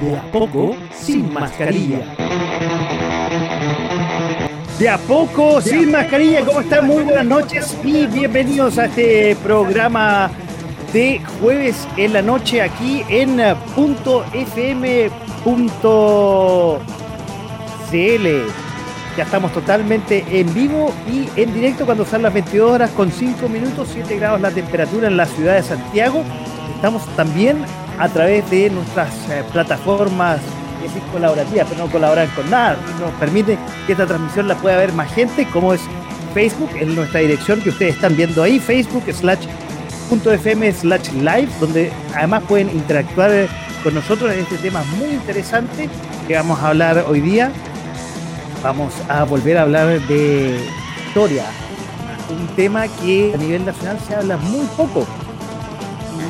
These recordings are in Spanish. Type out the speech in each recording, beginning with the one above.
De a poco, sin mascarilla. De a poco, sin mascarilla, ¿cómo están? Muy buenas noches y bienvenidos a este programa de jueves en la noche aquí en punto .fm.cl. Ya estamos totalmente en vivo y en directo cuando son las 22 horas con 5 minutos, 7 grados la temperatura en la ciudad de Santiago. Estamos también a través de nuestras eh, plataformas colaborativas, pero no colaboran con nada. Nos permite que esta transmisión la pueda ver más gente, como es Facebook, en nuestra dirección que ustedes están viendo ahí, Facebook slash .fm slash live, donde además pueden interactuar eh, con nosotros en este tema muy interesante que vamos a hablar hoy día. Vamos a volver a hablar de historia, un tema que a nivel nacional se habla muy poco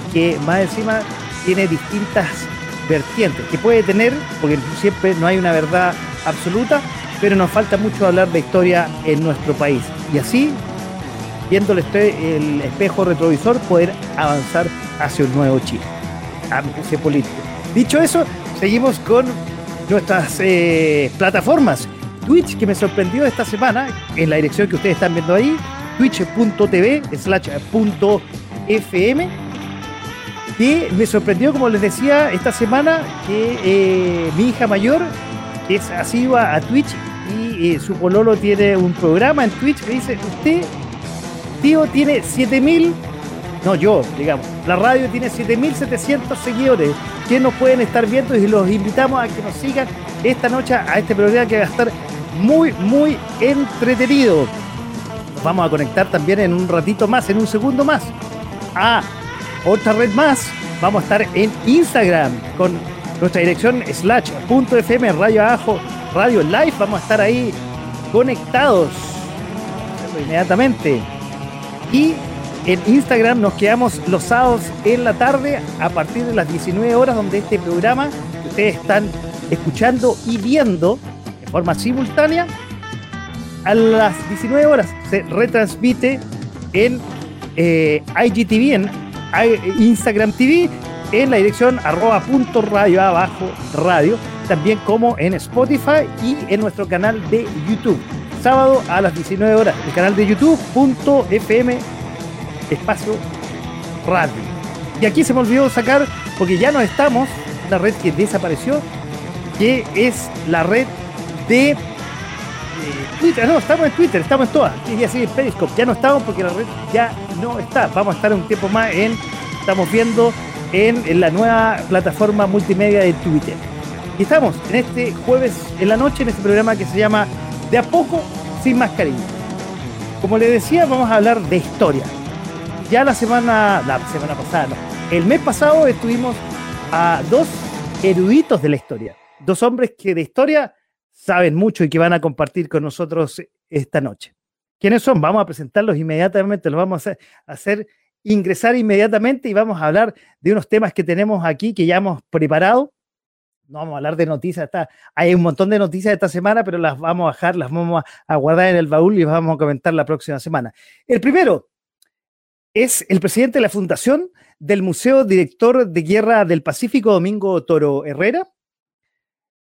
y que más encima tiene distintas vertientes que puede tener, porque siempre no hay una verdad absoluta, pero nos falta mucho hablar de historia en nuestro país. Y así, viendo el, espejo retrovisor, poder avanzar hacia un nuevo Chile, ese político. Dicho eso, seguimos con nuestras eh, plataformas. Twitch, que me sorprendió esta semana, en la dirección que ustedes están viendo ahí, twitch.tv slash .fm que me sorprendió, como les decía, esta semana que eh, mi hija mayor, que es asidua a Twitch y eh, su pololo tiene un programa en Twitch, me dice, usted, tío, tiene 7000, no yo, digamos, la radio tiene 7700 seguidores que nos pueden estar viendo y los invitamos a que nos sigan esta noche a este programa que va a estar muy, muy entretenido. Nos vamos a conectar también en un ratito más, en un segundo más, a otra red más. Vamos a estar en Instagram con nuestra dirección slash.fm radio abajo radio live. Vamos a estar ahí conectados inmediatamente. Y en Instagram nos quedamos los sábados en la tarde a partir de las 19 horas, donde este programa que ustedes están escuchando y viendo de forma simultánea, a las 19 horas se retransmite en eh, IGTV, Instagram TV en la dirección arroba punto radio abajo radio, también como en Spotify y en nuestro canal de YouTube. Sábado a las 19 horas, el canal de YouTube punto FM espacio radio. Y aquí se me olvidó sacar, porque ya no estamos, la red que desapareció, que es la red de Twitter, no, estamos en Twitter, estamos en todas. Y así en Periscope, ya no estamos porque la red ya no está. Vamos a estar un tiempo más en, estamos viendo en, la nueva plataforma multimedia de Twitter. Y estamos en este jueves en la noche en este programa que se llama De a poco sin mascarilla. Como les decía, vamos a hablar de historia. Ya la semana, la semana pasada, el mes pasado estuvimos a dos eruditos de la historia. Dos hombres que de historia saben mucho y que van a compartir con nosotros esta noche. ¿Quiénes son? Vamos a presentarlos inmediatamente, los vamos a hacer, ingresar inmediatamente y vamos a hablar de unos temas que tenemos aquí que ya hemos preparado. No vamos a hablar de noticias, está, hay un montón de noticias esta semana, pero las vamos a bajar, las vamos a guardar en el baúl y las vamos a comentar la próxima semana. El primero es el presidente de la Fundación del Museo Director de Guerra del Pacífico, Domingo Toro Herrera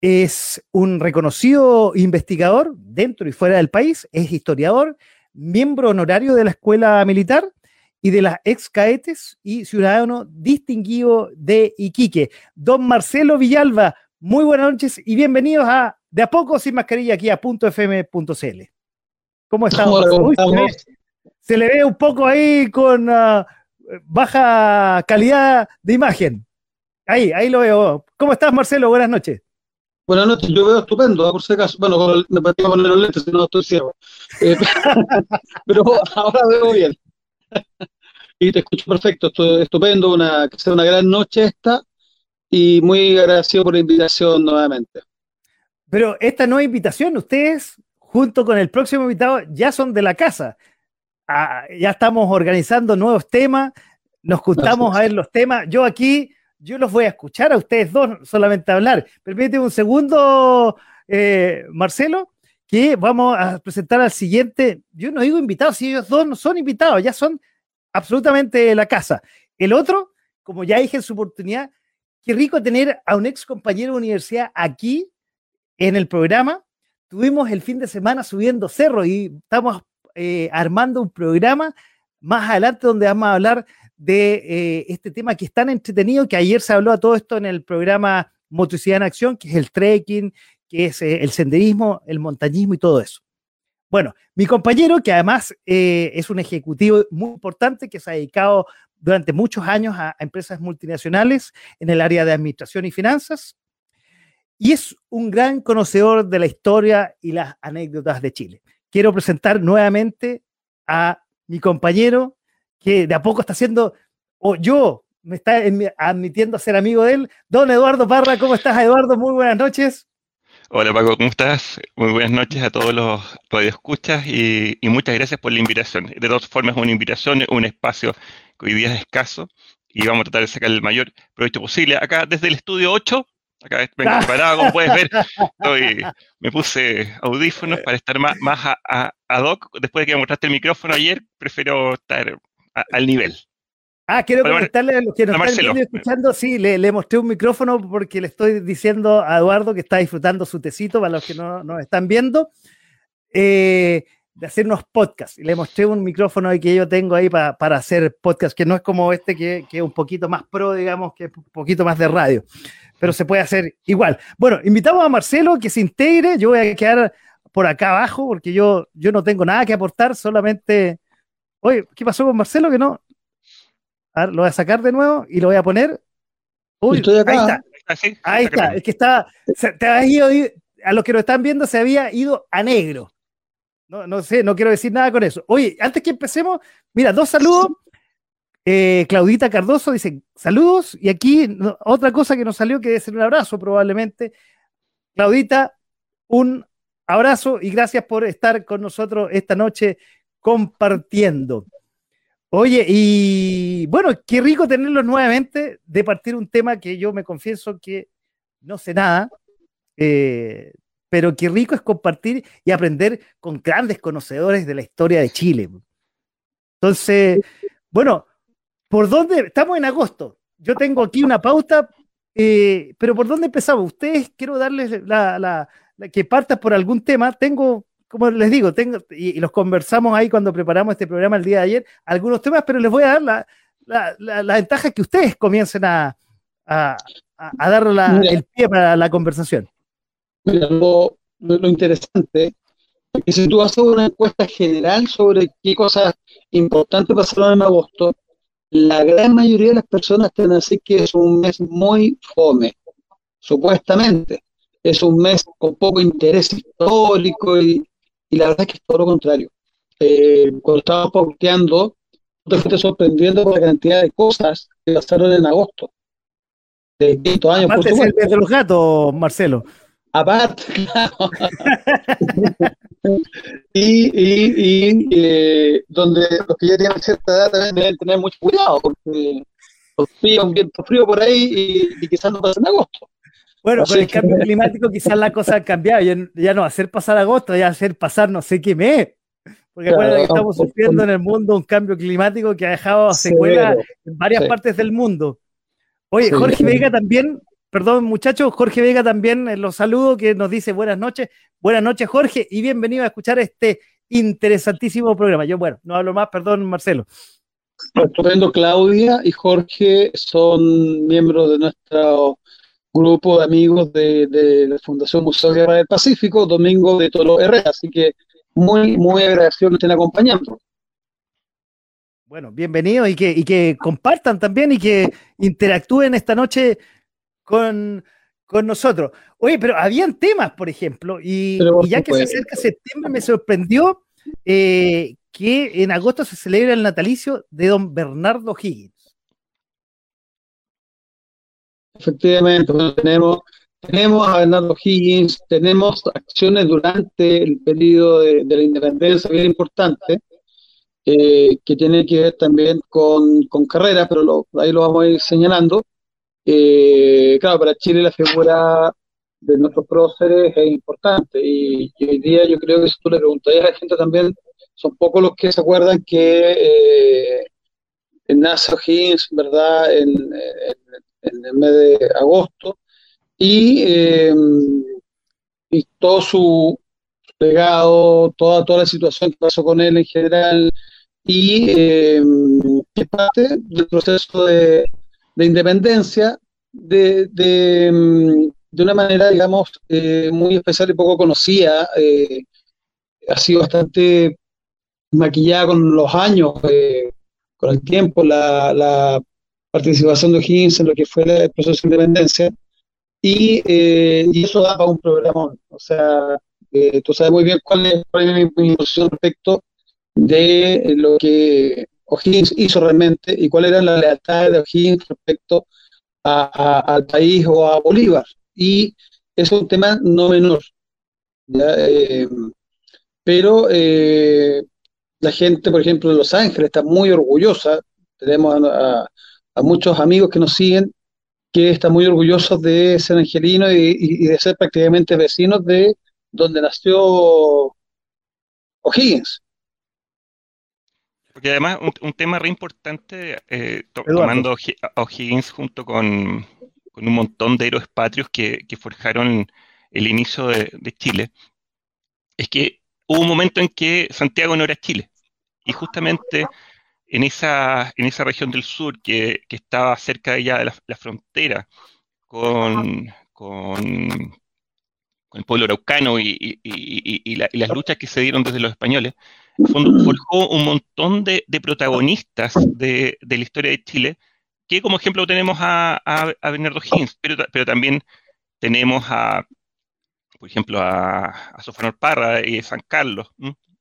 es un reconocido investigador dentro y fuera del país, es historiador, miembro honorario de la Escuela Militar y de las ex caetes y ciudadano distinguido de Iquique. Don Marcelo Villalba, muy buenas noches y bienvenidos a De a poco sin mascarilla aquí a .fm.cl. ¿Cómo estamos? se, le ve un poco ahí con ah, baja calidad de imagen. Ahí, ahí lo veo. ¿Cómo estás, Marcelo? Buenas noches. Buenas noches, yo veo estupendo, por si acaso. Bueno, me voy a poner los lentes, si no estoy ciego. Eh, pero ahora veo bien. y te escucho perfecto, estoy estupendo, una, que sea una gran noche esta y muy agradecido por la invitación nuevamente. Pero esta nueva invitación, ustedes, junto con el próximo invitado, ya son de la casa. Ah, ya estamos organizando nuevos temas, nos juntamos a ver los temas. Yo aquí, yo los voy a escuchar a ustedes dos solamente hablar. Permíteme un segundo, eh, Marcelo, que vamos a presentar al siguiente. Yo no digo invitados, si ellos dos no son invitados, ya son absolutamente la casa. El otro, como ya dije en su oportunidad, qué rico tener a un ex compañero de universidad aquí en el programa. Tuvimos el fin de semana subiendo cerro y estamos eh, armando un programa más adelante donde vamos a hablar de eh, este tema que es tan entretenido que ayer se habló a todo esto en el programa Motricidad en Acción, que es el trekking, que es eh, el senderismo, el montañismo y todo eso. Bueno, mi compañero, que además es un ejecutivo muy importante, que se ha dedicado durante muchos años a, empresas multinacionales en el área de administración y finanzas, y es un gran conocedor de la historia y las anécdotas de Chile. Quiero presentar nuevamente a mi compañero que de a poco está haciendo, o yo me está admitiendo a ser amigo de él, don Eduardo Parra. ¿Cómo estás, Eduardo? Muy buenas noches. Hola Paco, ¿cómo estás? Muy buenas noches a todos los radioescuchas y, y muchas gracias por la invitación. De todas formas, una invitación, un espacio que hoy día es escaso y vamos a tratar de sacar el mayor provecho posible. Acá desde el estudio 8 Acá vengo preparado, como puedes ver. me puse audífonos para estar más, más a, ad hoc. Después de que me mostraste el micrófono ayer, prefiero estar al nivel. Ah, quiero comentarle a los que nos están escuchando, sí, le, mostré un micrófono porque le estoy diciendo a Eduardo que está disfrutando su tecito, para los que no nos están viendo, eh, de hacer unos podcasts. Y le mostré un micrófono que yo tengo ahí para, para hacer podcasts, que no es como este, que, que es un poquito más pro, digamos, que es un poquito más de radio pero se puede hacer igual. Bueno, invitamos a Marcelo que se integre. Yo voy a quedar por acá abajo porque yo, yo no tengo nada que aportar, solamente. Oye, ¿qué pasó con Marcelo? Que no. A ver, lo voy a sacar de nuevo y lo voy a poner. Uy, Estoy acá. Ahí está. Ahí está. Es que está. te ido, a los que lo están viendo, se había ido a negro. No, no sé, no quiero decir nada con eso. Oye, antes que empecemos, mira, dos saludos. Eh, Claudita Cardoso dice, saludos, y aquí otra cosa que nos salió que debe ser un abrazo probablemente. Claudita, un abrazo y gracias por estar con nosotros esta noche compartiendo. Oye, y bueno, qué rico tenerlos nuevamente de partir un tema que yo me confieso que no sé nada, eh, pero qué rico es compartir y aprender con grandes conocedores de la historia de Chile. Entonces, bueno, ¿Por dónde? Estamos en agosto. Yo tengo aquí una pauta, eh, pero ¿por dónde empezamos? Ustedes quiero darles la, que partas por algún tema. Tengo, como les digo, tengo, y, los conversamos ahí cuando preparamos este programa el día de ayer, algunos temas, pero les voy a dar la, ventaja que ustedes comiencen a, a, dar el pie para la conversación. Mira, lo, lo interesante es que si tú haces una encuesta general sobre qué cosas importantes pasaron en agosto, la gran mayoría de las personas te van a decir que es un mes muy fome, supuestamente. Es un mes con poco interés histórico y, la verdad es que es todo lo contrario. Eh, cuando estábamos posteando, te fuiste sorprendiendo por la cantidad de cosas que pasaron en agosto. De 5 años, Aparte por es de los gatos, Marcelo. Aparte, claro. y, y, eh, donde los que ya tienen cierta edad también deben tener mucho cuidado, porque frío, un viento frío por ahí y, quizás no pasa en agosto. Bueno, con el cambio climático quizás la cosa ha cambiado, ya, no hacer pasar agosto, ya hacer pasar no sé qué mes. Porque que estamos sufriendo en el mundo un cambio climático que ha dejado secuelas en varias partes del mundo. Oye, Jorge Vega también Perdón, muchachos, Jorge Vega también eh, los saludo, que nos dice buenas noches. Buenas noches, Jorge, y bienvenido a escuchar este interesantísimo programa. Yo, bueno, no hablo más, perdón, Marcelo. Estupendo, Claudia y Jorge son miembros de nuestro grupo de amigos de, la Fundación Museo Guerra del Pacífico, Domingo de Tolo Herrera, así que muy, muy agradecido que estén acompañando. Bueno, bienvenidos y que, y que compartan también y que interactúen esta noche con, nosotros. Oye, pero habían temas, por ejemplo, y, ya que se acerca septiembre, me sorprendió eh, que en agosto se celebra el natalicio de don Bernardo Higgins. Efectivamente, tenemos, tenemos a Bernardo Higgins, tenemos acciones durante el periodo de, la independencia bien importante, eh, que tienen que ver también con, con carreras, pero ahí lo vamos a ir señalando. Eh, claro, para Chile la figura de nuestros próceres es importante y, hoy día yo creo que si tú le preguntarías a la gente también, son pocos los que se acuerdan que eh, Higgins, ¿verdad?, el mes de agosto, y, eh, su legado, toda, toda la situación que pasó con él en general, y eh, que parte del proceso de, de independencia de, de, de, una manera, digamos, eh, muy especial y poco conocida. Eh, ha sido bastante maquillada con los años, eh, con el tiempo, la, la, participación de O'Higgins en lo que fue el proceso de independencia. Y, y eso da para un programa. O sea, tú sabes muy bien cuál es, mi, posición respecto de lo que O'Higgins hizo realmente y cuál era la lealtad de O'Higgins respecto al país o a Bolívar. Y es un tema no menor. Eh, pero eh, la gente, por ejemplo, de Los Ángeles está muy orgullosa. Tenemos a, muchos amigos que nos siguen que están muy orgullosos de ser angelino y, de ser prácticamente vecinos de donde nació O'Higgins. Porque además un, tema re importante, eh, tomando a O'Higgins junto con, un montón de héroes patrios que, forjaron el inicio de, Chile, es que hubo un momento en que Santiago no era Chile. Y justamente en esa, en esa región del sur que, estaba cerca de de la, frontera con, con, el pueblo araucano y, las luchas que se dieron desde los españoles, forjó un montón de, protagonistas de, la historia de Chile, que como ejemplo tenemos a, Bernardo Higgins, pero, pero también tenemos a, por ejemplo, a, a Sofanor Parra y San Carlos,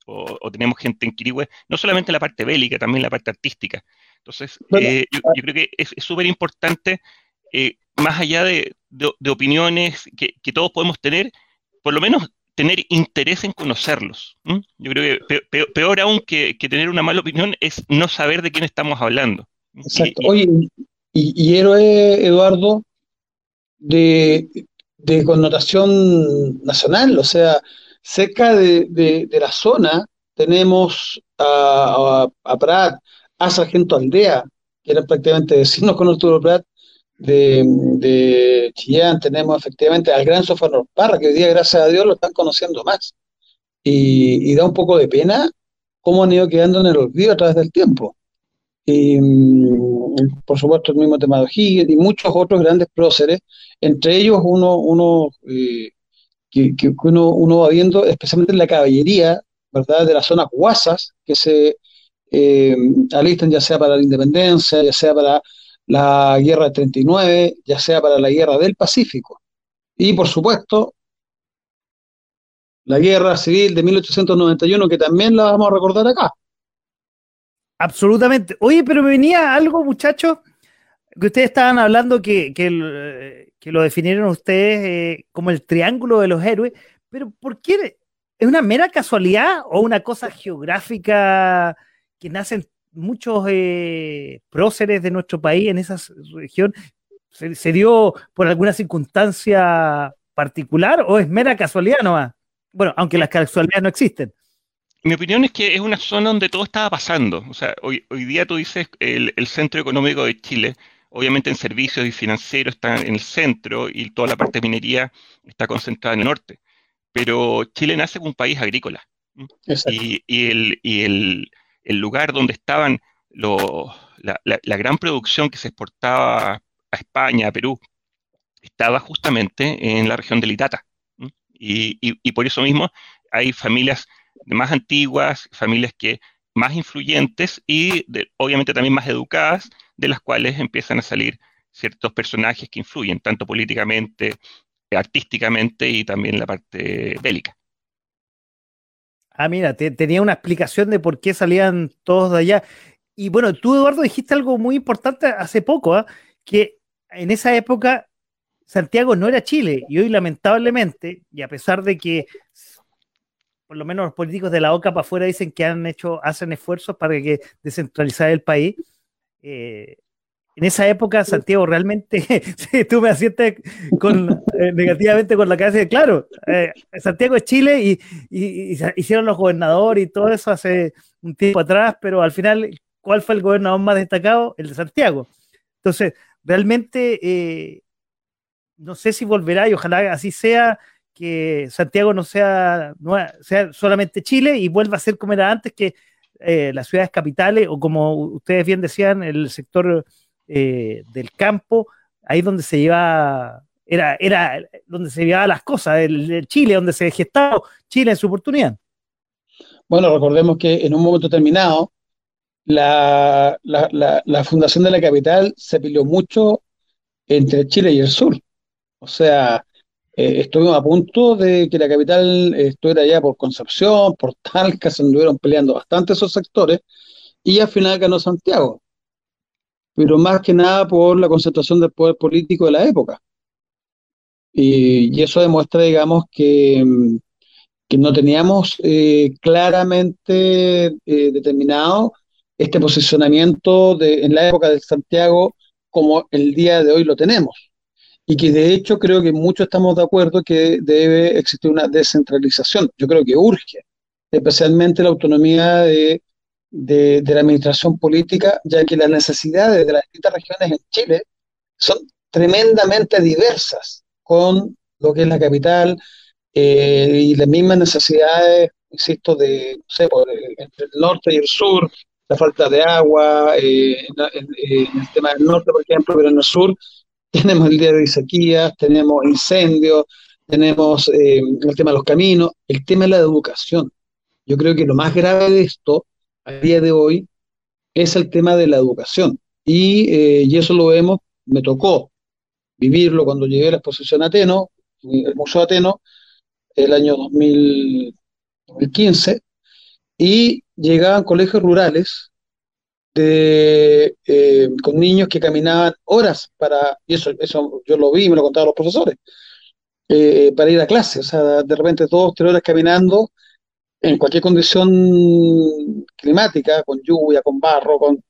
o, tenemos gente en Quirihue, no solamente la parte bélica, también la parte artística. Entonces, eh, yo, creo que es súper importante, eh, más allá de, opiniones que, todos podemos tener, por lo menos tener interés en conocerlos. Yo creo que peor, aún que, tener una mala opinión es no saber de quién estamos hablando. Exacto. Oye, y, héroe, Eduardo, de, connotación nacional, o sea, cerca de, la zona tenemos a, a, Prat, a Sargento Aldea, que eran prácticamente vecinos con Arturo Prat, de, de, Chillán tenemos efectivamente al gran Sofanor Parra, que hoy día, gracias a Dios, lo están conociendo más. Y, da un poco de pena cómo han ido quedando en el olvido a través del tiempo. Y, mm, por supuesto, el mismo tema de O'Higgins y muchos otros grandes próceres, entre ellos uno, uno eh, que, uno, uno, va viendo, especialmente en la caballería, ¿verdad? De las zonas guasas, que se eh, alistan ya sea para la independencia, ya sea para la guerra del 39, ya sea para la guerra del Pacífico. Y por supuesto, la guerra civil de 1891, que también la vamos a recordar acá. Absolutamente. Oye, pero me venía algo, muchachos, que ustedes estaban hablando que, que, lo definieron ustedes eh, como el triángulo de los héroes, pero ¿por qué? ¿Es una mera casualidad o una cosa geográfica que nacen muchos eh, próceres de nuestro país en esa región, ¿se, dio por alguna circunstancia particular o es mera casualidad nomás? Bueno, aunque las casualidades no existen. Mi opinión es que es una zona donde todo estaba pasando. O sea, hoy, día tú dices el centro económico de Chile, obviamente en servicios y financieros está en el centro y toda la parte de minería está concentrada en el norte. Pero Chile nace como un país agrícola. Y, y, el, y el, el lugar donde estaban la, gran producción que se exportaba a España, a Perú, estaba justamente en la región del Itata. Y, por eso mismo hay familias más antiguas, familias que más influyentes y obviamente también más educadas, de las cuales empiezan a salir ciertos personajes que influyen, tanto políticamente, artísticamente y también la parte bélica. Ah, mira, tenía una explicación de por qué salían todos de allá. Y bueno, tú, Eduardo, dijiste algo muy importante hace poco, ¿ah? que en esa época Santiago no era Chile y hoy lamentablemente, y a pesar de que por lo menos los políticos de la OCA para afuera dicen que han hecho, hacen esfuerzos para que descentralizar el país, eh, en esa época Santiago realmente, tú me asientes con, eh, negativamente con la cabeza, claro, eh, Santiago es Chile y, hicieron los gobernadores y todo eso hace un tiempo atrás, pero al final, ¿cuál fue el gobernador más destacado? El de Santiago. Entonces, realmente, eh, no sé si volverá y ojalá así sea, que Santiago no sea, no sea solamente Chile y vuelva a ser como era antes, que las ciudades capitales o como ustedes bien decían, el sector eh, del campo, ahí donde se lleva, era, era donde se llevaba las cosas, el, Chile, donde se gestaba Chile en su oportunidad. Bueno, recordemos que en un momento determinado, la, la, fundación de la capital se peleó mucho entre Chile y el sur. O sea, eh, estuvimos a punto de que la capital estuviera ya por Concepción, por Talca, se anduvieron peleando bastante esos sectores, y al final ganó Santiago pero más que nada por la concentración del poder político de la época. Y, eso demuestra, digamos, que, mm, no teníamos eh, claramente eh, determinado este posicionamiento en la época de Santiago como el día de hoy lo tenemos. Y que de hecho creo que muchos estamos de acuerdo que debe existir una descentralización. Yo creo que urge, especialmente la autonomía de de, la administración política, ya que las necesidades de las distintas regiones en Chile son tremendamente diversas con lo que es la capital eh, y las mismas necesidades, insisto, de, no sé, por, entre el norte y el sur, la falta de agua, eh, en, el tema del norte, por ejemplo, pero en el sur tenemos el día de sequías, tenemos incendios, tenemos eh, el tema de los caminos, el tema de la educación. Yo creo que lo más grave de esto a día de hoy es el tema de la educación. Eh, y, eso lo vemos, me tocó vivirlo cuando llegué a la exposición Ateno, el Museo Ateno, el año 2015, y llegaban colegios rurales de, eh, con niños que caminaban horas para, y eso, eso yo lo vi, me lo contaban los profesores, eh, para ir a clase, o sea, de repente dos, tres horas caminando en cualquier condición climática, con lluvia, con barro, con...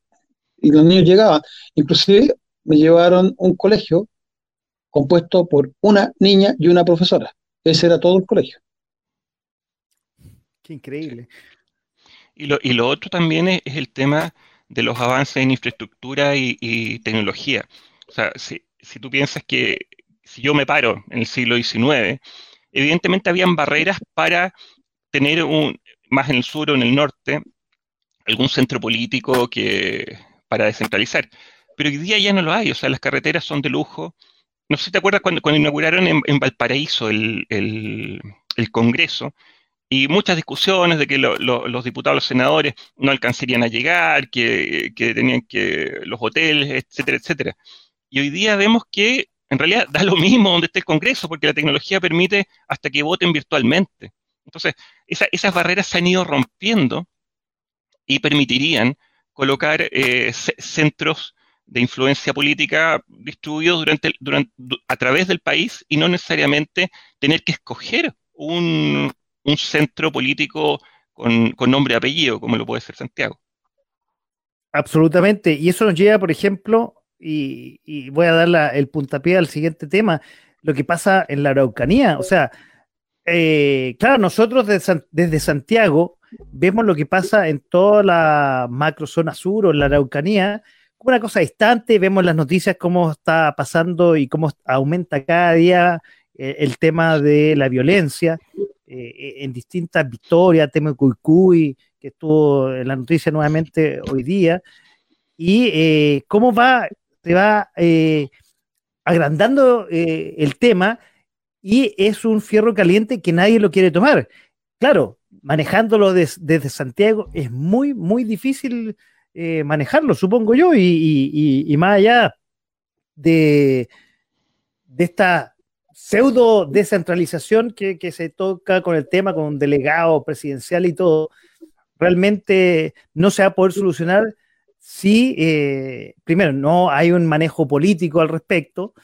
y los niños llegaban. Inclusive me llevaron un colegio compuesto por una niña y una profesora. Ese era todo el colegio. Qué increíble. Y lo, y lo otro también es, el tema de los avances en infraestructura y, tecnología. O sea, si, si, tú piensas que si yo me paro en el siglo XIX, evidentemente habían barreras para tener un, más en el sur o en el norte algún centro político que, para descentralizar. Pero hoy día ya no lo hay, o sea, las carreteras son de lujo. No sé si te acuerdas cuando, cuando inauguraron en, Valparaíso el, Congreso, y muchas discusiones de que los diputados, los senadores no alcanzarían a llegar, que, que, tenían que los hoteles, etcétera, etcétera. Y hoy día vemos que en realidad da lo mismo donde esté el Congreso, porque la tecnología permite hasta que voten virtualmente. Entonces, esas barreras se han ido rompiendo y permitirían colocar eh, centros de influencia política distribuidos durante, durante, a través del país y no necesariamente tener que escoger un, centro político con, nombre y apellido, como lo puede ser Santiago. Absolutamente. Y eso nos lleva, por ejemplo, y, voy a dar el puntapié al siguiente tema, lo que pasa en la Araucanía. O sea, eh, claro, nosotros desde, Santiago vemos lo que pasa en toda la macro zona sur o en la Araucanía, una cosa distante, vemos las noticias cómo está pasando y cómo aumenta cada día eh, el tema de la violencia eh, en distintas victorias, tema de Cuicuy, que estuvo en la noticia nuevamente hoy día, y cómo va, se va agrandando el tema y es un fierro caliente que nadie lo quiere tomar. Claro, manejándolo desde Santiago es muy, muy difícil eh, manejarlo, supongo yo, y, más allá de, de esta pseudo descentralización que, se toca con el tema, con un delegado presidencial y todo, realmente no se va a poder solucionar si, eh, primero, no hay un manejo político al respecto,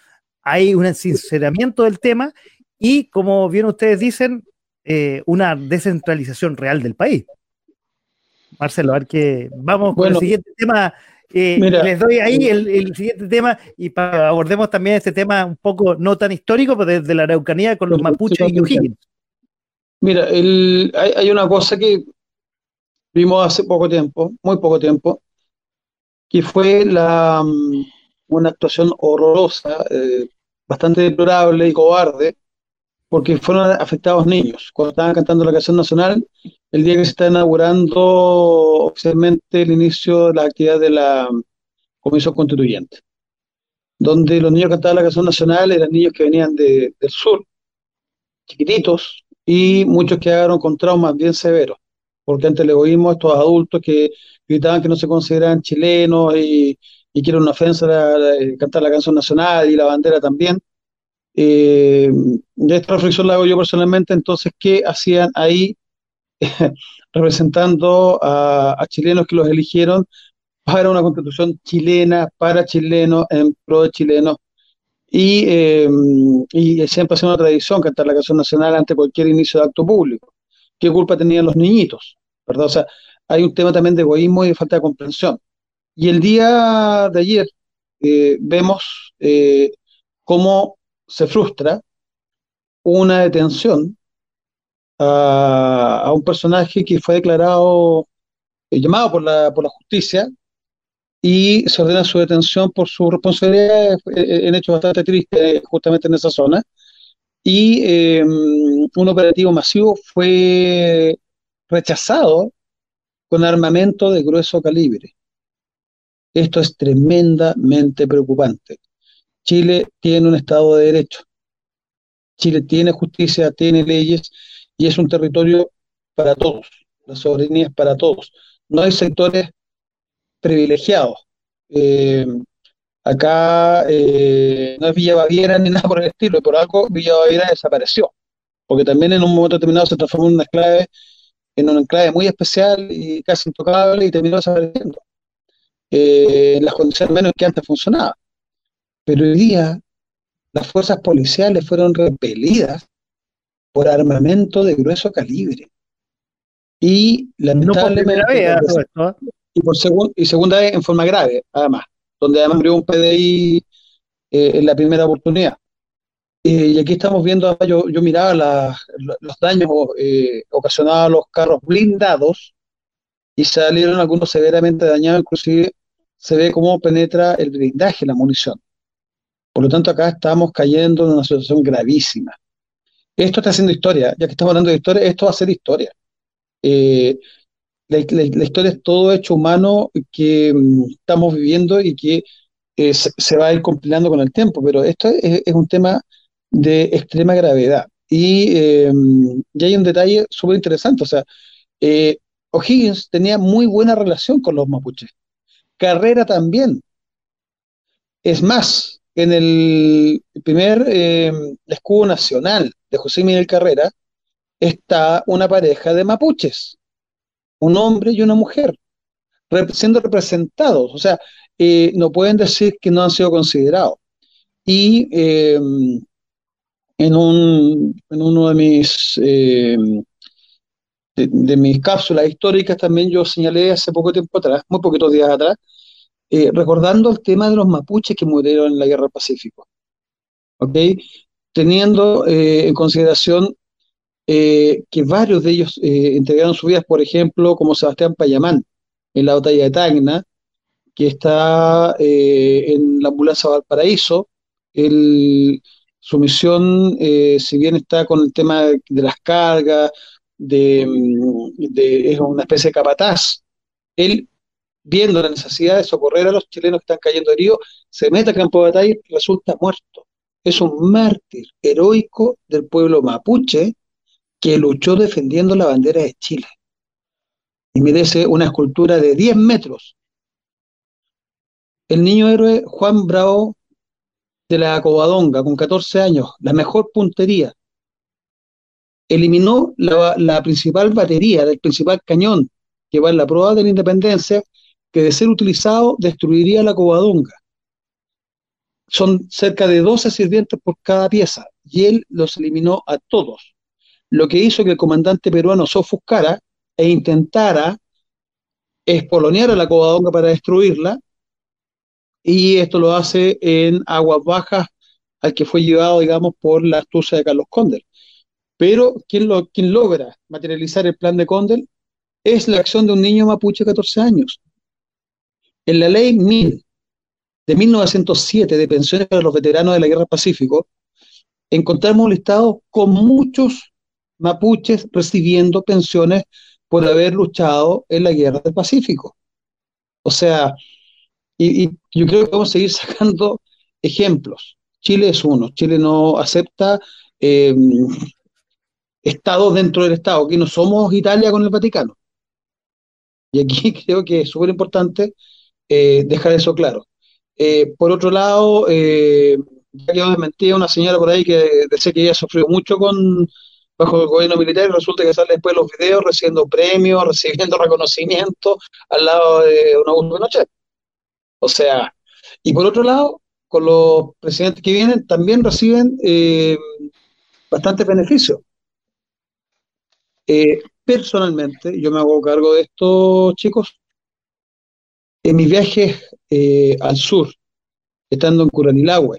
hay un sinceramiento del tema y, como bien ustedes dicen, eh, una descentralización real del país. Marcelo, a ver que vamos con el siguiente tema. Eh, les doy ahí el, siguiente tema y para abordemos también este tema un poco no tan histórico, pero desde la Araucanía con los mapuches y O'Higgins. Mira, hay, hay, una cosa que vimos hace poco tiempo, muy poco tiempo, que fue la, mm, una actuación horrorosa, eh, bastante deplorable y cobarde, porque fueron afectados niños. Cuando estaban cantando la canción nacional, el día que se está inaugurando oficialmente el inicio de la actividad de la Comisión Constituyente, donde los niños cantaban la canción nacional eran niños que venían del sur, chiquititos, y muchos quedaron con traumas bien severos, porque antes le oímos a estos adultos que gritaban que no se consideraban chilenos y, que era una ofensa cantar la canción nacional y la bandera también. Eh, esta reflexión la hago yo personalmente, entonces, ¿qué hacían ahí representando a, chilenos que los eligieron para una constitución chilena, para chilenos, en pro de chilenos? Y, eh, y siempre ha sido una tradición cantar la canción nacional ante cualquier inicio de acto público. ¿Qué culpa tenían los niñitos? ¿Verdad? O sea, hay un tema también de egoísmo y de falta de comprensión. Y el día de ayer eh, vemos cómo se frustra una detención a, un personaje que fue declarado, eh, llamado por la, por la justicia, y se ordena su detención por su responsabilidad en hechos bastante tristes justamente en esa zona. Y em, un operativo masivo fue rechazado con armamento de grueso calibre. Esto es tremendamente preocupante. Chile tiene un Estado de Derecho. Chile tiene justicia, tiene leyes y es un territorio para todos. La soberanía es para todos. No hay sectores privilegiados. Eh, acá eh, no es Villa Baviera ni nada por el estilo, y por algo Villa Baviera desapareció, porque también en un momento determinado se transformó en una enclave, en una enclave muy especial y casi intocable y terminó desapareciendo. Eh, en las condiciones menos que antes funcionaba. Pero hoy día las fuerzas policiales fueron repelidas por armamento de grueso calibre. Y lamentablemente... ¿eh? y, por y segunda vez en forma grave, además, donde además murió un PDI eh, en la primera oportunidad. Eh, y aquí estamos viendo, yo, yo miraba los daños ocasionados a los carros blindados y salieron algunos severamente dañados, inclusive se ve cómo penetra el blindaje, la munición. Por lo tanto, acá estamos cayendo en una situación gravísima. Esto está haciendo historia, ya que estamos hablando de historia, esto va a ser historia. Eh, la, historia es todo hecho humano que mm, estamos viviendo y que eh, se, va a ir compilando con el tiempo, pero esto es, un tema de extrema gravedad. Y, eh, y hay un detalle súper interesante, o sea, O'Higgins tenía muy buena relación con los mapuches. Carrera también. Es más, en el primer eh, escudo nacional de José Miguel Carrera está una pareja de mapuches, un hombre y una mujer, siendo representados, o sea, eh, no pueden decir que no han sido considerados. Y em, en, un, en uno de mis, em, de mis cápsulas históricas también yo señalé hace poco tiempo atrás, muy poquitos días atrás, eh, recordando el tema de los mapuches que murieron en la Guerra del Pacífico. Teniendo eh, en consideración eh, que varios de ellos entregaron sus vidas, por ejemplo, como Sebastián Payamán, en la batalla de Tacna, que está en la ambulancia Valparaíso. su misión, si bien está con el tema de, las cargas, de, de, es una especie de capataz, él viendo la necesidad de socorrer a los chilenos que están cayendo heridos, se mete al campo de batalla y resulta muerto. Es un mártir heroico del pueblo mapuche que luchó defendiendo la bandera de Chile. Y merece una escultura de 10 metros. El niño héroe Juan Bravo de la Covadonga, con 14 años, la mejor puntería, eliminó la, la principal batería, el principal cañón que va en la prueba de la independencia que de ser utilizado destruiría la Covadonga. son cerca de 12 sirvientes por cada pieza, y él los eliminó a todos. Lo que hizo que el comandante peruano se ofuscara e intentara espolonear a la Covadonga para destruirla, y esto lo hace en aguas bajas al que fue llevado, digamos, por la astucia de Carlos Condel. Pero quien, lo, logra materializar el plan de Condel es la acción de un niño mapuche de 14 años. En la ley 1000 de 1907 de pensiones para los veteranos de la Guerra Pacífico, encontramos un listado con muchos mapuches recibiendo pensiones por haber luchado en la Guerra del Pacífico. O sea, y, yo creo que vamos a seguir sacando ejemplos. Chile es uno. Chile no acepta eh, estados dentro del Estado. Aquí no somos Italia con el Vaticano. Y aquí creo que es súper importante eh, dejar eso claro. Eh, por otro lado, eh, ya que desmentía una señora por ahí que decía que ella sufrió mucho con bajo el gobierno militar y resulta que sale después los videos recibiendo premios, recibiendo reconocimiento al lado de una Augusto noche. O sea, y por otro lado, con los presidentes que vienen también reciben eh, bastantes beneficios. Eh, personalmente, yo me hago cargo de esto, chicos, en mis viajes eh, al sur, estando en Curanilagüe,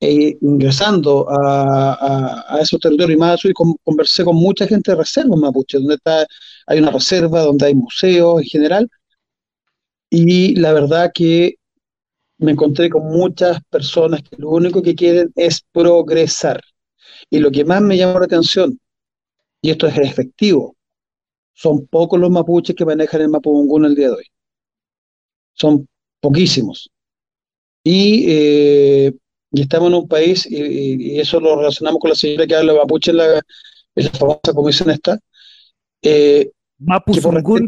e ingresando a, esos territorios y más al sur, conversé con mucha gente de reservas mapuche, donde está, hay una reserva, donde hay museos en general, y la verdad que me encontré con muchas personas que lo único que quieren es progresar. Y lo que más me llamó la atención, y esto es efectivo, son pocos los mapuches que manejan el mapudungún el día de hoy son poquísimos. Y, eh, y estamos en un país, y, eso lo relacionamos con la señora que habla Mapuche en la, en la famosa comisión esta. Eh, Mapu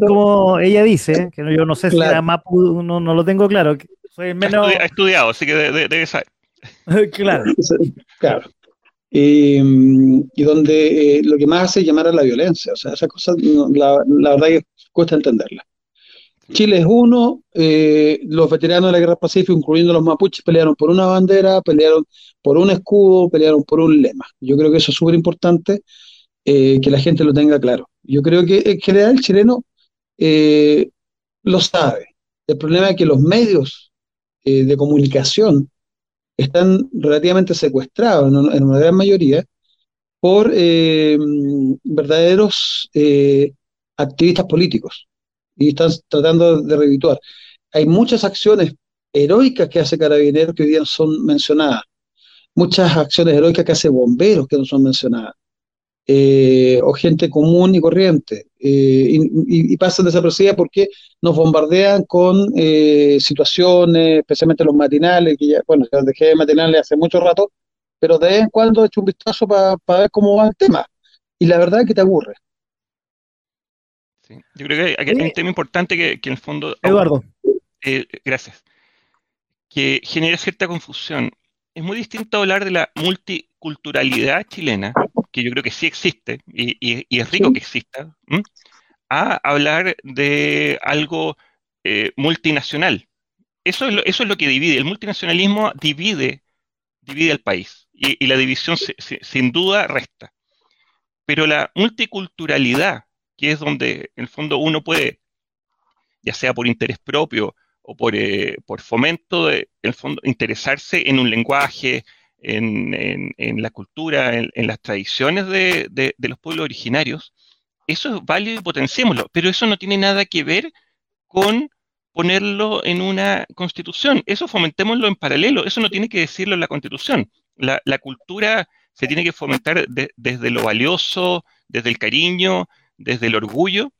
como ella dice, que yo no sé si era Mapu, no, no, lo tengo claro. Soy menos... Ha estudiado, así que debe, saber. claro. claro. Y, y donde eh, lo que más hace es llamar a la violencia. O sea, esa cosa, la, la verdad que cuesta entenderla. Chile es uno, eh, los veteranos de la Guerra Pacífica, incluyendo los mapuches, pelearon por una bandera, pelearon por un escudo, pelearon por un lema. Yo creo que eso es súper importante eh, que la gente lo tenga claro. Yo creo que en general el chileno eh, lo sabe. El problema es que los medios de comunicación están relativamente secuestrados en, una gran mayoría por verdaderos activistas políticos y están tratando de revituar. Hay muchas acciones heroicas que hace Carabineros que hoy día son mencionadas, muchas acciones heroicas que hace Bomberos que no son mencionadas, eh, o gente común y corriente, eh, y, pasan desapercibidas porque nos bombardean con eh, situaciones, especialmente los matinales, que ya, bueno, ya dejé de matinales hace mucho rato, pero de vez en cuando he hecho un vistazo para ver cómo va el tema, y la verdad es que te aburre. Yo creo que hay un tema importante que, en el fondo... Eduardo. Eh, gracias. Que genera cierta confusión. Es muy distinto hablar de la multiculturalidad chilena, que yo creo que sí existe, y, es rico que exista, a hablar de algo eh, multinacional. Eso es, lo, eso es lo que divide. El multinacionalismo divide, divide al país, y, la división sin duda resta. Pero la multiculturalidad que es donde en el fondo uno puede, ya sea por interés propio o por, eh, fomento, de, en el fondo, interesarse en un lenguaje, en, la cultura, en, las tradiciones de, los pueblos originarios, eso es válido y potenciémoslo, pero eso no tiene nada que ver con ponerlo en una constitución. Eso fomentémoslo en paralelo, eso no tiene que decirlo en la constitución. La, cultura se tiene que fomentar desde lo valioso, desde el cariño, desde el orgullo,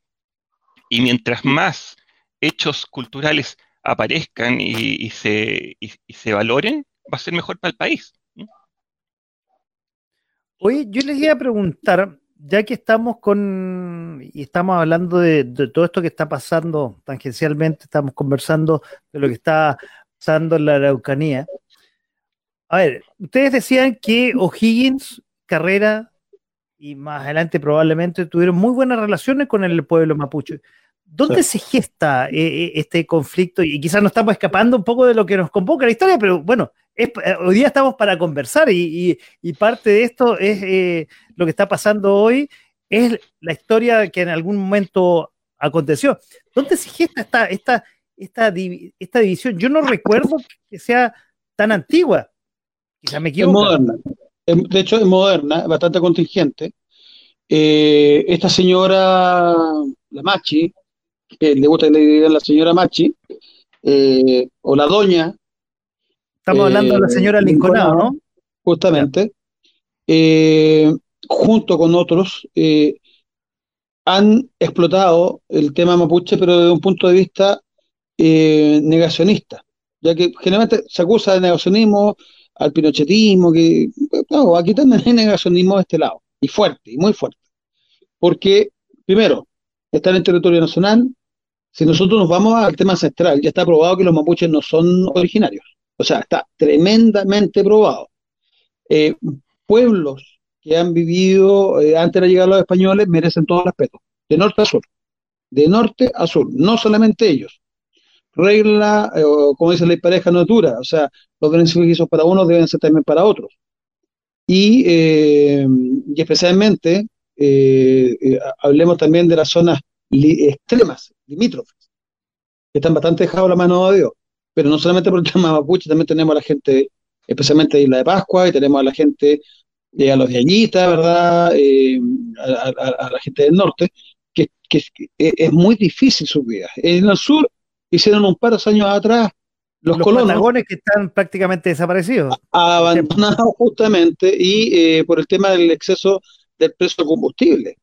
y mientras más hechos culturales aparezcan y, se, se valoren, va a ser mejor para el país. Oye, yo les iba a preguntar, ya que estamos con, y estamos hablando de, todo esto que está pasando tangencialmente, estamos conversando de lo que está pasando en la Araucanía. A ver, ustedes decían que O'Higgins, Carrera y más adelante probablemente tuvieron muy buenas relaciones con el pueblo mapuche. ¿Dónde se gesta este conflicto? Y quizás nos estamos escapando un poco de lo que nos convoca la historia, pero bueno, hoy día estamos para conversar y, parte de esto es lo que está pasando hoy, es la historia que en algún momento aconteció. ¿Dónde se gesta esta, esta, esta, esta división? Yo no recuerdo que sea tan antigua. Quizás me equivoco. Es moderna. De hecho, es moderna, bastante contingente. Eh, esta señora, la Machi, que le gusta que le digan la señora Machi, eh, o la doña. Estamos hablando de la señora eh, Lincolnado, ¿no? Justamente. junto con otros, han explotado el tema mapuche, pero desde un punto de vista negacionista, ya que generalmente se acusa de negacionismo al pinochetismo, que no, aquí también hay negacionismo de este lado, y fuerte, y muy fuerte. Porque, primero, está en territorio nacional, si nosotros nos vamos al tema ancestral, ya está probado que los mapuches no son originarios. O sea, está tremendamente probado. Eh, pueblos que han vivido eh, antes de la llegada de los españoles merecen todo el respeto, de norte a sur, de norte a sur, no solamente ellos. Regla, eh, como dice la pareja, no dura, o sea, los beneficios para unos deben ser también para otros. Y, y especialmente eh, eh, hablemos también de las zonas extremas, limítrofes, que están bastante dejados la mano de Dios. Pero no solamente por el tema mapuche, también tenemos a la gente, especialmente de Isla de Pascua, y tenemos a la gente, eh, a los de Añita, ¿verdad? a, la gente del norte, que, es muy difícil su vida. En el sur hicieron un par de años atrás los, los patagones que están prácticamente desaparecidos. Abandonados justamente y por el tema del exceso del precio del combustible.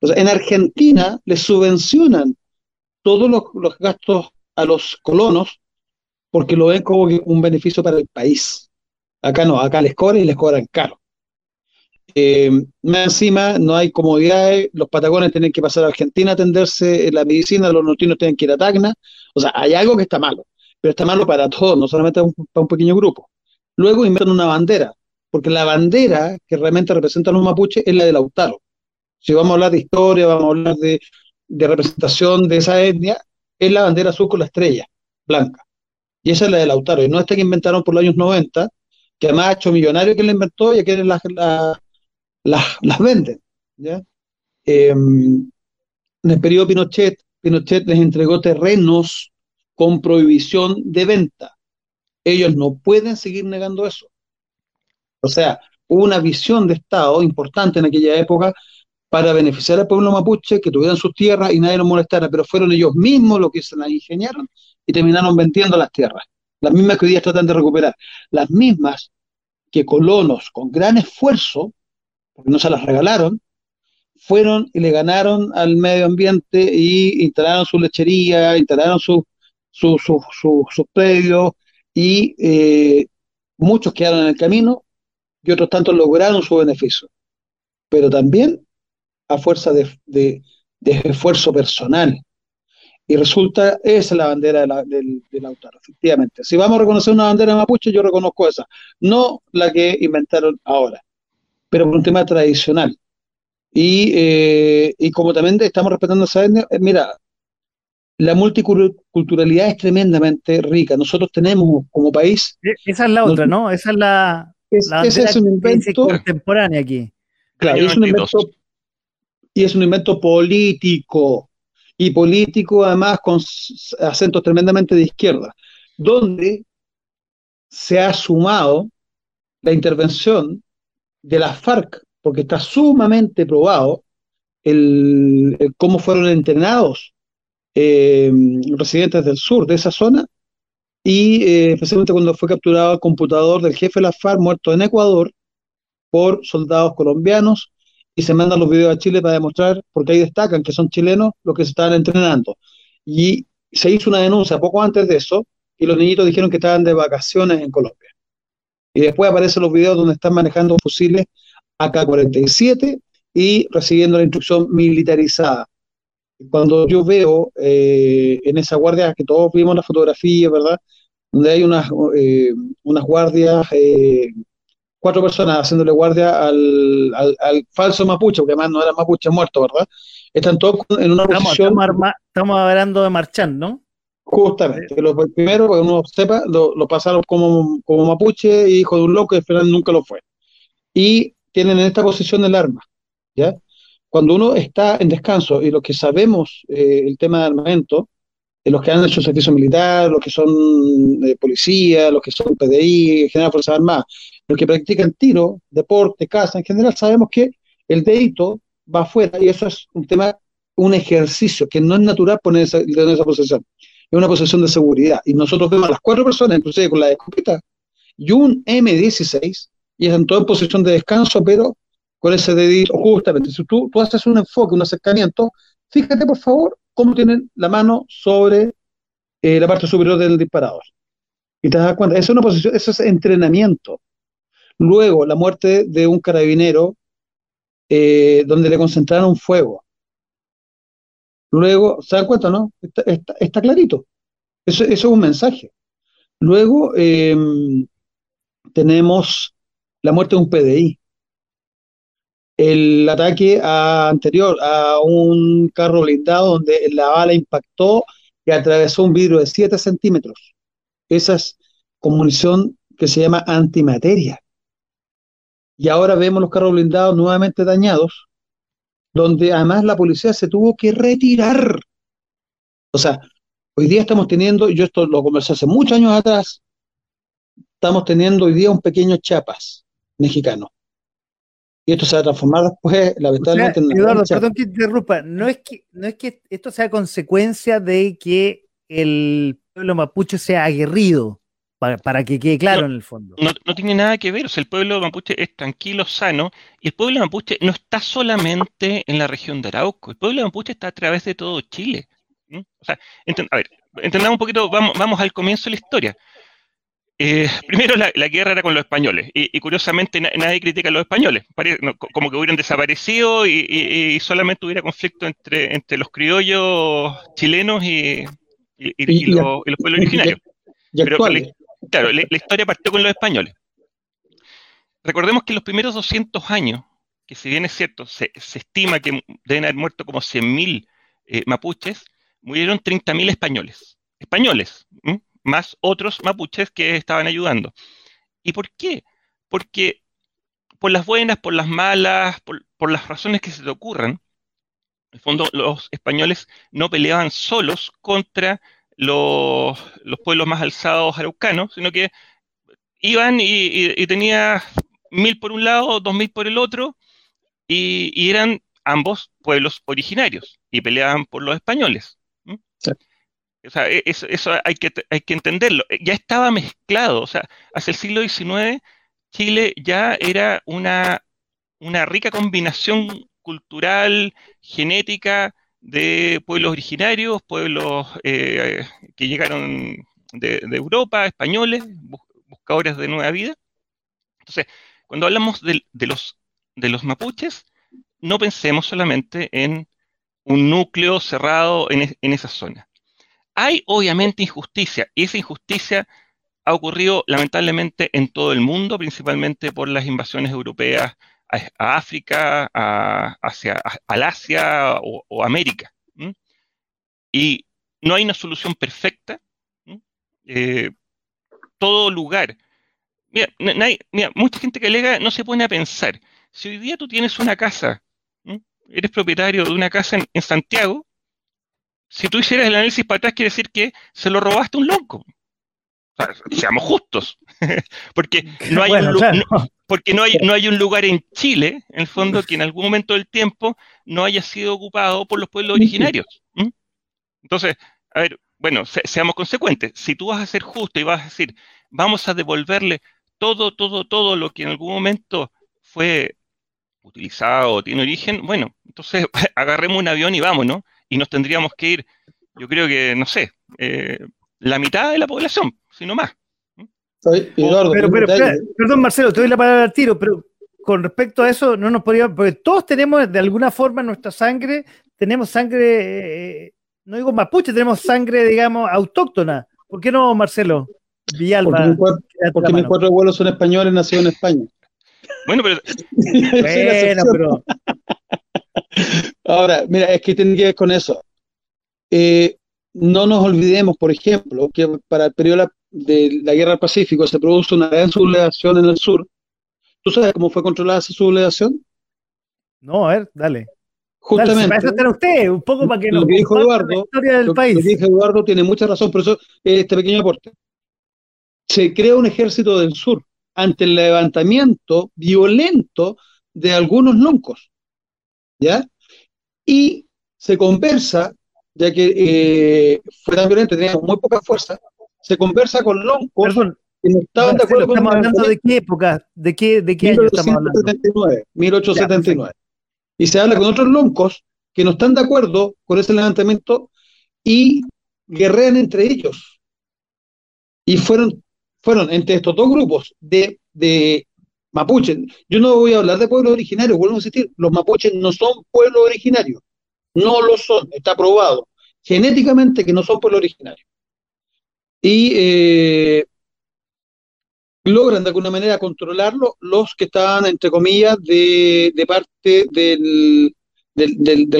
en Argentina les subvencionan todos los, gastos a los colonos porque lo ven como un beneficio para el país. Acá no, acá les cobran y les cobran caro. Eh, más encima no hay comodidades, los patagones tienen que pasar a Argentina a atenderse la medicina, los nortinos tienen que ir a Tacna. O sea, hay algo que está malo, pero está malo para todos, no solamente para un pequeño grupo. Luego inventan una bandera, porque la bandera que realmente representa a los mapuches es la de Lautaro. Si vamos a hablar de historia, vamos a hablar de, representación de esa etnia, es la bandera azul con la estrella blanca. Y esa es la de Lautaro, y no esta que inventaron por los años 90, que además ha hecho millonario que la inventó y que las, las, venden. Em, en el periodo Pinochet, Pinochet les entregó terrenos con prohibición de venta. Ellos no pueden seguir negando eso. O sea, hubo una visión de Estado importante en aquella época para beneficiar al pueblo mapuche, que tuvieran sus tierras y nadie los molestara, pero fueron ellos mismos los que se las ingeniaron y terminaron vendiendo las tierras. Las mismas que hoy día tratan de recuperar. Las mismas que colonos con gran esfuerzo, porque no se las regalaron, fueron y le ganaron al medio ambiente y instalaron su lechería, instalaron sus su, su, predios y eh, muchos quedaron en el camino y otros tantos lograron su beneficio, pero también a fuerza de, esfuerzo personal. Y resulta, esa es la bandera del, del efectivamente. Si vamos a reconocer una bandera mapuche, yo reconozco esa, no la que inventaron ahora, pero por un tema tradicional. Y, eh, y como también estamos respetando esa etnia, eh, mira, la multiculturalidad es tremendamente rica. Nosotros tenemos como país... E, esa es la otra, ¿no? Esa es la, ese es un invento contemporáneo aquí. Claro, es un invento, y es un invento político, y político además con acentos tremendamente de izquierda, donde se ha sumado la intervención de las FARC, porque está sumamente probado el, cómo fueron entrenados eh, residentes del sur de esa zona y eh, especialmente cuando fue capturado el computador del jefe de la FARC muerto en Ecuador por soldados colombianos y se mandan los videos a Chile para demostrar, porque ahí destacan que son chilenos los que se estaban entrenando. Y se hizo una denuncia poco antes de eso y los niñitos dijeron que estaban de vacaciones en Colombia. Y después aparecen los videos donde están manejando fusiles AK-47 y recibiendo la instrucción militarizada. Cuando yo veo eh, en esa guardia, que todos vimos la fotografía, ¿verdad? Donde hay unas, eh, unas guardias eh, cuatro personas haciéndole guardia al, al, falso mapuche, porque además no era mapuche muerto, ¿verdad? Están todos en una posición... Estamos, hablando de Marchán, ¿no? Justamente, lo primero, para que uno sepa, lo, lo pasaron como, como mapuche, hijo de un loco, y al final nunca lo fue. Y tienen en esta posición el arma, ¿ya? Cuando uno está en descanso y lo que sabemos, eh, el tema de armamento, de los que han hecho servicio militar, los que son eh, policía, los que son PDI, General Fuerzas Armadas, los que practican tiro, deporte, caza, en general sabemos que el dedito va afuera y eso es un tema, un ejercicio que no es natural poner esa, tener esa posición. Es una posición de seguridad. Y nosotros vemos a las cuatro personas, inclusive con la escopeta, y un M16, y están todos en posición de descanso, pero con ese dedito, justamente, si tú, tú haces un enfoque, un acercamiento, fíjate por favor cómo tienen la mano sobre eh, la parte superior del disparador. Y te das cuenta, eso es una posición, eso es entrenamiento. Luego, la muerte de un carabinero eh, donde le concentraron fuego. Luego, ¿se dan cuenta, no? Está, clarito. Eso, es un mensaje. Luego, em, tenemos la muerte de un PDI el ataque anterior a un carro blindado donde la bala impactó y atravesó un vidrio de 7 centímetros. Esa es con munición que se llama antimateria. Y ahora vemos los carros blindados nuevamente dañados, donde además la policía se tuvo que retirar. O sea, hoy día estamos teniendo, yo esto lo conversé hace muchos años atrás, estamos teniendo hoy día un pequeño Chiapas mexicano y esto se va a transformar después, lamentablemente, en Eduardo, perdón que interrumpa, no es que, no es que esto sea consecuencia de que el pueblo mapuche sea aguerrido, para, que quede claro en el fondo. No, tiene nada que ver, o sea, el pueblo mapuche es tranquilo, sano, y el pueblo mapuche no está solamente en la región de Arauco, el pueblo mapuche está a través de todo Chile. O sea, a ver, entendamos un poquito, vamos, vamos al comienzo de la historia. Eh, primero, la, guerra era con los españoles, y, curiosamente nadie critica a los españoles, como que hubieran desaparecido y, solamente hubiera conflicto entre, entre los criollos chilenos y, los, pueblos originarios. Pero claro, la, historia partió con los españoles. Recordemos que en los primeros 200 años, que si bien es cierto, se, estima que deben haber muerto como 100.000 eh, mapuches, murieron 30.000 españoles. Españoles más otros mapuches que estaban ayudando. ¿Y por qué? Porque por las buenas, por las malas, por, las razones que se te ocurran, en el fondo los españoles no peleaban solos contra los, pueblos más alzados araucanos, sino que iban y, tenía mil por un lado, dos mil por el otro, y, eran ambos pueblos originarios y peleaban por los españoles. O sea, e, eso, hay, que, hay que entenderlo. Ya estaba mezclado. O sea, hacia el siglo XIX, Chile ya era una, una rica combinación cultural, genética, de pueblos originarios, pueblos eh, que llegaron de, Europa, españoles, buscadores de nueva vida. Entonces, cuando hablamos de, los, de los mapuches, no pensemos solamente en un núcleo cerrado en, en esa zona. Hay obviamente injusticia y esa injusticia ha ocurrido lamentablemente en todo el mundo, principalmente por las invasiones europeas a, África, a, hacia, al Asia o, América. Y no hay una solución perfecta. Eh, todo lugar. Mira, mucha gente que alega no se pone a pensar. Si hoy día tú tienes una casa, eres propietario de una casa en Santiago, si tú hicieras el análisis para atrás, quiere decir que se lo robaste a un loco. seamos justos. porque no hay, un, porque no hay, no hay un lugar en Chile, en el fondo, que en algún momento del tiempo no haya sido ocupado por los pueblos originarios. Entonces, a ver, bueno, seamos consecuentes. Si tú vas a ser justo y vas a decir, vamos a devolverle todo, todo, todo lo que en algún momento fue utilizado o tiene origen, bueno, entonces agarremos un avión y vámonos y nos tendríamos que ir, yo creo que, no sé, eh, la mitad de la población, sino más. pero, perdón, Marcelo, te doy la palabra al tiro, pero con respecto a eso, no nos podríamos, porque todos tenemos de alguna forma nuestra sangre, tenemos sangre, eh, no digo mapuche, tenemos sangre, digamos, autóctona. ¿Por qué no, Marcelo? Villalba. Porque, mis cuatro, abuelos son españoles, nacidos en España. Bueno, pero. bueno, pero. Ahora, mira, es que tiene que ver con eso. Eh, no nos olvidemos, por ejemplo, que para el periodo de la Guerra del Pacífico se produce una gran sublevación en el sur. ¿Tú sabes cómo fue controlada esa sublevación? No, a ver, dale. Justamente. Dale, para usted, un poco para que lo que dijo Eduardo, la historia del lo, país. Lo que dijo Eduardo tiene mucha razón, por eso este pequeño aporte. Se crea un ejército del sur ante el levantamiento violento de algunos loncos, ¿ya? Y se conversa, ya que eh, fue tan violento, teníamos muy poca fuerza, se conversa con loncos Perdón, que no estaban de acuerdo estamos con hablando de qué época, de qué, de qué año estamos hablando. 1879, 1879. y se habla con otros loncos que no están de acuerdo con ese levantamiento y guerrean entre ellos. Y fueron, fueron entre estos dos grupos de, de mapuches. Yo no voy a hablar de pueblos originarios, vuelvo a insistir, los mapuches no son pueblos originarios. No lo son, está probado genéticamente que no son pueblos originarios. Y eh, logran de alguna manera controlarlo los que estaban, entre comillas, de, parte del,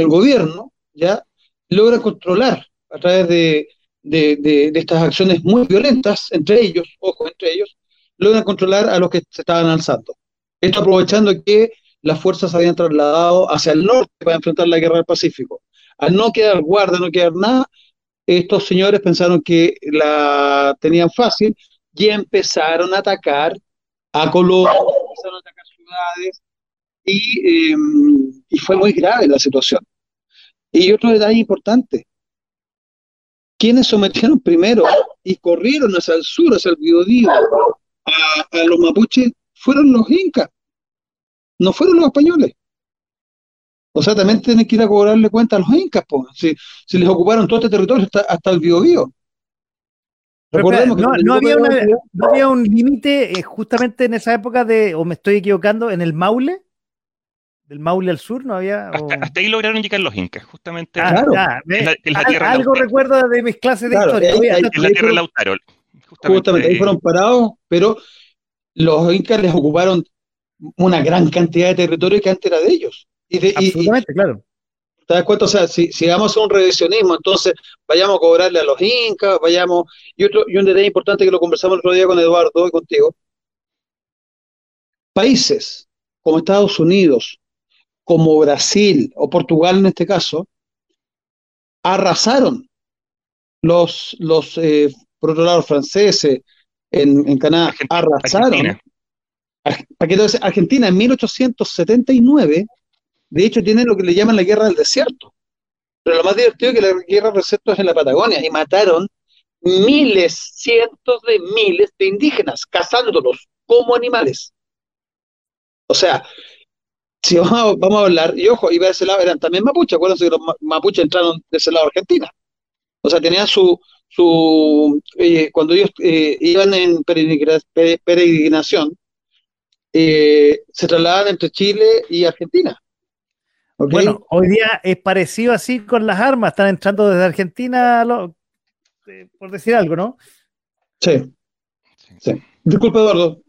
gobierno, ¿ya? Logran controlar a través de, estas acciones muy violentas, entre ellos, ojo, entre ellos, logran controlar a los que se estaban alzando. Esto aprovechando que las fuerzas habían trasladado hacia el norte para enfrentar la guerra del Pacífico. Al no quedar guarda, no quedar nada, estos señores pensaron que la tenían fácil y empezaron a atacar a Colombia, empezaron a atacar ciudades y, eh, y, fue muy grave la situación. Y otro detalle importante, quienes sometieron primero y corrieron hacia el sur, hacia el Biodío, a, a los mapuches, fueron los incas, no fueron los españoles. O sea, también tienen que ir a cobrarle cuenta a los incas, pues, si, si les ocuparon todo este territorio hasta, hasta el Biobío. Recordemos no, que no, había una, no, había un límite eh, justamente en esa época de, o me estoy equivocando, en el Maule, del Maule al sur, no había. Hasta, o... hasta ahí lograron llegar los incas, justamente. Ah, claro. ya, en la, en la tierra algo recuerdo de mis clases de claro, historia. Ahí, ahí, en la tierra de Lautaro. Justamente, justamente ahí fueron parados, pero los incas les ocuparon una gran cantidad de territorio que antes era de ellos. Y de, Absolutamente, y, claro. ¿Te das cuenta? O sea, si, si vamos a un revisionismo, entonces vayamos a cobrarle a los incas, vayamos. Y, otro, y un detalle importante que lo conversamos el otro día con Eduardo y contigo. Países como Estados Unidos, como Brasil o Portugal en este caso, arrasaron los, los eh, por otro lado, franceses en, en Canadá, Argentina, arrasaron. Argentina. Argentina en 1879 de hecho, tienen lo que le llaman la guerra del desierto. Pero lo más divertido es que la guerra del desierto es en la Patagonia y mataron miles, cientos de miles de indígenas, cazándolos como animales. O sea, si vamos a, vamos a hablar, y ojo, iba de ese lado, eran también mapuches, acuérdense que los mapuches entraron de ese lado de Argentina. O sea, tenían su, su eh, cuando ellos eh, iban en peregrinación, eh, se trasladaban entre Chile y Argentina. Okay. Bueno, hoy día es parecido así con las armas, están entrando desde Argentina, lo, eh, por decir algo, ¿no? Sí. sí. Disculpe, Eduardo,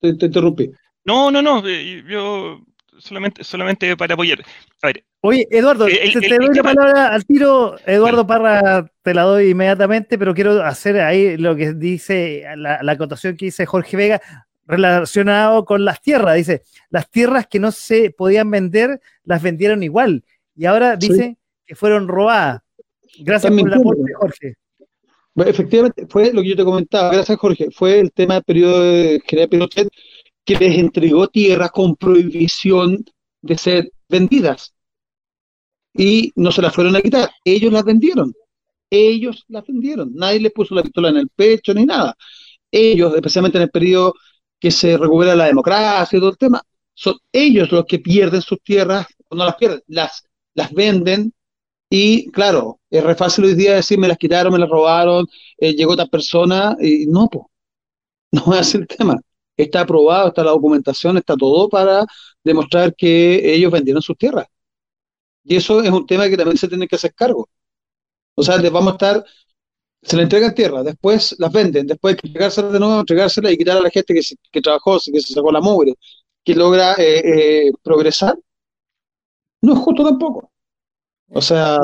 te, te, interrumpí. No, no, no, yo solamente, solamente para apoyar. A ver. Oye, Eduardo, el, te, el, te, doy la palabra al tiro. Eduardo Parra te la doy inmediatamente, pero quiero hacer ahí lo que dice, la, la acotación que dice Jorge Vega relacionado con las tierras. Dice, las tierras que no se podían vender, las vendieron igual. Y ahora dice sí. que fueron robadas. Gracias También por el aporte, Jorge. Efectivamente, fue lo que yo te comentaba. Gracias, Jorge. Fue el tema del periodo de General Pinochet que les entregó tierras con prohibición de ser vendidas. Y no se las fueron a quitar. Ellos las vendieron. Ellos las vendieron. Nadie les puso la pistola en el pecho ni nada. Ellos, especialmente en el periodo que se recupera la democracia y todo el tema, son ellos los que pierden sus tierras, no las pierden, las, las venden y claro, es re fácil hoy día decir me las quitaron, me las robaron, eh, llegó otra persona, y no, pues, no es el tema. Está aprobado, está la documentación, está todo para demostrar que ellos vendieron sus tierras. Y eso es un tema que también se tiene que hacer cargo. O sea, les vamos a estar se le entregan tierra, después las venden, después hay que entregárselas de nuevo, entregárselas y quitar a la gente que, se, que trabajó, que se sacó la mugre. que logra eh, eh, progresar, no es justo tampoco. O sea,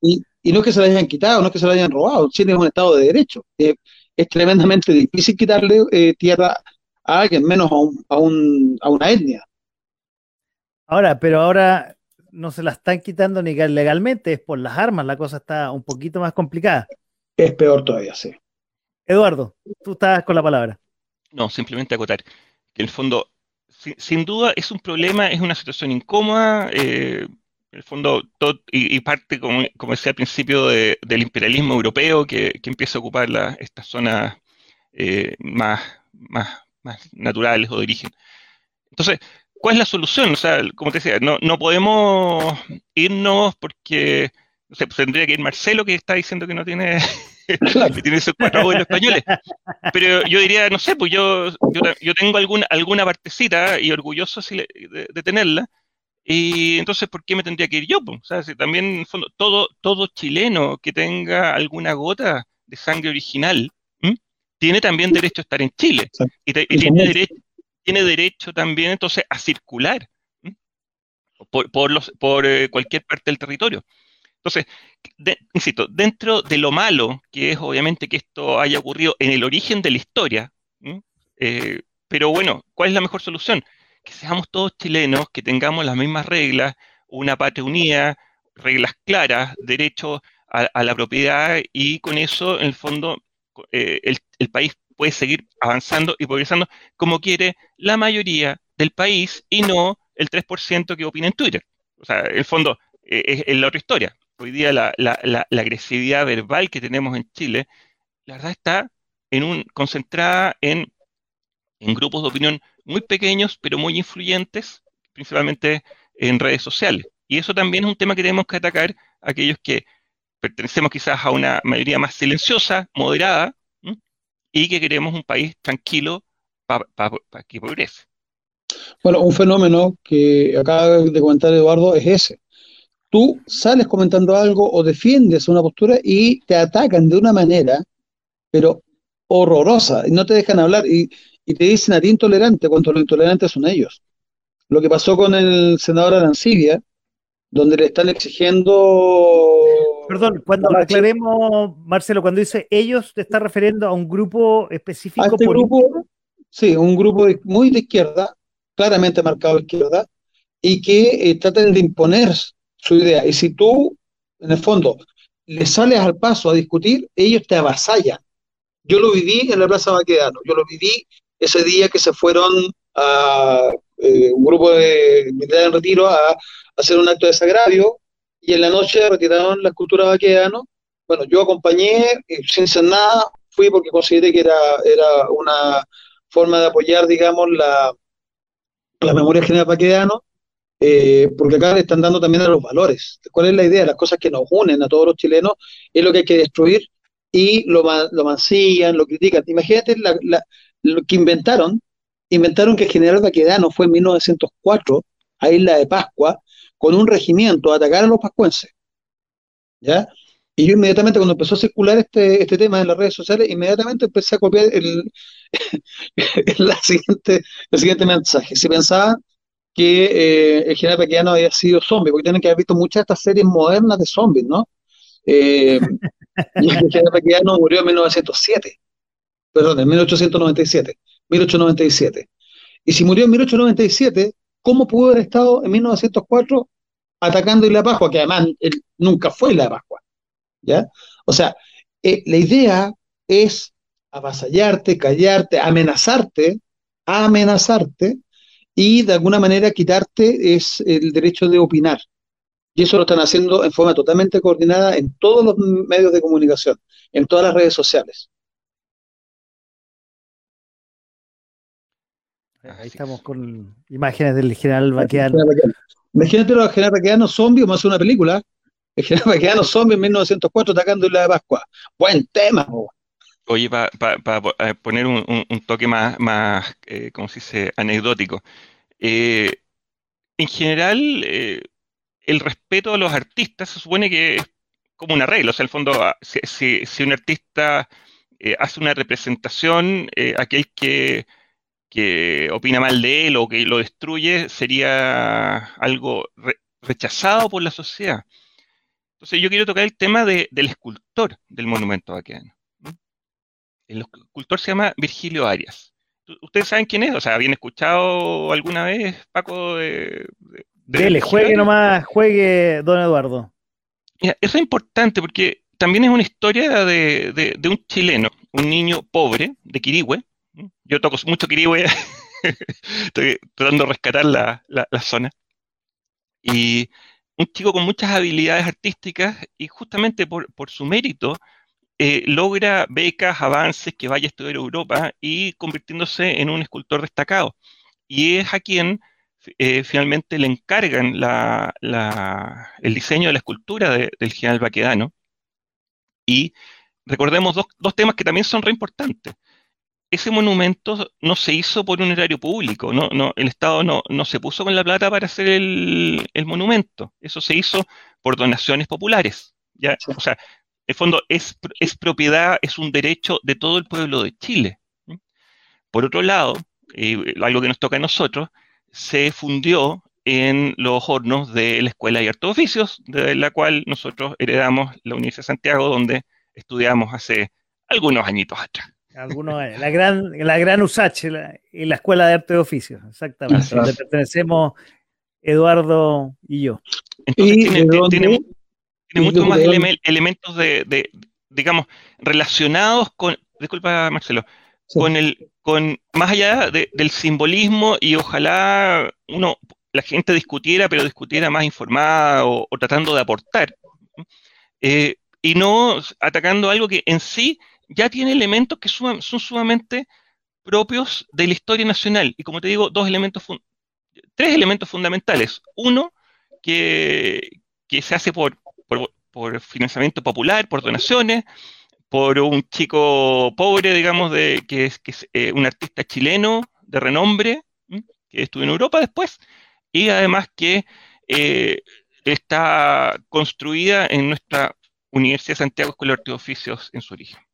y, no es que se la hayan quitado, no es que se la hayan robado, Chile es un Estado de Derecho. es tremendamente difícil quitarle tierra a alguien, menos a, un, a, un, a una etnia. Ahora, pero ahora no se la están quitando ni legalmente, es por las armas, la cosa está un poquito más complicada. Es peor todavía, sí. Eduardo, tú estás con la palabra. No, simplemente acotar que en el fondo, sin, duda, es un problema, es una situación incómoda. Eh, en el fondo, todo, y, parte, como, decía al principio, del imperialismo europeo que, empieza a ocupar estas zonas eh, más, más, más naturales o de origen. Entonces, ¿cuál es la solución? O sea, como te decía, no, no podemos irnos porque no sé, pues tendría que ir Marcelo que está diciendo que no tiene, que tiene esos cuatro abuelos españoles. Pero yo diría, no sé, pues yo, yo, tengo alguna, alguna partecita y orgulloso de, tenerla. Y entonces, ¿por qué me tendría que ir yo? Pues? O sea, si también, en el fondo, todo, todo chileno que tenga alguna gota de sangre original, tiene también derecho a estar en Chile. Y, tiene, derecho, tiene derecho también entonces a circular por, por, los, por eh, cualquier parte del territorio. Entonces, insisto, dentro de lo malo que es obviamente que esto haya ocurrido en el origen de la historia, eh, pero bueno, ¿cuál es la mejor solución? Que seamos todos chilenos, que tengamos las mismas reglas, una patria unida, reglas claras, derecho a, la propiedad y con eso, en el fondo, eh, el, país puede seguir avanzando y progresando como quiere la mayoría del país y no el 3% que opina en Twitter. O sea, el fondo eh, es la otra historia hoy día la, agresividad verbal que tenemos en Chile, la verdad está en un, concentrada en, grupos de opinión muy pequeños, pero muy influyentes, principalmente en redes sociales. Y eso también es un tema que tenemos que atacar aquellos que pertenecemos quizás a una mayoría más silenciosa, moderada, y que queremos un país tranquilo para que progrese. Bueno, un fenómeno que acaba de comentar Eduardo es ese tú sales comentando algo o defiendes una postura y te atacan de una manera, pero horrorosa, y no te dejan hablar y, te dicen a ti intolerante cuando los intolerantes son ellos. Lo que pasó con el senador Arancibia, donde le están exigiendo... Perdón, cuando aclaremos, Marcelo, cuando dice ellos, te está refiriendo a un grupo específico. A este grupo, sí, un grupo muy de izquierda, claramente marcado de izquierda, y que eh, tratan de imponer su idea. Y si tú, en el fondo, le sales al paso a discutir, ellos te avasallan. Yo lo viví en la Plaza Baquedano, yo lo viví ese día que se fueron a eh, un grupo de militares en retiro a, hacer un acto de desagravio y en la noche retiraron la escultura Baquedano. Bueno, yo acompañé eh, sin ser nada, fui porque consideré que era, era una forma de apoyar, digamos, la, la memoria general Baquedano eh, porque acá le están dando también a los valores. ¿Cuál es la idea? Las cosas que nos unen a todos los chilenos es lo que hay que destruir y lo, lo mancillan, lo critican. Imagínate lo que inventaron. Inventaron que el general Baquedano fue en 1904 a Isla de Pascua con un regimiento a atacar a los pascuenses. ¿Ya? Y yo inmediatamente, cuando empezó a circular este, este tema en las redes sociales, inmediatamente empecé a copiar el, la siguiente, el siguiente mensaje. Si pensaban que eh, el general Pequeano había sido zombie, porque tienen que haber visto muchas de estas series modernas de zombies, ¿no? Eh, y el general Pequeano murió en 1907, perdón, en 1897, 1897. Y si murió en 1897, ¿cómo pudo haber estado en 1904 atacando Isla Pascua, que además él nunca fue Isla Pascua? ¿Ya? O sea, eh, la idea es avasallarte, callarte, amenazarte, amenazarte, y de alguna manera quitarte es el derecho de opinar. Y eso lo están haciendo en forma totalmente coordinada en todos los medios de comunicación, en todas las redes sociales. Ahí estamos con imágenes del general Baqueano. Imagínate los general Baqueano zombie, vamos a hacer una película. El general Baqueano zombie en 1904 atacando la de Pascua. Buen tema. Oye, para eh, poner un, toque más, más eh, ¿cómo se dice?, anecdótico. Eh, en general, el respeto a los artistas se supone que es como una regla. O sea, en el fondo, ah, si, un artista hace una representación, aquel que que opina mal de él o que lo destruye sería algo rechazado por la sociedad. Entonces yo quiero tocar el tema del escultor del monumento vaqueano. El escultor se llama Virgilio Arias. ¿Ustedes saben quién es? O sea, ¿habían escuchado alguna vez, Paco, de... Dele, juegue nomás, juegue, don Eduardo. Mira, eso es importante porque también es una historia de, un chileno, un niño pobre de Quirihue. Yo toco mucho Quirihue, estoy tratando de rescatar la, zona. Y un chico con muchas habilidades artísticas y justamente por, su mérito eh, logra becas, avances, que vaya a estudiar Europa y convirtiéndose en un escultor destacado. Y es a quien eh, finalmente le encargan el diseño de la escultura del general Baquedano. Y recordemos dos, temas que también son re importantes. Ese monumento no se hizo por un erario público, no, no, el Estado no, no se puso con la plata para hacer el, monumento, eso se hizo por donaciones populares. ¿ya? O sea, en fondo es, es propiedad, es un derecho de todo el pueblo de Chile. Por otro lado, eh, algo que nos toca a nosotros, se fundió en los hornos de la Escuela de Artes Oficios, de la cual nosotros heredamos la Universidad de Santiago, donde estudiamos hace algunos añitos atrás. Algunos la gran, la gran USACH y la Escuela de Artes Oficios, exactamente, donde pertenecemos Eduardo y yo. Entonces tiene, muchos más elementos de, digamos, relacionados con, disculpa Marcelo, con el, con, más allá del simbolismo y ojalá uno, la gente discutiera, pero discutiera más informada o, tratando de aportar, eh, y no atacando algo que en sí ya tiene elementos que son sumamente propios de la historia nacional. Y como te digo, dos elementos, tres elementos fundamentales. Uno, que, se hace por, por financiamiento popular, por donaciones, por un chico pobre, digamos, de, que es, que eh, un artista chileno de renombre, que estuvo en Europa después, y además que eh, está construida en nuestra Universidad de Santiago Escuela de Artes Oficios en su origen.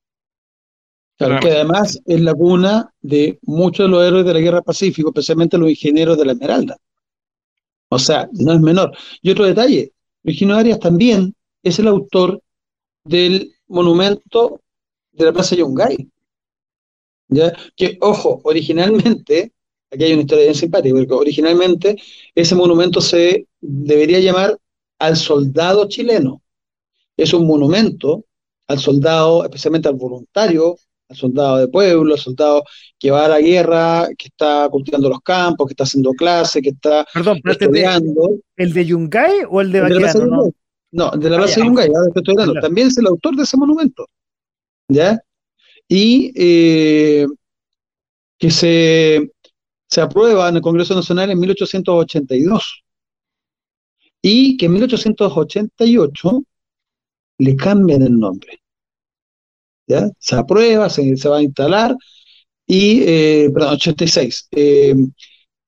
Claro, que además es la cuna de muchos de los héroes de la Guerra Pacífico, especialmente los ingenieros de la Esmeralda. O sea, no es menor. Y otro detalle, Virginio Arias también es el autor del monumento de la Plaza Yungay. ¿ya? Que, ojo, originalmente, aquí hay una historia bien simpática, porque originalmente ese monumento se debería llamar al soldado chileno. Es un monumento al soldado, especialmente al voluntario, soldado de pueblo, soldado que va a la guerra, que está cultivando los campos, que está haciendo clase, que está Perdón, este estudiando. ¿El de Yungay o el de Baquiano? No, de la Plaza de Yungay, estoy hablando. También es el autor de ese monumento. ¿Ya? Y eh, que se, se aprueba en el Congreso Nacional en 1882. Y que en 1888 le cambian el nombre. ¿Ya? Se aprueba, se, va a instalar, y, eh, perdón, 86. Eh,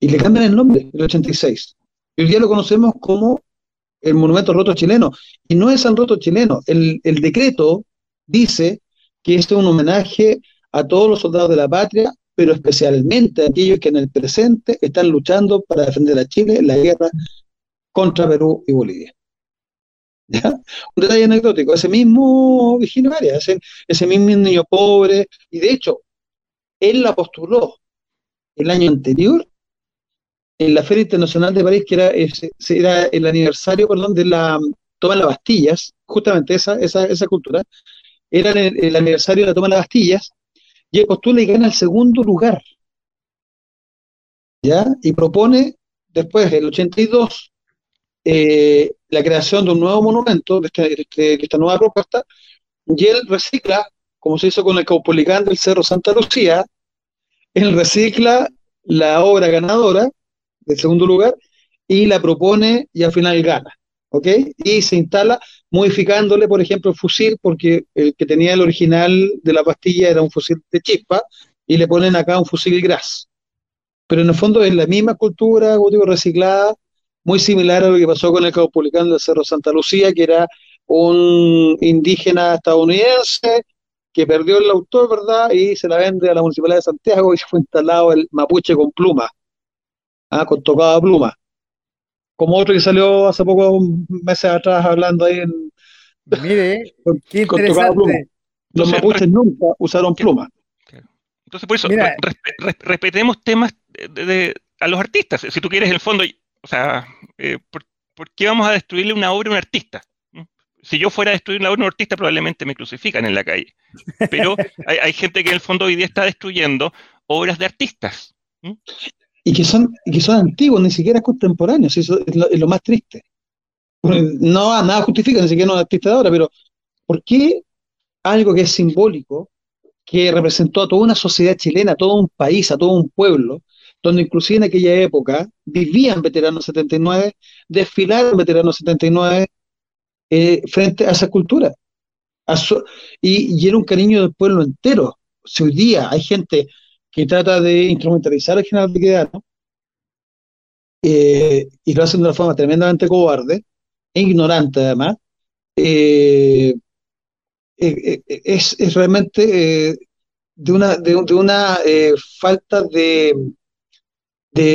y le cambian el nombre, el 86. Y hoy día lo conocemos como el monumento roto chileno. Y no es al roto chileno. El, decreto dice que este es un homenaje a todos los soldados de la patria, pero especialmente a aquellos que en el presente están luchando para defender a Chile en la guerra contra Perú y Bolivia. Un detalle anecdótico, ese mismo Virginio Arias, ese, mismo niño pobre, y de hecho, él la postuló el año anterior en la Feria Internacional de París, que era, era el aniversario, perdón, de la toma de las Bastillas, justamente esa, esa, cultura, era el, aniversario de la toma de las Bastillas, y él postula y gana el segundo lugar. ¿Ya? Y propone después, el 82, eh, la creación de un nuevo monumento, de, este, este, esta nueva propuesta, y él recicla, como se hizo con el Caupolicán del Cerro Santa Lucía, él recicla la obra ganadora de segundo lugar y la propone y al final gana. ¿Ok? Y se instala modificándole, por ejemplo, el fusil, porque el que tenía el original de la pastilla era un fusil de chispa, y le ponen acá un fusil gras. Pero en el fondo es la misma cultura, digo, reciclada, muy similar a lo que pasó con el caupolicán del Cerro Santa Lucía, que era un indígena estadounidense que perdió el autor, ¿verdad? Y se la vende a la Municipalidad de Santiago y se fue instalado el mapuche con pluma, ¿ah? con tocada pluma. Como otro que salió hace poco, meses atrás, hablando ahí en... Mire, qué interesante. Los mapuches nunca usaron pluma. Entonces, por eso, respetemos temas de, a los artistas. Si tú quieres, el fondo, o sea, eh, ¿por, qué vamos a destruirle una obra a un artista? ¿Mm? Si yo fuera a destruir la obra a un artista, probablemente me crucifican en la calle. Pero hay, gente que en el fondo hoy día está destruyendo obras de artistas. ¿Mm? Y que son, y que son antiguos, ni siquiera contemporáneos, eso es lo, más triste. No, nada justifica, ni siquiera un artista de ahora, pero ¿por qué algo que es simbólico, que representó a toda una sociedad chilena, a todo un país, a todo un pueblo, donde inclusive en aquella época vivían veteranos 79, desfilaron veteranos 79 eh, frente a esa cultura. y, era un cariño del pueblo entero. Si hoy día hay gente que trata de instrumentalizar al general de eh, y lo hacen de una forma tremendamente cobarde e ignorante además, eh, es, es, realmente de una, de, una falta de,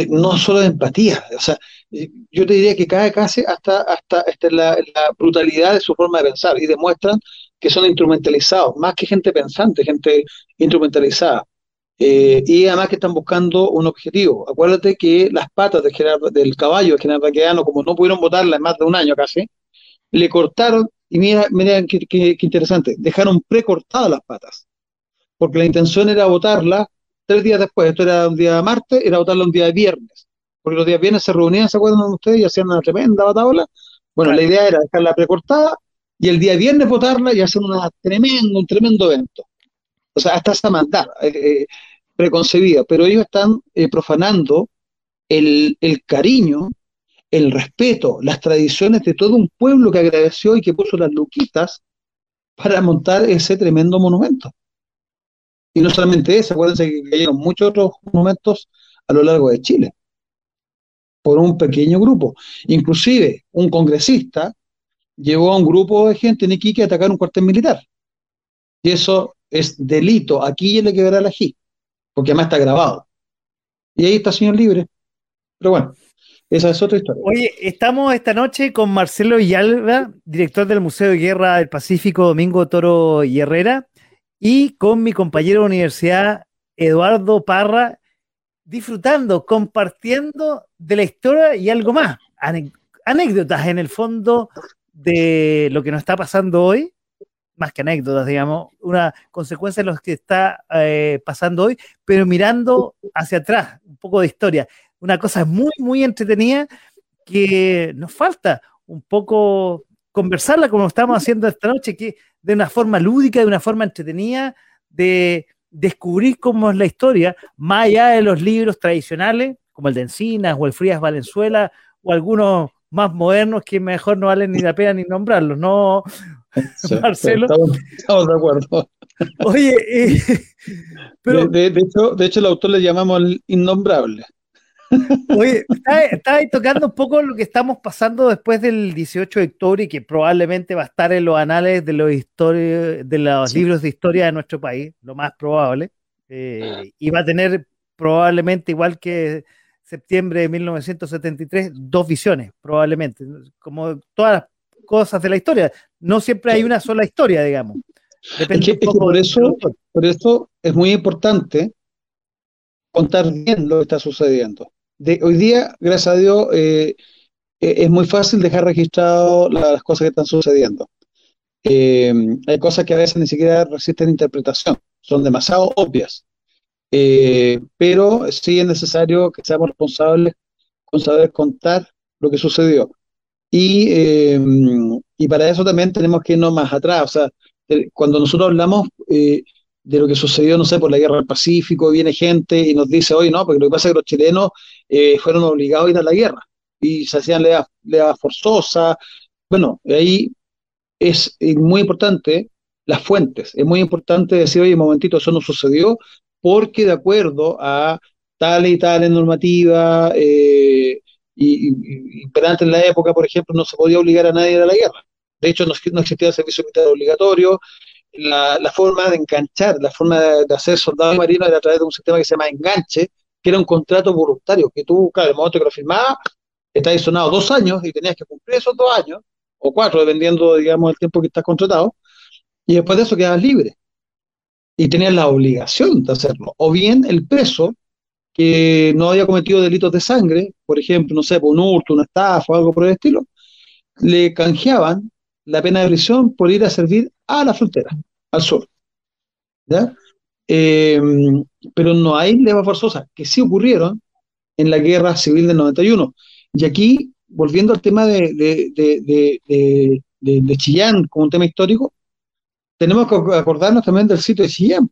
no solo de empatía, o sea, yo te diría que cae casi hasta, hasta, la, brutalidad de su forma de pensar y demuestran que son instrumentalizados, más que gente pensante, gente instrumentalizada. Eh, y además que están buscando un objetivo. Acuérdate que las patas de del caballo de General Baqueano, como no pudieron votarla en más de un año casi, le cortaron, y mira, mira qué, qué interesante, dejaron precortadas las patas, porque la intención era votarla tres días después, esto era un día de martes, era votarla un día de viernes, porque los días viernes se reunían, ¿se acuerdan ustedes? Y hacían una tremenda bataola. Bueno, la idea era dejarla precortada y el día viernes votarla y hacer una tremendo, un tremendo evento. O sea, hasta esa maldad eh, eh, preconcebida, pero ellos están eh, profanando el, el cariño, el respeto, las tradiciones de todo un pueblo que agradeció y que puso las luquitas para montar ese tremendo monumento. Y no solamente eso, acuérdense que cayeron muchos otros monumentos a lo largo de Chile, por un pequeño grupo. Inclusive un congresista llevó a un grupo de gente en Iquique a atacar un cuartel militar. Y eso es delito. Aquí ya le quedará la G, porque además está grabado. Y ahí está el señor libre. Pero bueno, esa es otra historia. Oye, estamos esta noche con Marcelo Villalba, director del Museo de Guerra del Pacífico, Domingo Toro y Herrera y con mi compañero de universidad, Eduardo Parra, disfrutando, compartiendo de la historia y algo más, anécdotas en el fondo de lo que nos está pasando hoy, más que anécdotas, digamos, una consecuencia de lo que está eh, pasando hoy, pero mirando hacia atrás, un poco de historia. Una cosa muy, muy entretenida que nos falta un poco conversarla como estamos haciendo esta noche, que de una forma lúdica, de una forma entretenida, de descubrir cómo es la historia, más allá de los libros tradicionales, como el de Encinas o el Frías Valenzuela, o algunos más modernos que mejor no valen ni la pena ni nombrarlos, ¿no, Marcelo? Estamos, de acuerdo. Oye, eh, pero... De, hecho, de hecho, el autor le llamamos el innombrable. Oye, está, ahí tocando un poco lo que estamos pasando después del 18 de octubre y que probablemente va a estar en los anales de los, de los libros de historia de nuestro país, lo más probable. Eh, y va a tener probablemente, igual que septiembre de 1973, dos visiones, probablemente, como todas las cosas de la historia. No siempre hay una sola historia, digamos. Depende por, eso, por eso es muy importante contar bien lo que está sucediendo hoy día, gracias a Dios, eh, eh, es muy fácil dejar registrado las cosas que están sucediendo. Eh, hay cosas que a veces ni siquiera resisten interpretación, son demasiado obvias. pero sí es necesario que seamos responsables con saber contar lo que sucedió. Y, y para eso también tenemos que irnos más atrás. O sea, cuando nosotros hablamos de lo que sucedió, no sé, por la guerra del Pacífico, viene gente y nos dice, oye, no, porque lo que pasa es que los chilenos eh, fueron obligados a ir a la guerra y se hacían leas, forzosas. Bueno, ahí es muy importante las fuentes, es muy importante decir, oye, un momentito, eso no sucedió porque de acuerdo a tal y tal normativa, eh, y, antes en la época, por ejemplo, no se podía obligar a nadie a la guerra. De hecho, no, no existía el servicio militar obligatorio, la, forma de enganchar, la forma de, hacer soldados marinos era a través de un sistema que se llama enganche, que era un contrato voluntario, que tú, claro, el momento que lo firmabas, estabas sonado dos años y tenías que cumplir esos dos años, o cuatro, dependiendo, digamos, del tiempo que estás contratado, y después de eso quedabas libre. Y tenías la obligación de hacerlo. O bien el preso, que no había cometido delitos de sangre, por ejemplo, no sé, un hurto, una estafa o algo por el estilo, le canjeaban la pena de prisión por ir a servir a la frontera, al sur. ¿ya? Em, pero no hay leva forzosa, que sí ocurrieron en la guerra civil del 91. Y aquí, volviendo al tema de, de, Chillán como un tema histórico, tenemos que acordarnos también del sitio de Chillán,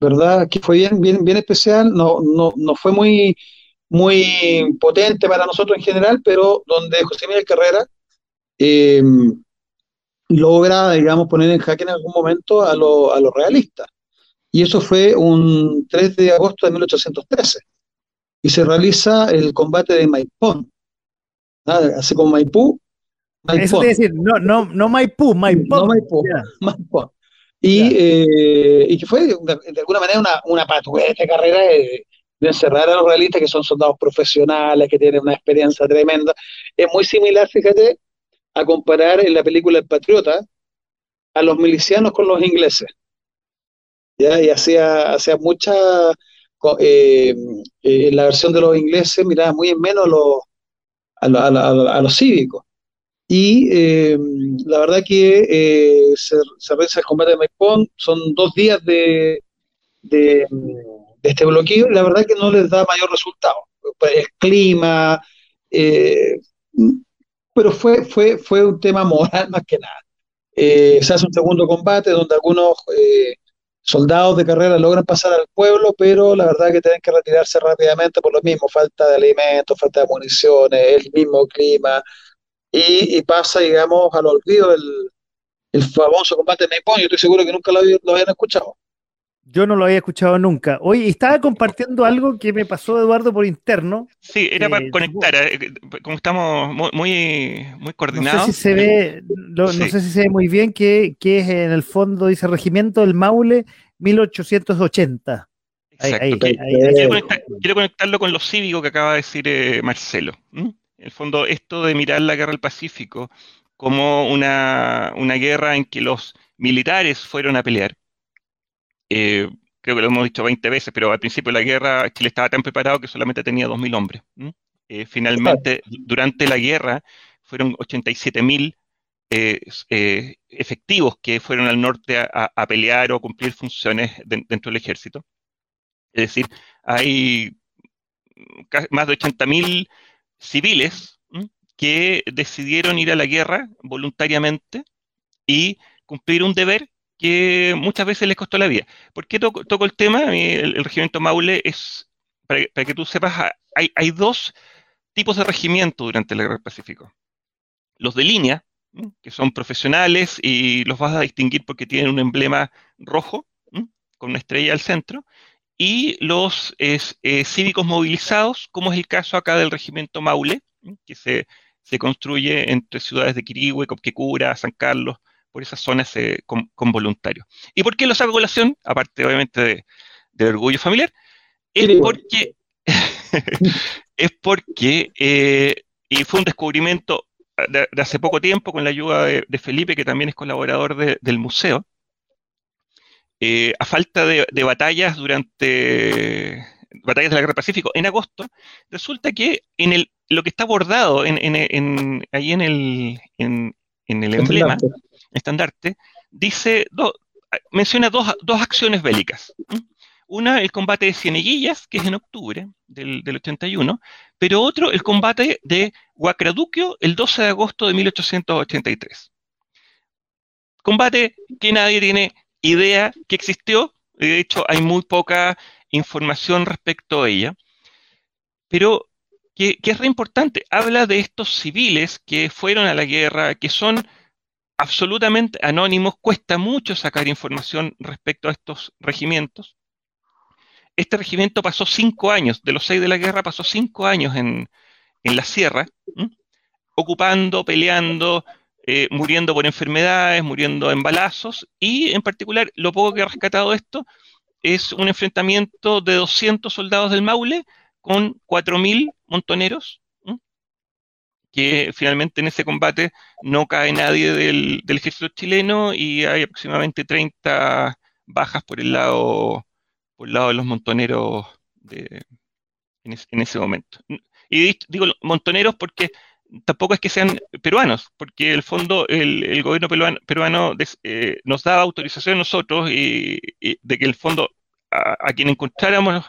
¿verdad? Que fue bien, bien, bien especial, no, no, no fue muy, muy potente para nosotros en general, pero donde José Miguel Carrera eh, logra, digamos, poner en jaque en algún momento a, a los realistas. Y eso fue un 3 de agosto de 1813. Y se realiza el combate de Maipón. Así como Maipú. Eso es decir, no, no, no Maipú, Maipón. No Maipú, Maipón. Y, eh, y, que fue de alguna manera una, una patueta carrera de, de, encerrar a los realistas que son soldados profesionales, que tienen una experiencia tremenda. Es muy similar, fíjate, a comparar en la película El Patriota a los milicianos con los ingleses. ¿ya? Y hacía, hacía mucha, eh, eh, la versión de los ingleses miraba muy en menos los, a, los cívicos. Y eh, la verdad que se, se el combate de Maipón, son dos días de, de, este bloqueo y la verdad que no les da mayor resultado. El clima, pero fue, fue, fue un tema moral más que nada. Eh, se hace un segundo combate donde algunos eh, soldados de carrera logran pasar al pueblo, pero la verdad es que tienen que retirarse rápidamente por lo mismo, falta de alimentos, falta de municiones, el mismo clima, y, pasa, digamos, al olvido el, el famoso combate de Maipón, yo estoy seguro que nunca lo, lo habían escuchado. Yo no lo había escuchado nunca. Oye, estaba compartiendo algo que me pasó Eduardo por interno. Sí, era para conectar, eh, como estamos muy, muy, coordinados. No sé si se ve, no, sé si se ve muy bien que, es en el fondo, dice Regimiento del Maule 1880. Exacto. quiero, conectarlo con lo cívico que acaba de decir eh, Marcelo. En el fondo, esto de mirar la guerra del Pacífico como una, una guerra en que los militares fueron a pelear eh, creo que lo hemos dicho 20 veces, pero al principio de la guerra Chile estaba tan preparado que solamente tenía 2.000 hombres. Eh, finalmente, durante la guerra, fueron 87.000 eh, eh, efectivos que fueron al norte a, pelear o cumplir funciones dentro del ejército. Es decir, hay más de 80.000 civiles que decidieron ir a la guerra voluntariamente y cumplir un deber que muchas veces les costó la vida. ¿Por qué toco, el tema? El, regimiento Maule es, para, que tú sepas, hay, hay, dos tipos de regimiento durante la Guerra del Pacífico. Los de línea, que son profesionales y los vas a distinguir porque tienen un emblema rojo con una estrella al centro, y los eh, cívicos movilizados, como es el caso acá del regimiento Maule, que se, se construye entre ciudades de Quirihue, Copquecura, San Carlos, por esas zonas eh, con, voluntarios. ¿Y por qué lo saco colación? Aparte, obviamente, de, del orgullo familiar, es porque, es porque, eh, y fue un descubrimiento de, hace poco tiempo con la ayuda de, Felipe, que también es colaborador del museo, eh, a falta de, batallas durante batallas de la Guerra Pacífico en agosto, resulta que en el, lo que está bordado en, ahí en el, en, el emblema, estandarte, dice, menciona dos, acciones bélicas. Una, el combate de Cieneguillas, que es en octubre del, 81, pero otro, el combate de Huacraduquio, el 12 de agosto de 1883. Combate que nadie tiene idea que existió, de hecho hay muy poca información respecto a ella, pero que, que es re importante, habla de estos civiles que fueron a la guerra, que son absolutamente anónimos, cuesta mucho sacar información respecto a estos regimientos. Este regimiento pasó cinco años, de los seis de la guerra, pasó cinco años en, la sierra, ocupando, peleando, eh, muriendo por enfermedades, muriendo en balazos, y en particular lo poco que ha rescatado esto es un enfrentamiento de 200 soldados del Maule con 4.000 montoneros, que finalmente en ese combate no cae nadie del, ejército chileno y hay aproximadamente 30 bajas por el lado, por el lado de los montoneros en, ese momento. Y digo montoneros porque tampoco es que sean peruanos, porque el fondo el, gobierno peruano, eh, nos daba autorización a nosotros y, de que el fondo a, quien encontráramos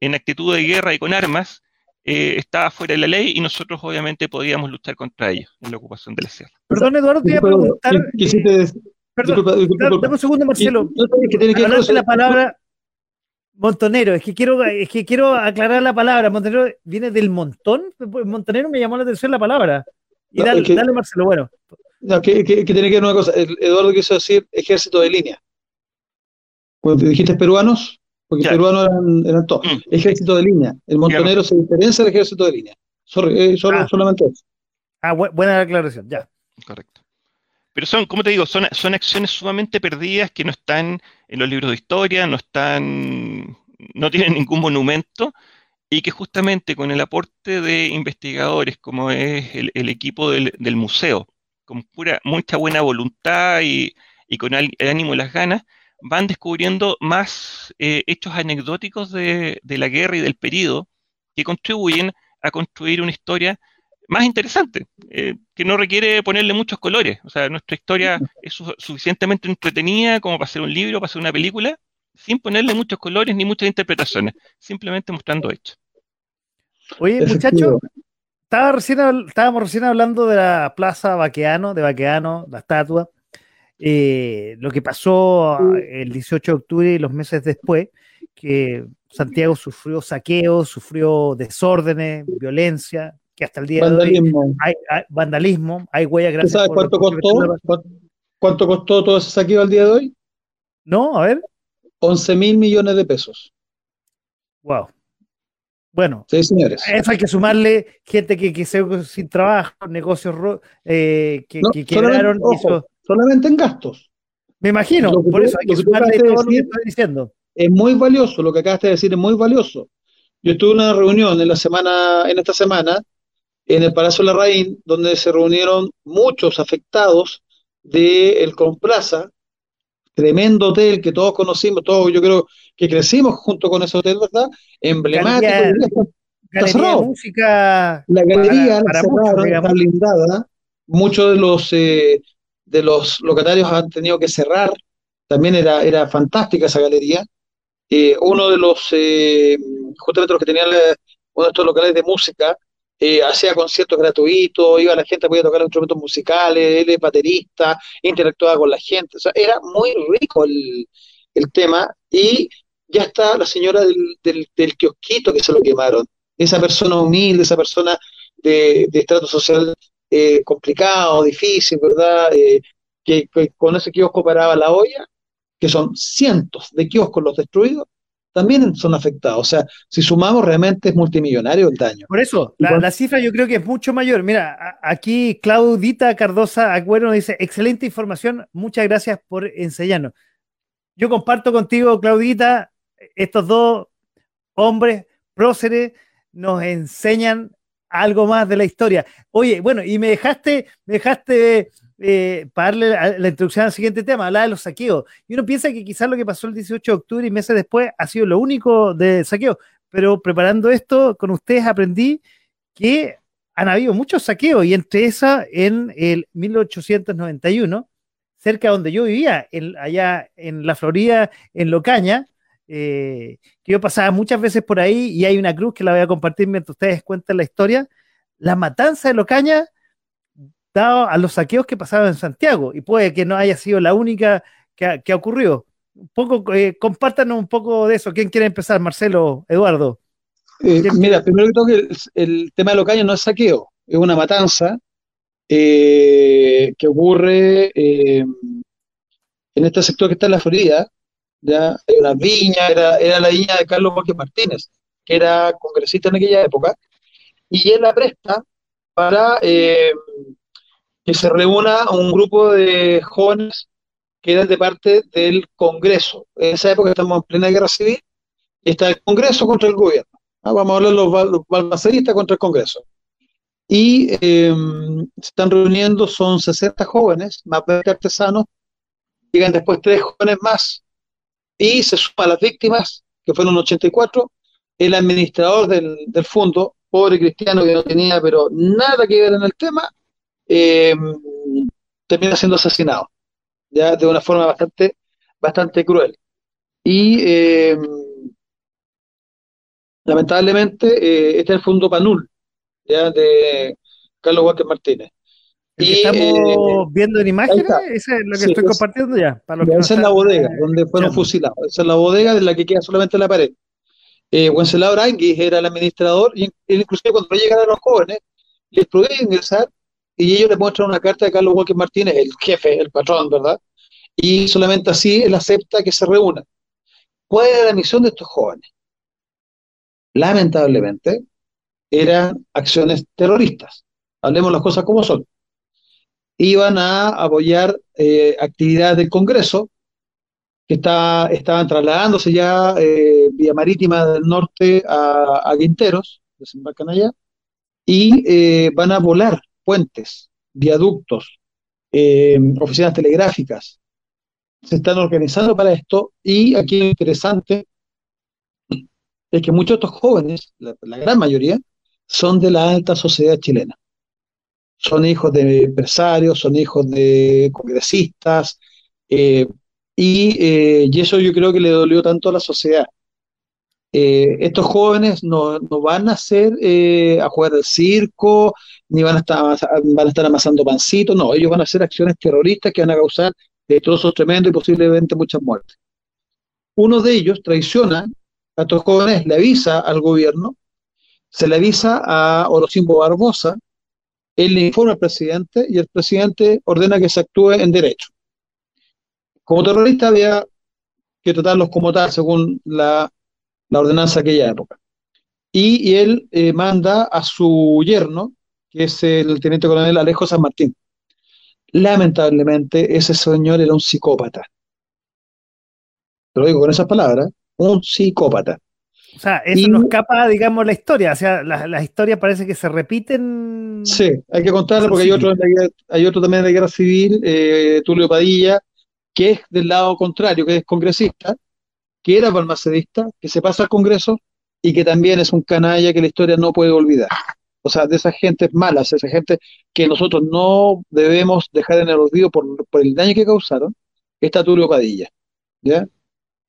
en actitud de guerra y con armas eh, estaba fuera de la ley y nosotros obviamente podíamos luchar contra ellos en la ocupación de la sierra. Perdón, Eduardo, te iba a preguntar. Eh, perdón, dame un segundo, Marcelo. Que la palabra montonero, es que quiero, es que quiero aclarar la palabra. Montonero viene del montón. Montonero me llamó la atención la palabra. Y dale, Marcelo, bueno. No, que, que, tiene que ver una cosa. Eduardo quiso decir ejército de línea. Cuando dijiste peruanos, porque peruanos eran, todos. Mm. Ejército de línea. El montonero se diferencia del ejército de línea. Eh, ah. Solamente eso. Ah, buena aclaración, ya. Correcto. Pero son, como te digo, son, son acciones sumamente perdidas que no están en los libros de historia, no están, no tienen ningún monumento y que justamente con el aporte de investigadores como es el, equipo del, museo, con pura, mucha buena voluntad y, con el ánimo y las ganas, van descubriendo más eh, hechos anecdóticos de, la guerra y del periodo que contribuyen a construir una historia más interesante, eh, que no requiere ponerle muchos colores. O sea, nuestra historia es suficientemente entretenida como para hacer un libro, para hacer una película, sin ponerle muchos colores ni muchas interpretaciones, simplemente mostrando hechos. Oye, muchachos, estaba recién, estábamos recién hablando de la Plaza Baqueano, de Baqueano, la estatua. Eh, lo que pasó el 18 de octubre y los meses después, que Santiago sufrió saqueos, sufrió desórdenes, violencia, que hasta el día de hoy hay, vandalismo, hay huellas gracias. ¿Sabes cuánto costó? ¿Cuánto costó todo ese saqueo al día de hoy? No, a ver. 11 mil millones de pesos. Wow. Bueno, sí, señores. eso hay que sumarle gente que, que se sin trabajo, negocios eh, que, que quebraron. Solamente en gastos. Me imagino, por eso hay que sumarle todo lo que estoy diciendo. Es muy valioso, lo que acabaste de decir es muy valioso. Yo estuve en una reunión en la semana, en esta semana, en el Palacio Larraín, donde se reunieron muchos afectados del Complaza, tremendo hotel que todos conocimos, todos yo creo que crecimos junto con ese hotel, ¿verdad? Emblemático. Galería, música. La galería la cerraron, está blindada. Muchos de los eh, de los locatarios han tenido que cerrar. También era, era fantástica esa galería. Eh, uno de los, eh, justamente los que tenían uno de estos locales de música, eh, hacía conciertos gratuitos, iba la gente, podía tocar instrumentos musicales, él es baterista, interactuaba con la gente, era muy rico el, tema y ya está la señora del, del, kiosquito que se lo quemaron, esa persona humilde, esa persona de, de estrato social eh, complicado, difícil, ¿verdad? Eh, que, con ese kiosco paraba la olla, que son cientos de kioscos los destruidos, también son afectados. O sea, si sumamos, realmente es multimillonario el daño. Por eso, la, cifra yo creo que es mucho mayor. Mira, aquí Claudita Cardosa Agüero nos dice, excelente información, muchas gracias por enseñarnos. Yo comparto contigo, Claudita, estos dos hombres próceres nos enseñan algo más de la historia. Oye, bueno, y me dejaste, me dejaste eh, para darle la, introducción al siguiente tema, hablar de los saqueos. Y uno piensa que quizás lo que pasó el 18 de octubre y meses después ha sido lo único de saqueo, pero preparando esto con ustedes aprendí que han habido muchos saqueos y entre esas en el 1891, cerca donde yo vivía, allá en la Florida, en Locaña, eh, que yo pasaba muchas veces por ahí y hay una cruz que la voy a compartir mientras ustedes cuentan la historia. La matanza de Locaña dado a los saqueos que pasaban en Santiago, y puede que no haya sido la única que, que ocurrió. Un poco, eh, compártanos un poco de eso. ¿Quién quiere empezar, Marcelo, Eduardo? Eh, mira, primero que todo, el, el tema de los caños no es saqueo, es una matanza eh, que ocurre en este sector que está en la Florida. Ya hay una viña, era, era la viña de Carlos Jorge Martínez, que era congresista en aquella época, y él la presta para que se reúna un grupo de jóvenes que eran de parte del Congreso. En esa época estamos en plena guerra civil está el Congreso contra el gobierno. Vamos a hablar los, los balmaceristas contra el Congreso. Y eh, se están reuniendo, son 60 jóvenes, más 20 artesanos, llegan después tres jóvenes más y se suma a las víctimas, que fueron 84, el administrador del, fondo, pobre cristiano que no tenía pero nada que ver en el tema, eh, termina siendo asesinado, ya de una forma bastante, bastante cruel. Y eh, lamentablemente, eh, este es el fondo Panul, ya de Carlos Walker Martínez. Y, estamos eh, viendo en imágenes, esa es lo que estoy compartiendo ya. Para esa es la bodega donde fueron fusilados. Esa es la bodega de la que queda solamente la pared. Eh, Wenceslao Aranguis era el administrador, y inclusive cuando llegaron los jóvenes, les prohíben ingresar y ellos le muestran una carta de Carlos Walker Martínez, el jefe, el patrón, ¿verdad? Y solamente así él acepta que se reúnan. ¿Cuál era la misión de estos jóvenes? Lamentablemente, eran acciones terroristas. Hablemos las cosas como son. Iban a apoyar eh, actividades del Congreso que está, estaban trasladándose ya eh, vía marítima del norte a, a Quinteros, desembarcan allá, y eh, van a volar puentes, viaductos, eh, oficinas telegráficas. Se están organizando para esto y aquí lo interesante es que muchos de estos jóvenes, la gran mayoría, son de la alta sociedad chilena. Son hijos de empresarios, son hijos de congresistas, eh, y, eh, y, eso yo creo que le dolió tanto a la sociedad. Eh, estos jóvenes no, no, van a eh, a jugar al circo, ni van a, estar, van a estar amasando pancitos, no, ellos van a hacer acciones terroristas que van a causar destrozos tremendos y posiblemente muchas muertes. Uno de ellos traiciona a estos jóvenes, le avisa al gobierno, se le avisa a Orosimbo Barbosa, él le informa al presidente y el presidente ordena que se actúe en derecho. Como terrorista había que tratarlos como tal, según la, ordenanza de aquella época. Y, y él eh, manda a su yerno, que es el teniente coronel Alejo San Martín. Lamentablemente, ese señor era un psicópata. Te lo digo con esas palabras, un psicópata. O sea, eso y, nos escapa, digamos, la historia. O sea, las la historias parece que se repiten. Sí, hay que contarla porque hay otro, hay otro también de la guerra civil, eh, Tulio Padilla, que es del lado contrario, que es congresista, que era balmacedista, que se pasa al Congreso y que también es un canalla que la historia no puede olvidar. O sea, de esas gentes malas, esa gente que nosotros no debemos dejar en el olvido por, por el daño que causaron, está Tulio Padilla. ¿ya?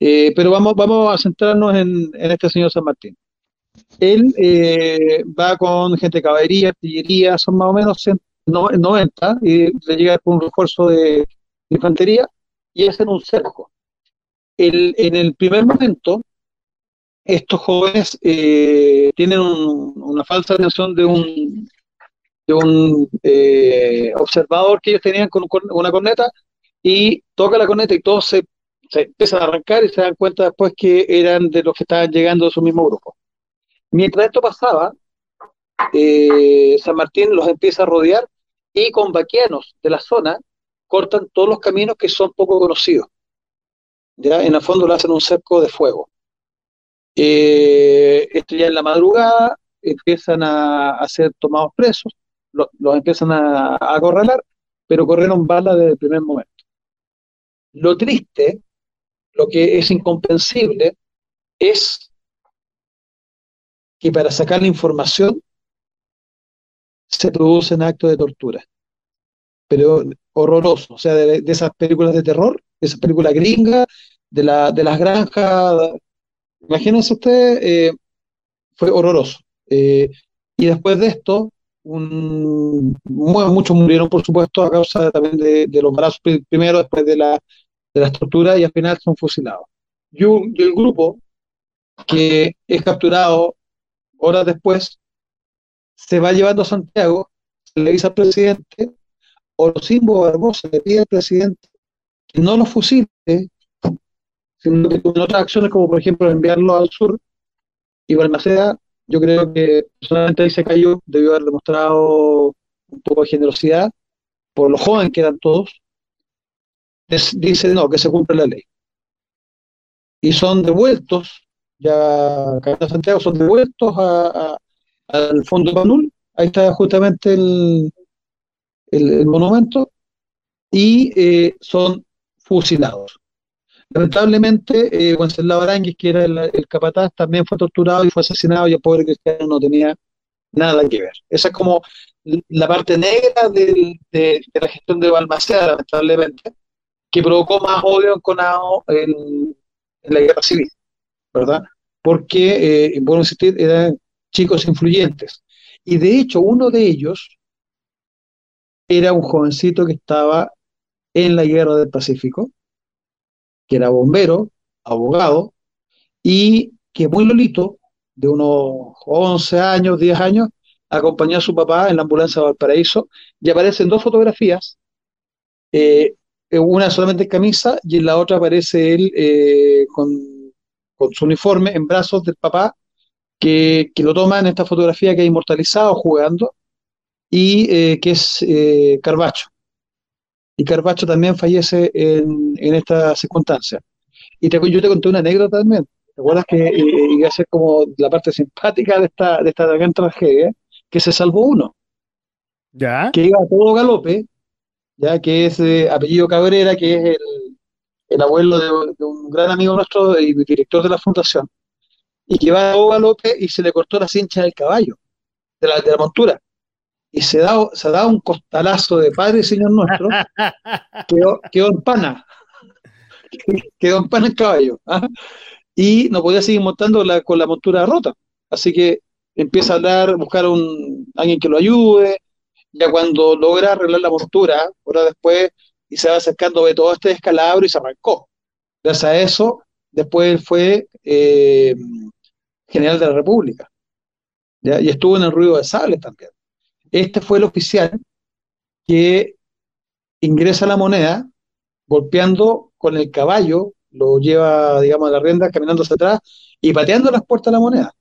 Eh, pero vamos, vamos a centrarnos en, en, este señor San Martín. Él eh, va con gente de caballería, artillería, son más o menos 90, y le llega con un refuerzo de infantería y hacen un cerco. El, en el primer momento, estos jóvenes eh, tienen un, una falsa atención de un, de un eh, observador que ellos tenían con, una corneta y toca la corneta y todos se, se, empiezan a arrancar y se dan cuenta después que eran de los que estaban llegando de su mismo grupo. Mientras esto pasaba, eh, San Martín los empieza a rodear y con vaquianos de la zona cortan todos los caminos que son poco conocidos. En el fondo le hacen un cerco de fuego. Eh, esto ya en la madrugada empiezan a, a ser tomados presos, los, empiezan a, acorralar, pero corrieron balas desde el primer momento. Lo triste, lo que es incomprensible, es que para sacar la información se producen actos de tortura pero horroroso, o sea, de, esas películas de terror, de esas películas gringas, de, la, de las granjas, imagínense ustedes, eh, fue horroroso. Eh, y después de esto, un, muchos murieron, por supuesto, a causa también de, de los brazos primero, después de, la, de las torturas, y al final son fusilados. Y, un, el grupo que es capturado horas después, se va llevando a Santiago, se le dice al presidente, Orozimbo Barbosa le pide al presidente que no lo fusile, sino que con otras acciones como por ejemplo enviarlo al sur, y Balmaceda, yo creo que personalmente ahí se cayó, debió haber demostrado un poco de generosidad, por lo joven que eran todos, dice no, que se cumple la ley. Y son devueltos, ya Camino Santiago son devueltos al fondo Panul, ahí está justamente el, el, monumento, y eh, son fusilados. Lamentablemente, eh, Wenceslao Aranguis, que era el, capataz, también fue torturado y fue asesinado y el pobre cristiano no tenía nada que ver. Esa es como la parte negra de, la gestión de Balmaceda, lamentablemente, que provocó más odio enconado en, en la guerra civil, ¿verdad? Porque, eh, bueno eran chicos influyentes. Y de hecho, uno de ellos era un jovencito que estaba en la guerra del Pacífico, que era bombero, abogado, y que muy lolito, de unos 11 años, 10 años, acompañó a su papá en la ambulancia de Valparaíso, y aparecen dos fotografías, eh, una solamente en camisa y en la otra aparece él eh, con, su uniforme en brazos del papá, que, lo toma en esta fotografía que ha inmortalizado jugando, y eh, que es Carbacho y Carpacho también fallece en, esta circunstancia. Y te, yo te conté una anécdota también. ¿Te acuerdas que eh, iba a ser como la parte simpática de esta, de esta gran tragedia? Que se salvó uno. ¿Ya? Que iba a todo galope, ya que es apellido Cabrera, que es el, abuelo de, un gran amigo nuestro y director de la fundación. Y que iba a todo galope y se le cortó la cincha del caballo, de la, de la montura y se da, se da un costalazo de Padre y Señor nuestro, quedó, quedó en pana, quedó en pana el caballo, ¿ah? y no podía seguir montando la, con la montura rota. Así que empieza a hablar, buscar un, alguien que lo ayude, ya cuando logra arreglar la montura, hora después, y se va acercando, ve todo este descalabro y se arrancó. Gracias a eso, después fue eh, general de la República. Y estuvo en el ruido de sales también. Este fue el oficial que ingresa la moneda golpeando con el caballo, lo lleva, digamos, a la rienda, caminando hacia atrás y pateando las puertas de la moneda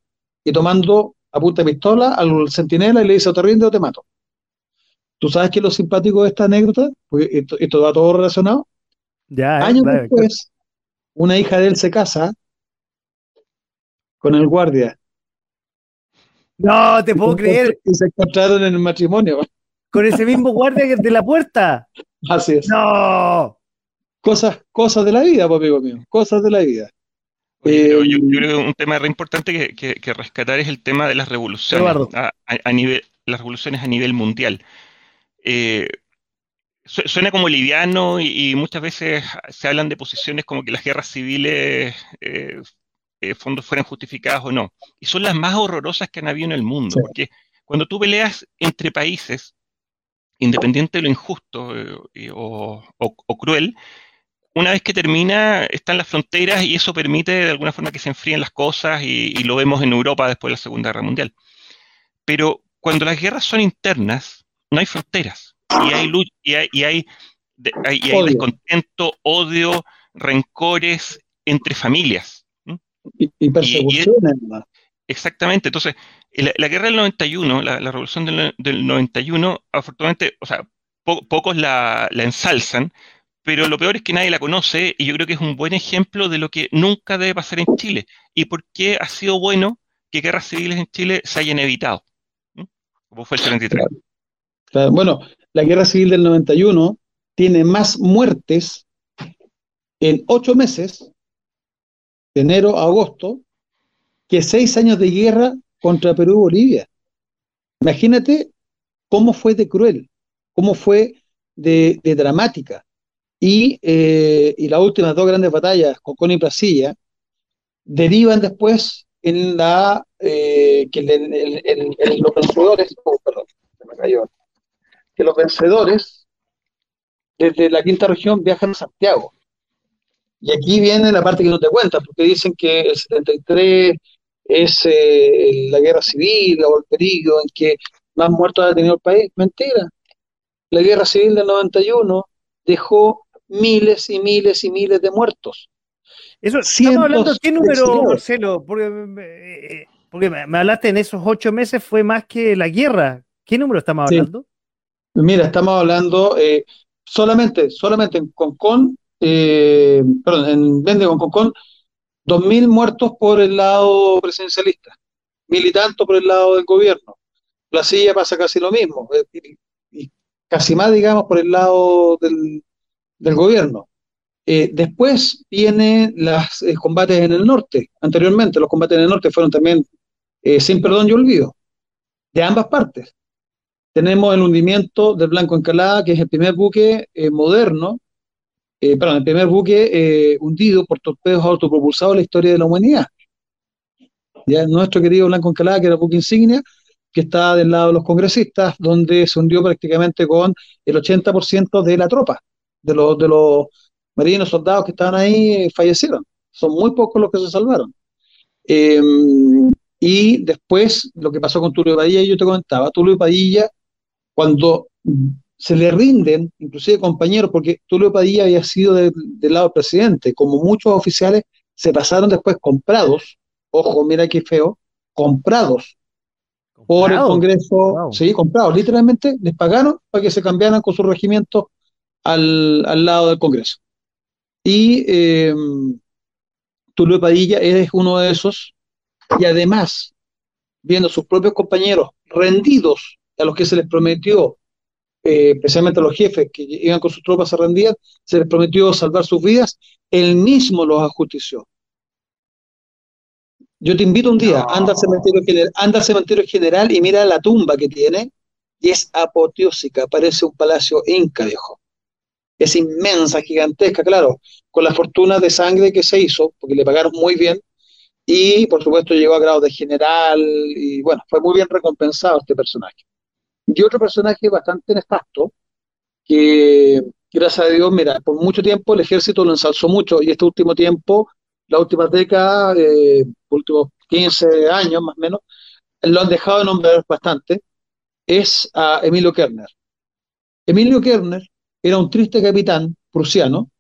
y tomando a punta de pistola al centinela y le dice o te rinde o te mato. ¿Tú sabes qué es lo simpático de esta anécdota? Pues esto, va todo relacionado. Ya, eh, Años después, una hija de él se casa con el guardia no, te puedo creer. Y se encontraron en el matrimonio. Con ese mismo guardia de la puerta. Así es. No. Cosas, cosas de la vida, pues, amigo mío. Cosas de la vida. Eh, yo, creo que un tema re importante que, rescatar es el tema de las revoluciones a, nivel, las revoluciones a nivel mundial. Eh, suena como liviano y, muchas veces se hablan de posiciones como que las guerras civiles eh, eh, fondos fueran justificadas o no. Y son las más horrorosas que han habido en el mundo, porque cuando tú peleas entre países, independiente de lo injusto eh, o, cruel, una vez que termina, están las fronteras y eso permite de alguna forma que se enfríen las cosas y, lo vemos en Europa después de la Segunda Guerra Mundial. Pero cuando las guerras son internas, no hay fronteras. Y hay, y hay, y hay, y hay descontento, odio, rencores entre familias. Y, persecuciones. exactamente, entonces, la, guerra del 91, la, revolución del, 91, afortunadamente, o sea, pocos la, ensalzan, pero lo peor es que nadie la conoce y yo creo que es un buen ejemplo de lo que nunca debe pasar en Chile y por qué ha sido bueno que guerras civiles en Chile se hayan evitado, como fue el 73. Bueno, la guerra civil del 91 tiene más muertes en ocho meses de enero a agosto, que seis años de guerra contra Perú y Bolivia. Imagínate cómo fue de cruel, cómo fue de, dramática. Y, eh, y, las últimas dos grandes batallas, Cocón y Placilla, derivan después en la eh, que los vencedores, oh, perdón, se me cayó, que los vencedores desde la quinta región viajan a Santiago y aquí viene la parte que no te cuenta, porque dicen que el 73 es eh, la guerra civil o el peligro en que más muertos ha tenido el país. Mentira. La guerra civil del 91 dejó miles y miles y miles de muertos. Eso, estamos hablando, ¿qué número, Marcelo? Porque, eh, porque me, hablaste en esos ocho meses fue más que la guerra. ¿Qué número estamos hablando? Mira, estamos hablando eh, solamente, solamente en Concón, eh, perdón, en Vende con Concón, 2.000 muertos por el lado presidencialista, mil por el lado del gobierno. La silla pasa casi lo mismo, eh, y, casi más, digamos, por el lado del, del gobierno. Eh, después vienen los eh, combates en el norte. Anteriormente, los combates en el norte fueron también sin perdón y olvido, de ambas partes. Tenemos el hundimiento del Blanco Encalada, que es el primer buque moderno, perdón, el primer buque hundido por torpedos autopropulsados en la historia de la humanidad. Ya, nuestro querido Blanco Encalada, que era el buque insignia, que está del lado de los congresistas, donde se hundió prácticamente con el 80% de la tropa, de los, de los marinos, soldados que estaban ahí fallecieron. Son muy pocos los que se salvaron. Eh, y después, lo que pasó con Tulio Padilla, yo te comentaba, Tulio Padilla, cuando se le rinden, inclusive compañeros, porque Tulio Padilla había sido del lado del presidente, como muchos oficiales se pasaron después comprados, ojo, mira qué feo, comprados por el Congreso, sí, comprados, literalmente les pagaron para que se cambiaran con su regimiento al, al lado del Congreso. Y eh, Tulio Padilla es uno de esos, y además, viendo sus propios compañeros rendidos a los que se les prometió, eh, especialmente a los jefes que iban con sus tropas a rendir, se les prometió salvar sus vidas, él mismo los ajustició. Yo te invito un día, anda, al cementerio general, anda al cementerio general y mira la tumba que tiene, y es apoteósica, parece un palacio inca, viejo es inmensa, gigantesca, claro, con la fortuna de sangre que se hizo, porque le pagaron muy bien, y por supuesto llegó a grado de general, y bueno, fue muy bien recompensado este personaje. Y otro personaje bastante nefasto, que gracias a Dios, mira, por mucho tiempo el ejército lo ensalzó mucho, y este último tiempo, la última década, eh, últimos 15 años más o menos, lo han dejado de nombrar bastante, es a Emilio Kerner. Emilio Kerner era un triste capitán prusiano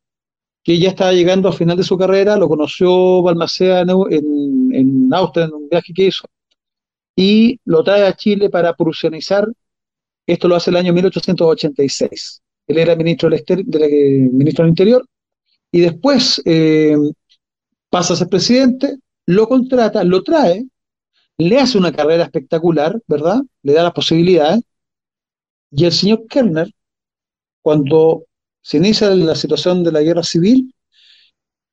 que ya estaba llegando al final de su carrera, lo conoció Balmaceda en, en, Austria en un viaje que hizo, y lo trae a Chile para prusianizar. Esto lo hace el año 1886. Él era ministro del, ministro del Interior y después eh, pasa a ser presidente, lo contrata, lo trae, le hace una carrera espectacular, ¿verdad? Le da las posibilidades. Y el señor Kellner cuando se inicia la situación de la guerra civil,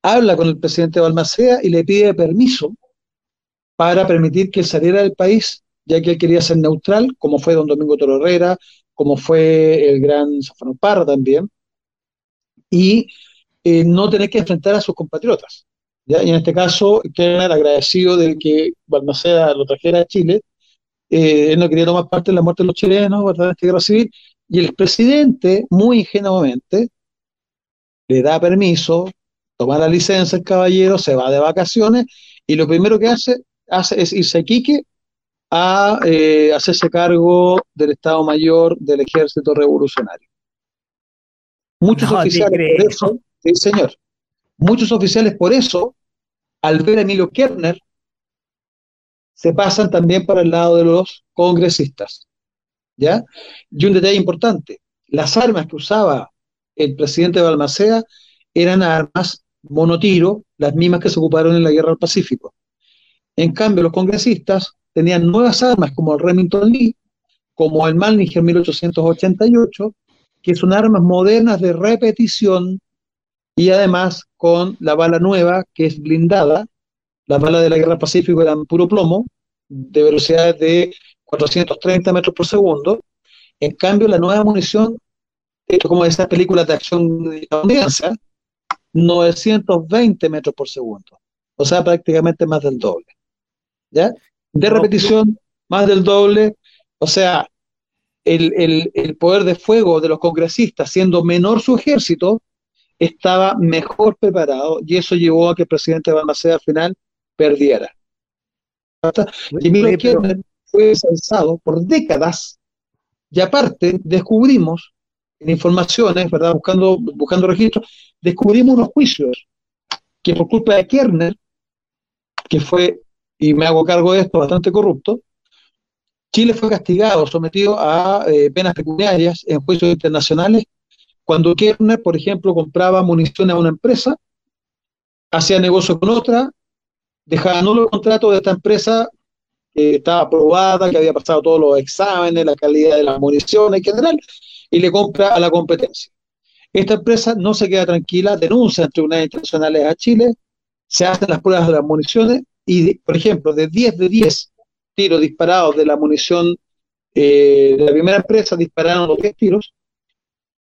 habla con el presidente Balmaceda y le pide permiso para permitir que saliera del país, ya que él quería ser neutral, como fue don Domingo Toro Herrera, como fue el gran Zafano Parra también, y eh, no tener que enfrentar a sus compatriotas. Y en este caso, Kerner, agradecido de que Balmaceda lo trajera a Chile, eh, él no quería tomar parte en la muerte de los chilenos, ¿verdad? En esta guerra civil, y el presidente, muy ingenuamente, le da permiso, toma la licencia el caballero, se va de vacaciones y lo primero que hace, hace es irse a Quique a eh, hacerse cargo del Estado Mayor del Ejército Revolucionario. Muchos oficiales por eso, sí señor, muchos oficiales por eso, al ver a Emilio Kerner, se pasan también para el lado de los congresistas. ¿ya? Y un detalle importante, las armas que usaba el presidente de Balmaceda eran armas monotiro, las mismas que se ocuparon en la Guerra del Pacífico. En cambio, los congresistas tenían nuevas armas como el Remington Lee, como el Malninger 1888, que son armas modernas de repetición y además con la bala nueva, que es blindada. Las balas de la Guerra Pacífico eran puro plomo, de velocidades de 430 metros por segundo. En cambio, la nueva munición, esto como esas películas de acción estadounidense, 920 metros por segundo. O sea, prácticamente más del doble. ¿Ya? De repetición, más del doble. O sea, el, el, poder de fuego de los congresistas, siendo menor su ejército, estaba mejor preparado y eso llevó a que el presidente Balmaceda al final perdiera. Y fue censado por décadas y aparte descubrimos en informaciones, ¿verdad? Buscando, buscando registros, descubrimos unos juicios que por culpa de Kerner, que fue, y me hago cargo de esto, bastante corrupto, Chile fue castigado, sometido a eh, penas pecuniarias en juicios internacionales cuando Kirchner, por ejemplo, compraba munición a una empresa, hacía negocio con otra, dejaba nulo el contrato de esta empresa que estaba aprobada, que había pasado todos los exámenes, la calidad de la munición en general, y le compra a la competencia. Esta empresa no se queda tranquila, denuncia en tribunales internacionales a Chile, se hacen las pruebas de las municiones y, por ejemplo, de 10 de 10 tiros disparados de la munición eh, de la primera empresa dispararon los 10 tiros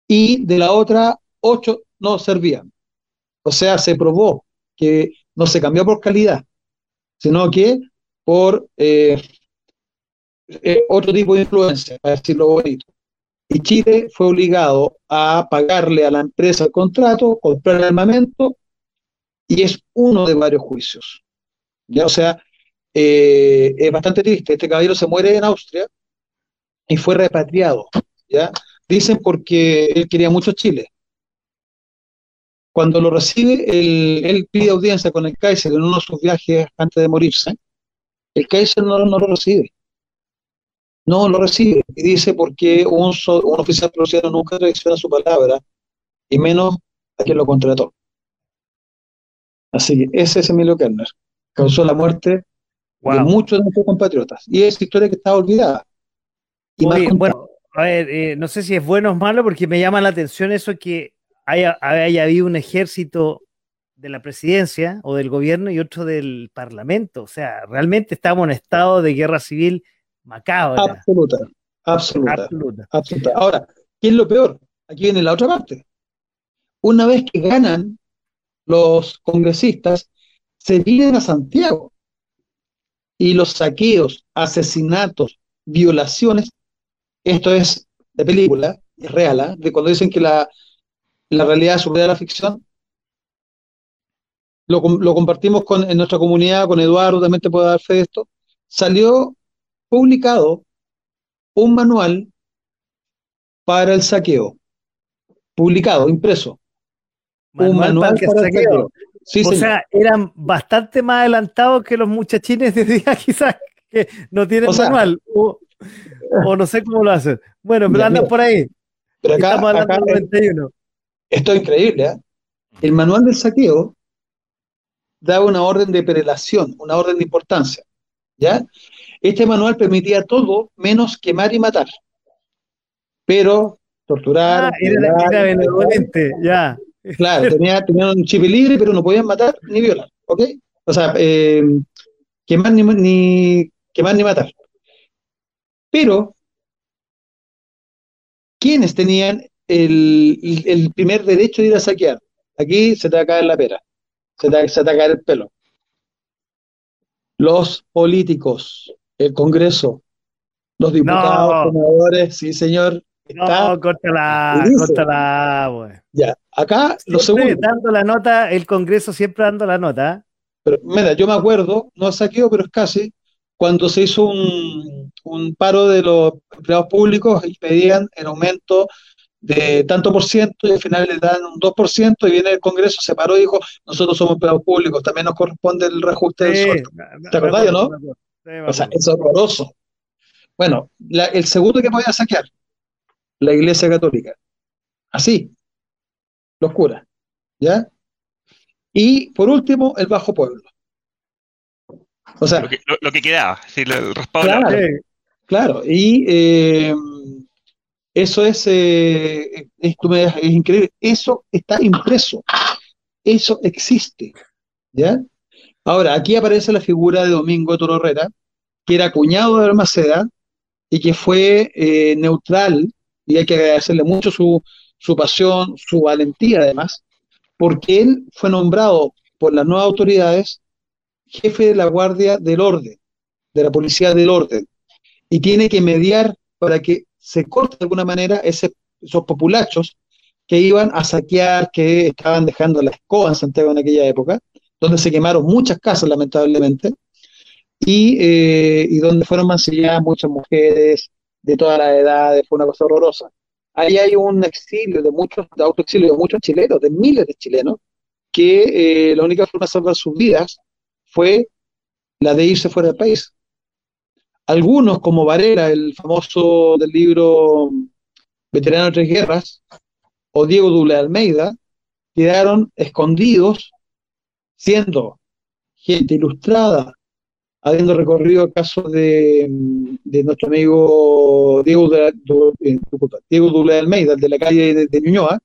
y de la otra 8 no servían. O sea, se probó que no se cambió por calidad, sino que por eh, eh, otro tipo de influencia, para decirlo bonito. Y Chile fue obligado a pagarle a la empresa el contrato, comprar el armamento, y es uno de varios juicios. ¿Ya? O sea, eh, es bastante triste. Este caballero se muere en Austria y fue repatriado. ¿ya? Dicen porque él quería mucho Chile. Cuando lo recibe, él, pide audiencia con el Kaiser en uno de sus viajes antes de morirse. El Kaiser no, lo recibe. No lo recibe. Y dice porque un, un oficial prusiano nunca traiciona su palabra, y menos a quien lo contrató. Así que ese es Emilio Kerner. Causó la muerte de muchos de nuestros compatriotas. Y es historia que está olvidada. Y bueno, a ver, eh, no sé si es bueno o malo, porque me llama la atención eso que haya, haya habido un ejército de la presidencia o del gobierno y otro del parlamento. O sea, realmente estamos en estado de guerra civil macabra. Absoluta, absoluta, absoluta. absoluta. Ahora, ¿qué es lo peor? Aquí viene la otra parte. Una vez que ganan los congresistas, se vienen a Santiago. Y los saqueos, asesinatos, violaciones, esto es de película, es real, ¿eh? de cuando dicen que la, la realidad supera la ficción, lo, lo, compartimos con, en nuestra comunidad, con Eduardo, también te puedo dar fe de esto, salió publicado un manual para el saqueo, publicado, impreso. un manual para, el saqueo o sea, eran bastante más adelantados que los muchachines de día, quizás, que no tienen manual. O, no sé cómo lo hacen. Bueno, pero andan por ahí. Pero acá, Estamos hablando del 91. Esto es increíble. ¿eh? El manual del saqueo da una orden de prelación, una orden de importancia. ¿ya? Este manual permitía todo menos quemar y matar. Pero torturar. Ah, era, era benevolente, ya. Claro, tenía, tenían un chip libre, pero no podían matar ni violar, ¿ok? O sea, eh, quemar ni, ni, quemar ni matar. Pero, ¿quiénes tenían el, primer derecho de ir a saquear? Aquí se te va a caer la pera, se te, se te va a caer el pelo. Los políticos, el Congreso, los diputados, senadores, sí señor, no, córtala, córtala, güey. Ya, acá lo segundo. dando la nota, el Congreso siempre dando la nota. Pero, mira, yo me acuerdo, no es saqueo, pero es casi, cuando se hizo un, un paro de los empleados públicos y pedían el aumento de tanto por ciento y al final le dan un 2% y viene el Congreso, se paró y dijo, nosotros somos empleados públicos, también nos corresponde el reajuste del sueldo. ¿Te acordás, no? o sea, es horroroso. Bueno, el segundo que voy a saquear, la Iglesia Católica. Así, los curas. ¿Ya? Y por último, el bajo pueblo. O sea, lo que, quedaba, el respaldo. Claro, claro. y eh, eso es, eh, es, increíble. Eso está impreso. Eso existe. ¿Ya? Ahora, aquí aparece la figura de Domingo Toro Herrera, que era cuñado de Almaceda y que fue eh, neutral y hay que agradecerle mucho su, su pasión, su valentía además, porque él fue nombrado por las nuevas autoridades jefe de la Guardia del Orden, de la Policía del Orden, y tiene que mediar para que se corte de alguna manera esos populachos que iban a saquear, que estaban dejando la escoba en Santiago en aquella época, donde se quemaron muchas casas lamentablemente, y, eh, y donde fueron mancilladas muchas mujeres, de todas las edades, fue una cosa horrorosa. Ahí hay un exilio de muchos, de autoexilio de muchos chilenos, de miles de chilenos, que eh, la única forma de salvar sus vidas fue la de irse fuera del país. Algunos, como Varela, el famoso del libro Veterano de Tres Guerras, o Diego Dule Almeida, quedaron escondidos siendo gente ilustrada, habiendo recorrido el caso de, nuestro amigo Diego, de, eh, Diego Almeida, de la calle de, de Ñuñoa,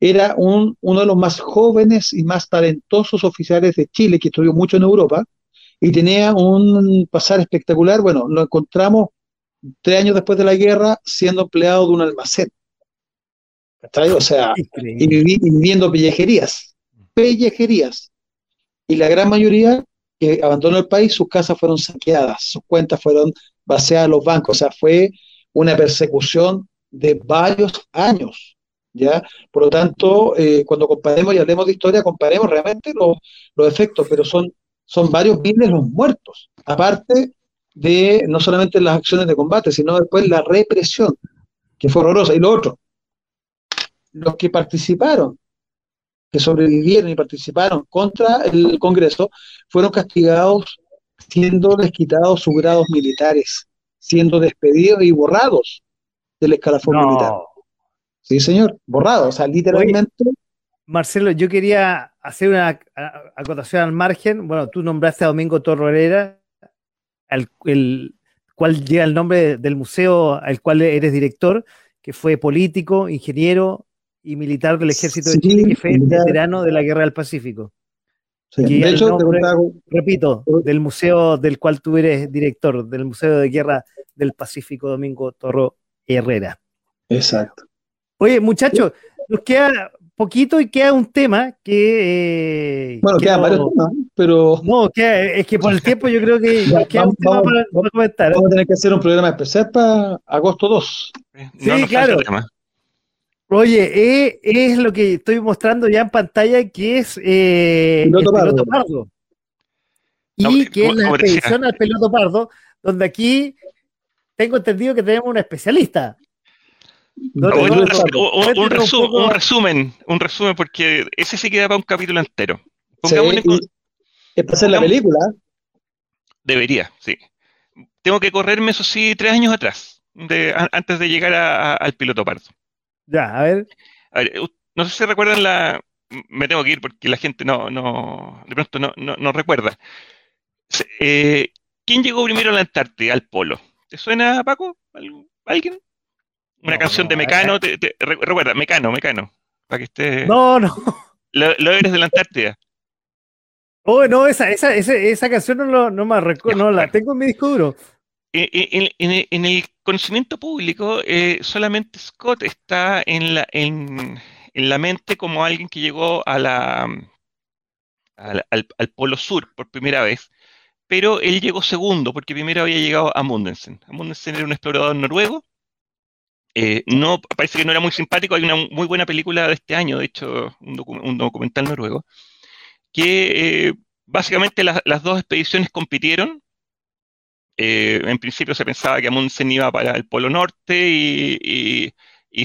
era un, uno de los más jóvenes y más talentosos oficiales de Chile, que estudió mucho en Europa, y tenía un pasar espectacular. Bueno, lo encontramos tres años después de la guerra siendo empleado de un almacén. O sea, y viviendo pellejerías, pellejerías. Y la gran mayoría abandonó el país, sus casas fueron saqueadas, sus cuentas fueron vaciadas los bancos. O sea, fue una persecución de varios años. ¿ya? Por lo tanto, eh, cuando comparemos y hablemos de historia, comparemos realmente los, los efectos, pero son son varios miles los muertos, aparte de no solamente las acciones de combate, sino después la represión, que fue horrorosa. Y lo otro, los que participaron, que sobrevivieron y participaron contra el Congreso, fueron castigados siendo desquitados sus grados militares, siendo despedidos y borrados del escalafón militar. Sí, señor, borrados, o sea, literalmente Marcelo, yo quería hacer una acotación al margen. Bueno, tú nombraste a Domingo Torro Herrera, al el, cual llega el nombre del museo al cual eres director, que fue político, ingeniero y militar del ejército de Chile, que fue veterano de la Guerra del Pacífico. de hecho, repito, del museo del cual tú eres director, del Museo de Guerra del Pacífico, Domingo Torro Herrera. Exacto. Oye, muchachos, nos queda poquito y queda un tema que. Eh, bueno, queda varios temas, pero. No, es que por el tiempo yo creo que queda un tema para, comentar. Vamos a tener que hacer un programa especial para agosto 2. sí, claro. Oye, eh, es lo que estoy mostrando ya en pantalla, que es eh, piloto el piloto pardo. Y que es la expedición al piloto pardo, donde aquí tengo entendido que tenemos un especialista un, resumen, un resumen, porque ese sí queda para un capítulo entero. es para hacer la película. Debería, sí. Tengo que correrme, eso sí, tres años atrás, de, antes de llegar al piloto pardo. Ya, a ver. No sé si recuerdan la. Me tengo que ir porque la gente no, no de pronto no, no, recuerda. Eh, ¿Quién llegó primero a la Antártida, al polo? ¿Te suena, Paco? ¿Alguien? Una canción de Mecano, te, recuerda, Mecano, Mecano, para que esté... No, no. Lo, eres de la Antártida. Oh, no, esa, esa, esa, canción no, no me recuerdo, no, la tengo en mi disco duro. En, el conocimiento público, eh, solamente Scott está en la, en, la mente como alguien que llegó a la, al, Polo Sur por primera vez, pero él llegó segundo porque primero había llegado a Mundensen. Amundsen era un explorador noruego eh, no, parece que no era muy simpático. Hay una muy buena película de este año, de hecho, un, documental noruego, que eh, básicamente las dos expediciones compitieron. Eh, en principio se pensaba que Amundsen iba para el Polo Norte y,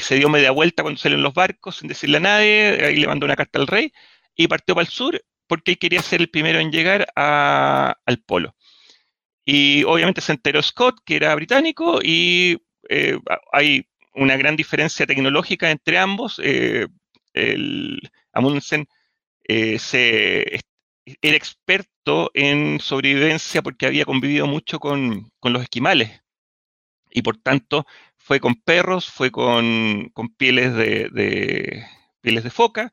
se dio media vuelta cuando salieron los barcos sin decirle a nadie. Ahí le mandó una carta al rey y partió para el sur porque él quería ser el primero en llegar al Polo. Y obviamente se enteró Scott, que era británico, y hay una gran diferencia tecnológica entre ambos. Eh, el Amundsen eh, se, era experto en sobrevivencia porque había convivido mucho con, los esquimales y por tanto fue con perros, fue con, pieles, de, pieles de foca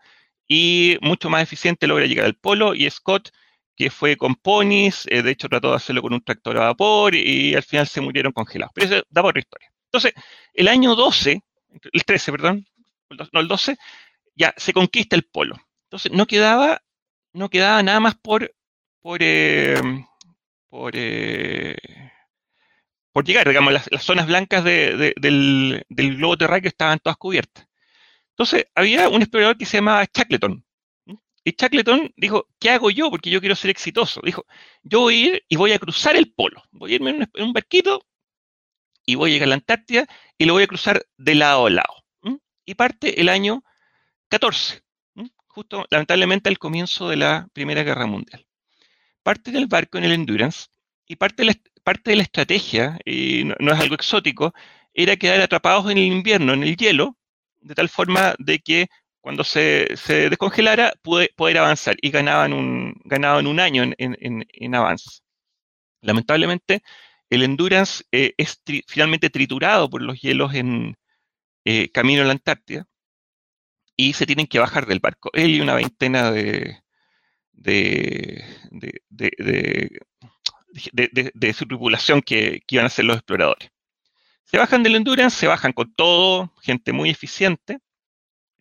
y mucho más eficiente logra llegar al polo y Scott que fue con ponis, eh, de hecho trató de hacerlo con un tractor a vapor y, al final se murieron congelados. Pero eso da por historia. Entonces, el año 12, el 13, perdón, no, el 12, ya se conquista el polo. Entonces, no quedaba, no quedaba nada más por, por, eh, por, eh, por llegar, digamos, las, zonas blancas del, globo terráqueo estaban todas cubiertas. Entonces, había un explorador que se llamaba Shackleton. Y Shackleton dijo, ¿qué hago yo? Porque yo quiero ser exitoso. Dijo, yo voy a ir y voy a cruzar el polo. Voy a irme en un barquito y voy a llegar a la Antártida y lo voy a cruzar de lado a lado. Y parte el año 14, justo lamentablemente al comienzo de la Primera Guerra Mundial. Parte del barco en el Endurance y parte parte de la estrategia, y no, es algo exótico, era quedar atrapados en el invierno, en el hielo, de tal forma de que cuando se, descongelara, pude, poder avanzar y ganaban un, ganaban un año en, avance. Lamentablemente, el Endurance eh, es finalmente triturado por los hielos en eh, camino a la Antártida y se tienen que bajar del barco. Él y una veintena de, de, de, su tripulación que, iban a ser los exploradores. Se bajan del Endurance, se bajan con todo, gente muy eficiente.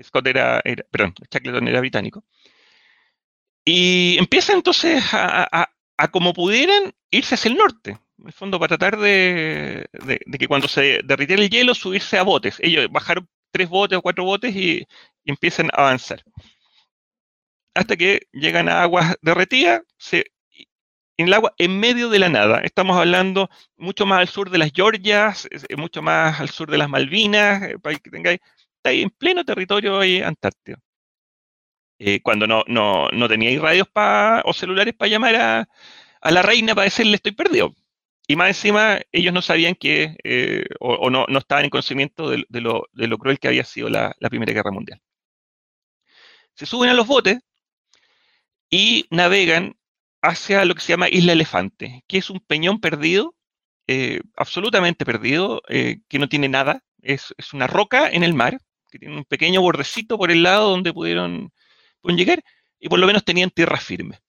Scott era, perdón, Shackleton era británico. Y empiezan entonces a, como pudieran irse hacia el norte, en el fondo para tratar de, que cuando se derritiera el hielo subirse a botes. Ellos bajaron tres botes o cuatro botes y empiezan a avanzar hasta que llegan a aguas derretidas, en el agua en medio de la nada. Estamos hablando mucho más al sur de las Georgias, mucho más al sur de las Malvinas, eh, tengáis, está ahí en pleno territorio antártico. Eh, cuando no, no, no teníais radios o celulares para llamar a, la reina para decirle estoy perdido. Y más encima, ellos no sabían que, eh, o, no, no, estaban en conocimiento de, lo, de, lo, cruel que había sido la Primera Guerra Mundial. Se suben a los botes, y navegan hacia lo que se llama Isla Elefante, que es un peñón perdido, eh, absolutamente perdido, eh, que no tiene nada, es, una roca en el mar, que tiene un pequeño bordecito por el lado donde pudieron, llegar, y por lo menos tenían tierra firme.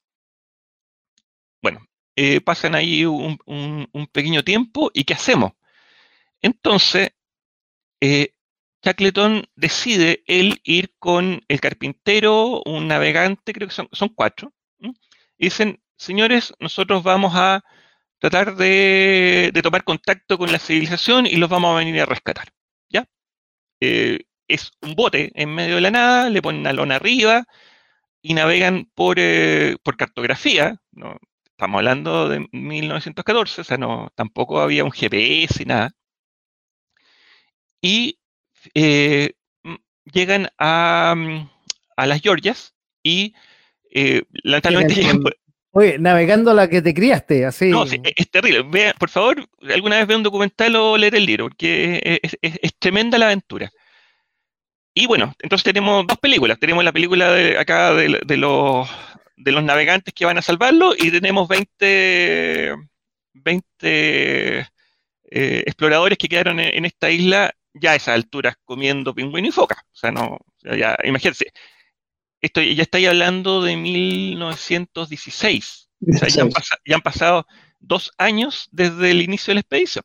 Bueno, eh, pasan ahí un, pequeño tiempo, ¿y qué hacemos? Entonces, Shackleton decide él ir con el carpintero, un navegante, creo que son, cuatro, y dicen, señores, nosotros vamos a tratar de, tomar contacto con la civilización y los vamos a venir a rescatar. ¿Ya? Eh, es un bote en medio de la nada, le ponen una lona arriba y navegan por, eh, por cartografía. ¿no? Estamos hablando de 1914, o sea, no, tampoco había un GPS y nada. Y eh, llegan a, mm, a, las Georgias y eh, lamentablemente llegan Oye, navegando la que te criaste, así. No, es, terrible. Vea, por favor, alguna vez ve un documental o leer el libro, porque es, tremenda la aventura. Y bueno, entonces tenemos dos películas. Tenemos la película de acá de, los, de los navegantes que van a salvarlo y tenemos 20, 20 eh, exploradores que quedaron en, esta isla ya a esas alturas comiendo pingüino y foca. O sea, no, ya, imagínense, esto ya estáis hablando de 1916. O sea, ya han, pasado dos años desde el inicio de la expedición.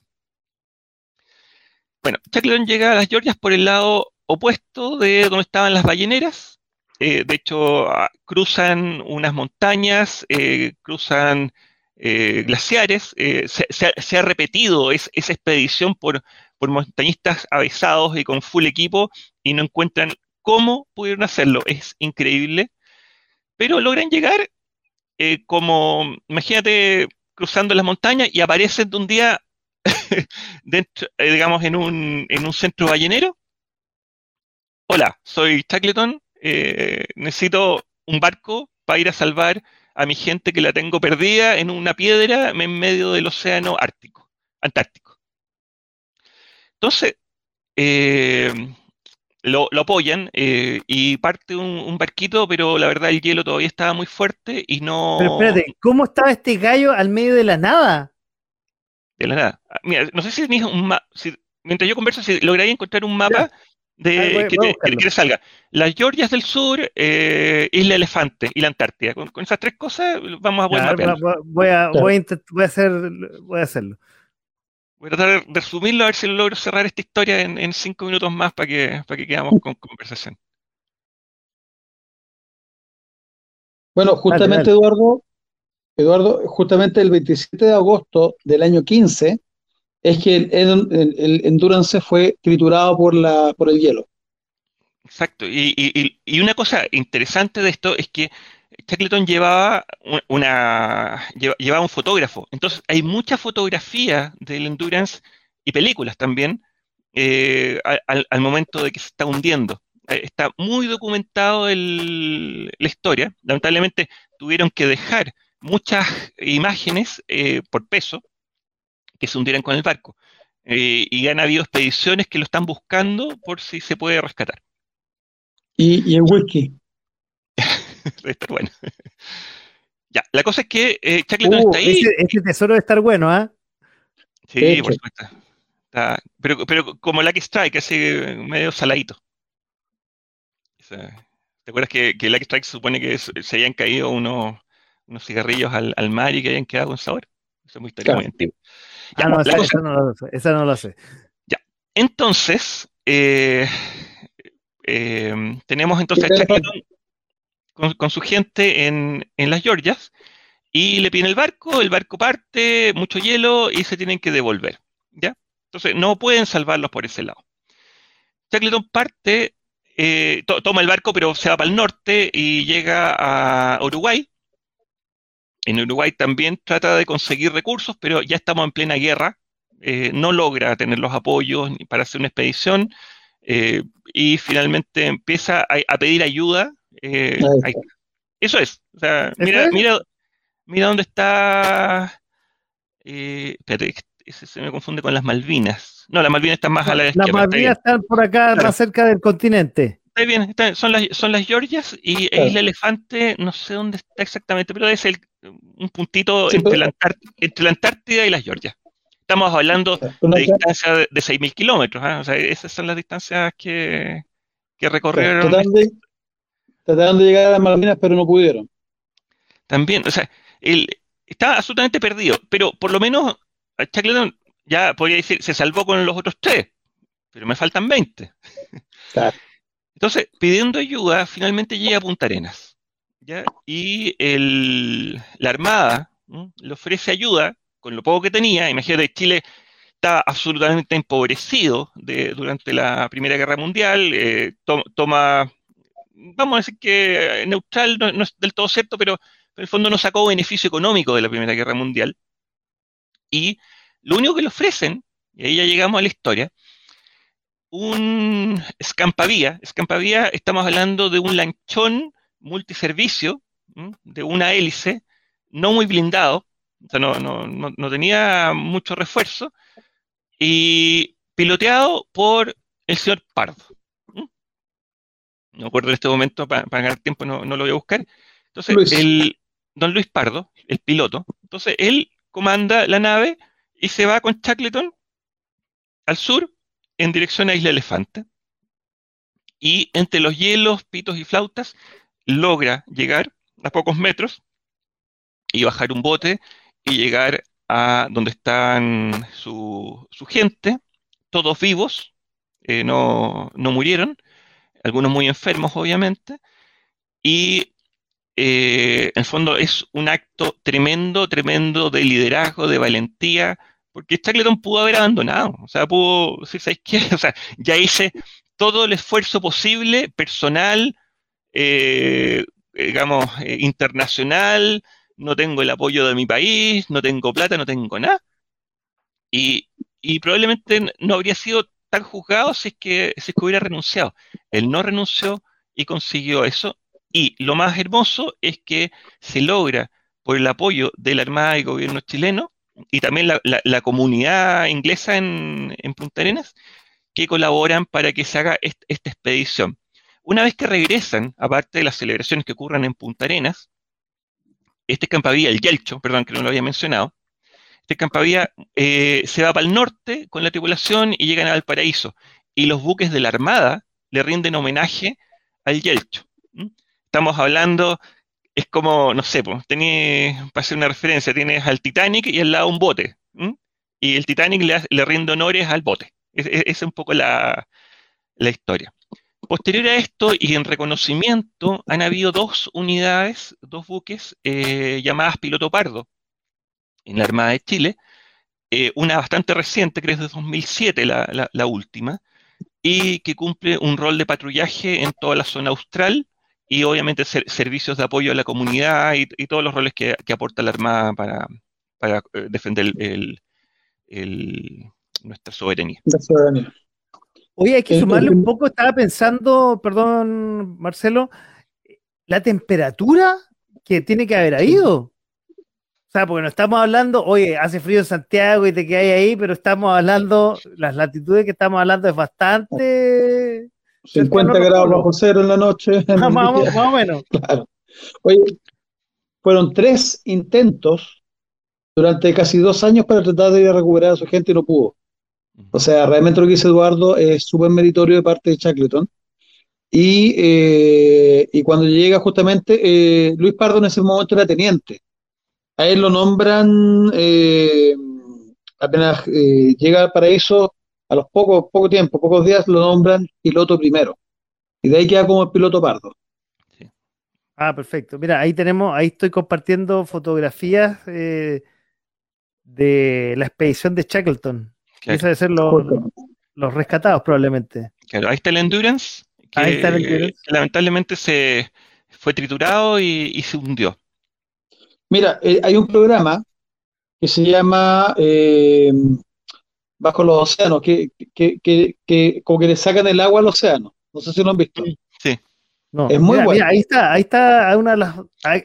Bueno, Shackleton llega a las Georgias por el lado opuesto de donde estaban las balleneras. Eh, de hecho, ah, cruzan unas montañas, eh, cruzan eh, glaciares. Se, ha repetido esa expedición por, por montañistas avisados y con full equipo y no encuentran cómo pudieron hacerlo. Es increíble. Pero logran llegar eh, como, imagínate, cruzando las montañas y aparecen de un día, dentro, eh, digamos, en un, en un centro ballenero. Hola, soy Shackleton. Eh, necesito un barco para ir a salvar a mi gente que la tengo perdida en una piedra en medio del océano ártico, antártico. Entonces, eh, lo, apoyan eh, y parte un, barquito, pero la verdad el hielo todavía estaba muy fuerte y no... Pero espérate, ¿cómo estaba este gallo al medio de la nada? De la nada. Ah, mira, no sé si tenías un mapa, mientras yo converso, si lograría encontrar un mapa de que, te, salga. Las Georgias del Sur, eh, Isla Elefante y la Antártida. Con, esas tres cosas vamos a poder voy, a, voy, voy a hacer, voy a hacerlo. Voy a tratar de resumirlo a ver si logro cerrar esta historia en, cinco minutos más para que, para que quedamos con conversación. Bueno, justamente Eduardo, Eduardo, justamente el 27 de agosto del año 15 es que el, Endurance fue triturado por, la, por el hielo. Exacto. y, una cosa interesante de esto es que Shackleton llevaba, una, llevaba un fotógrafo. Entonces hay mucha fotografía del Endurance y películas también eh, al, momento de que se está hundiendo. Eh, está muy documentado la historia. Lamentablemente tuvieron que dejar muchas imágenes eh, por peso, que se hundieran con el barco. Eh, y han habido expediciones que lo están buscando por si se puede rescatar. ¿Y, el whisky? bueno. ya, la cosa es que eh, Shackleton uh, está ahí. Ese, tesoro debe estar bueno, ¿ah? Sí, por supuesto. pero, pero como Lucky Strike, así medio saladito. ¿Te acuerdas que, que Lucky Strike supone que se habían caído unos, unos cigarrillos al, al, mar y que habían quedado con sabor? Eso es muy historia muy antigua. Ya, no, esa, no lo sé, esa no lo sé. Ya. Entonces, eh, eh, tenemos entonces a Shackleton con, su gente en, en, las Georgias y le piden el barco, el barco parte, mucho hielo y se tienen que devolver. ¿ya? Entonces no pueden salvarlos por ese lado. Shackleton parte, eh, toma el barco pero se va para el norte y llega a Uruguay. En Uruguay también trata de conseguir recursos, pero ya estamos en plena guerra. Eh, no logra tener los apoyos para hacer una expedición eh, y finalmente empieza a, pedir ayuda. Eso es. O sea, mira, mira, mira dónde está. espérate, se me confunde con las Malvinas. No, las Malvinas están más a la izquierda. Las Malvinas están por acá, más cerca del continente. Está bien, son, las, son las Georgias y Isla Elefante, no sé dónde está exactamente, pero es el, un puntito entre, la Antártida y las Georgias. Estamos hablando de distancia de, 6.000 kilómetros, ¿ah? o sea, esas son las distancias que, que recorrieron. Trataron de, llegar a las Malvinas, pero no pudieron. También, o sea, él está absolutamente perdido, pero por lo menos Shackleton ya podría decir, se salvó con los otros tres, pero me faltan 20. Entonces, pidiendo ayuda, finalmente llega a Punta Arenas. Y la Armada le ofrece ayuda con lo poco que tenía. Imagínate, Chile está absolutamente empobrecido durante la Primera Guerra Mundial, eh, toma, vamos a decir que neutral no, es del todo cierto, pero en el fondo no sacó beneficio económico de la Primera Guerra Mundial. Y lo único que le ofrecen, y ahí ya llegamos a la historia, un escampavía. Escampavía, estamos hablando de un lanchón multiservicio, de una hélice, no muy blindado, o sea, no, no, tenía mucho refuerzo, y piloteado por el señor Pardo. No me acuerdo en este momento, para, ganar tiempo no, lo voy a buscar. Entonces, el don Luis Pardo, el piloto, entonces él comanda la nave y se va con Shackleton al sur en dirección a Isla Elefante. Y entre los hielos, pitos y flautas logra llegar a pocos metros y bajar un bote y llegar a donde están su, gente, todos vivos, eh, no, no, murieron, algunos muy enfermos obviamente, y eh, en el fondo es un acto tremendo, tremendo de liderazgo, de valentía, porque Shackleton pudo haber abandonado, o sea, pudo decir, ¿sabes qué? O sea, ya hice todo el esfuerzo posible, personal, eh, digamos, eh, internacional, no tengo el apoyo de mi país, no tengo plata, no tengo nada. Y, probablemente no habría sido tan juzgado si es, que, si es que hubiera renunciado. Él no renunció y consiguió eso. Y lo más hermoso es que se logra, por el apoyo de la Armada y Gobierno chileno, y también la, comunidad inglesa en, Punta Arenas, que colaboran para que se haga esta expedición. Una vez que regresan, aparte de las celebraciones que ocurran en Punta Arenas, este campavía, el Yelcho, perdón que no lo había mencionado, este campavía eh, se va para el norte con la tripulación y llegan al paraíso. Y los buques de la Armada le rinden homenaje al Yelcho. Estamos hablando es como, no sé, pues, para hacer una referencia, tienes al Titanic y al lado un bote. Y el Titanic le, rinde honores al bote. Esa es, un poco la, historia. Posterior a esto, y en reconocimiento, han habido dos unidades, dos buques eh, llamadas Piloto Pardo en la Armada de Chile. Eh, una bastante reciente, creo que es de 2007 la, la última, y que cumple un rol de patrullaje en toda la zona austral y obviamente servicios de apoyo a la comunidad y, todos los roles que, aporta la Armada para, eh, defender nuestra soberanía. Oye, hay que sumarle un poco, estaba pensando, perdón, Marcelo, la temperatura que tiene que haber habido. O sea, porque no estamos hablando, oye, hace frío en Santiago y te quedas ahí, pero estamos hablando, las latitudes que estamos hablando es bastante... 50 grados bajo cero en la noche. más, más, o menos. Claro. Oye, fueron tres intentos durante casi dos años para tratar de recuperar a su gente y no pudo. O sea, realmente lo que dice Eduardo es súper meritorio de parte de Shackleton. Y, eh, y cuando llega justamente, eh, Luis Pardo en ese momento era teniente. A él lo nombran, eh, apenas eh, llega para eso, a los pocos poco tiempo, pocos días, lo nombran piloto primero. Y de ahí queda como el piloto Pardo. Ah, perfecto. Mira, ahí tenemos, ahí estoy compartiendo fotografías eh, de la expedición de Shackleton. Claro. Esa debe ser los, los rescatados probablemente. Claro, ahí está el Endurance, que, Ahí está el Endurance. que lamentablemente se fue triturado y, y se hundió. Mira, eh, hay un programa que se llama eh, Bajo los Océanos, que, que, que, que como que le sacan el agua al océano. No sé si lo han visto. Sí. No, Es muy mira, bueno. mira, ahí está, ahí está una de las.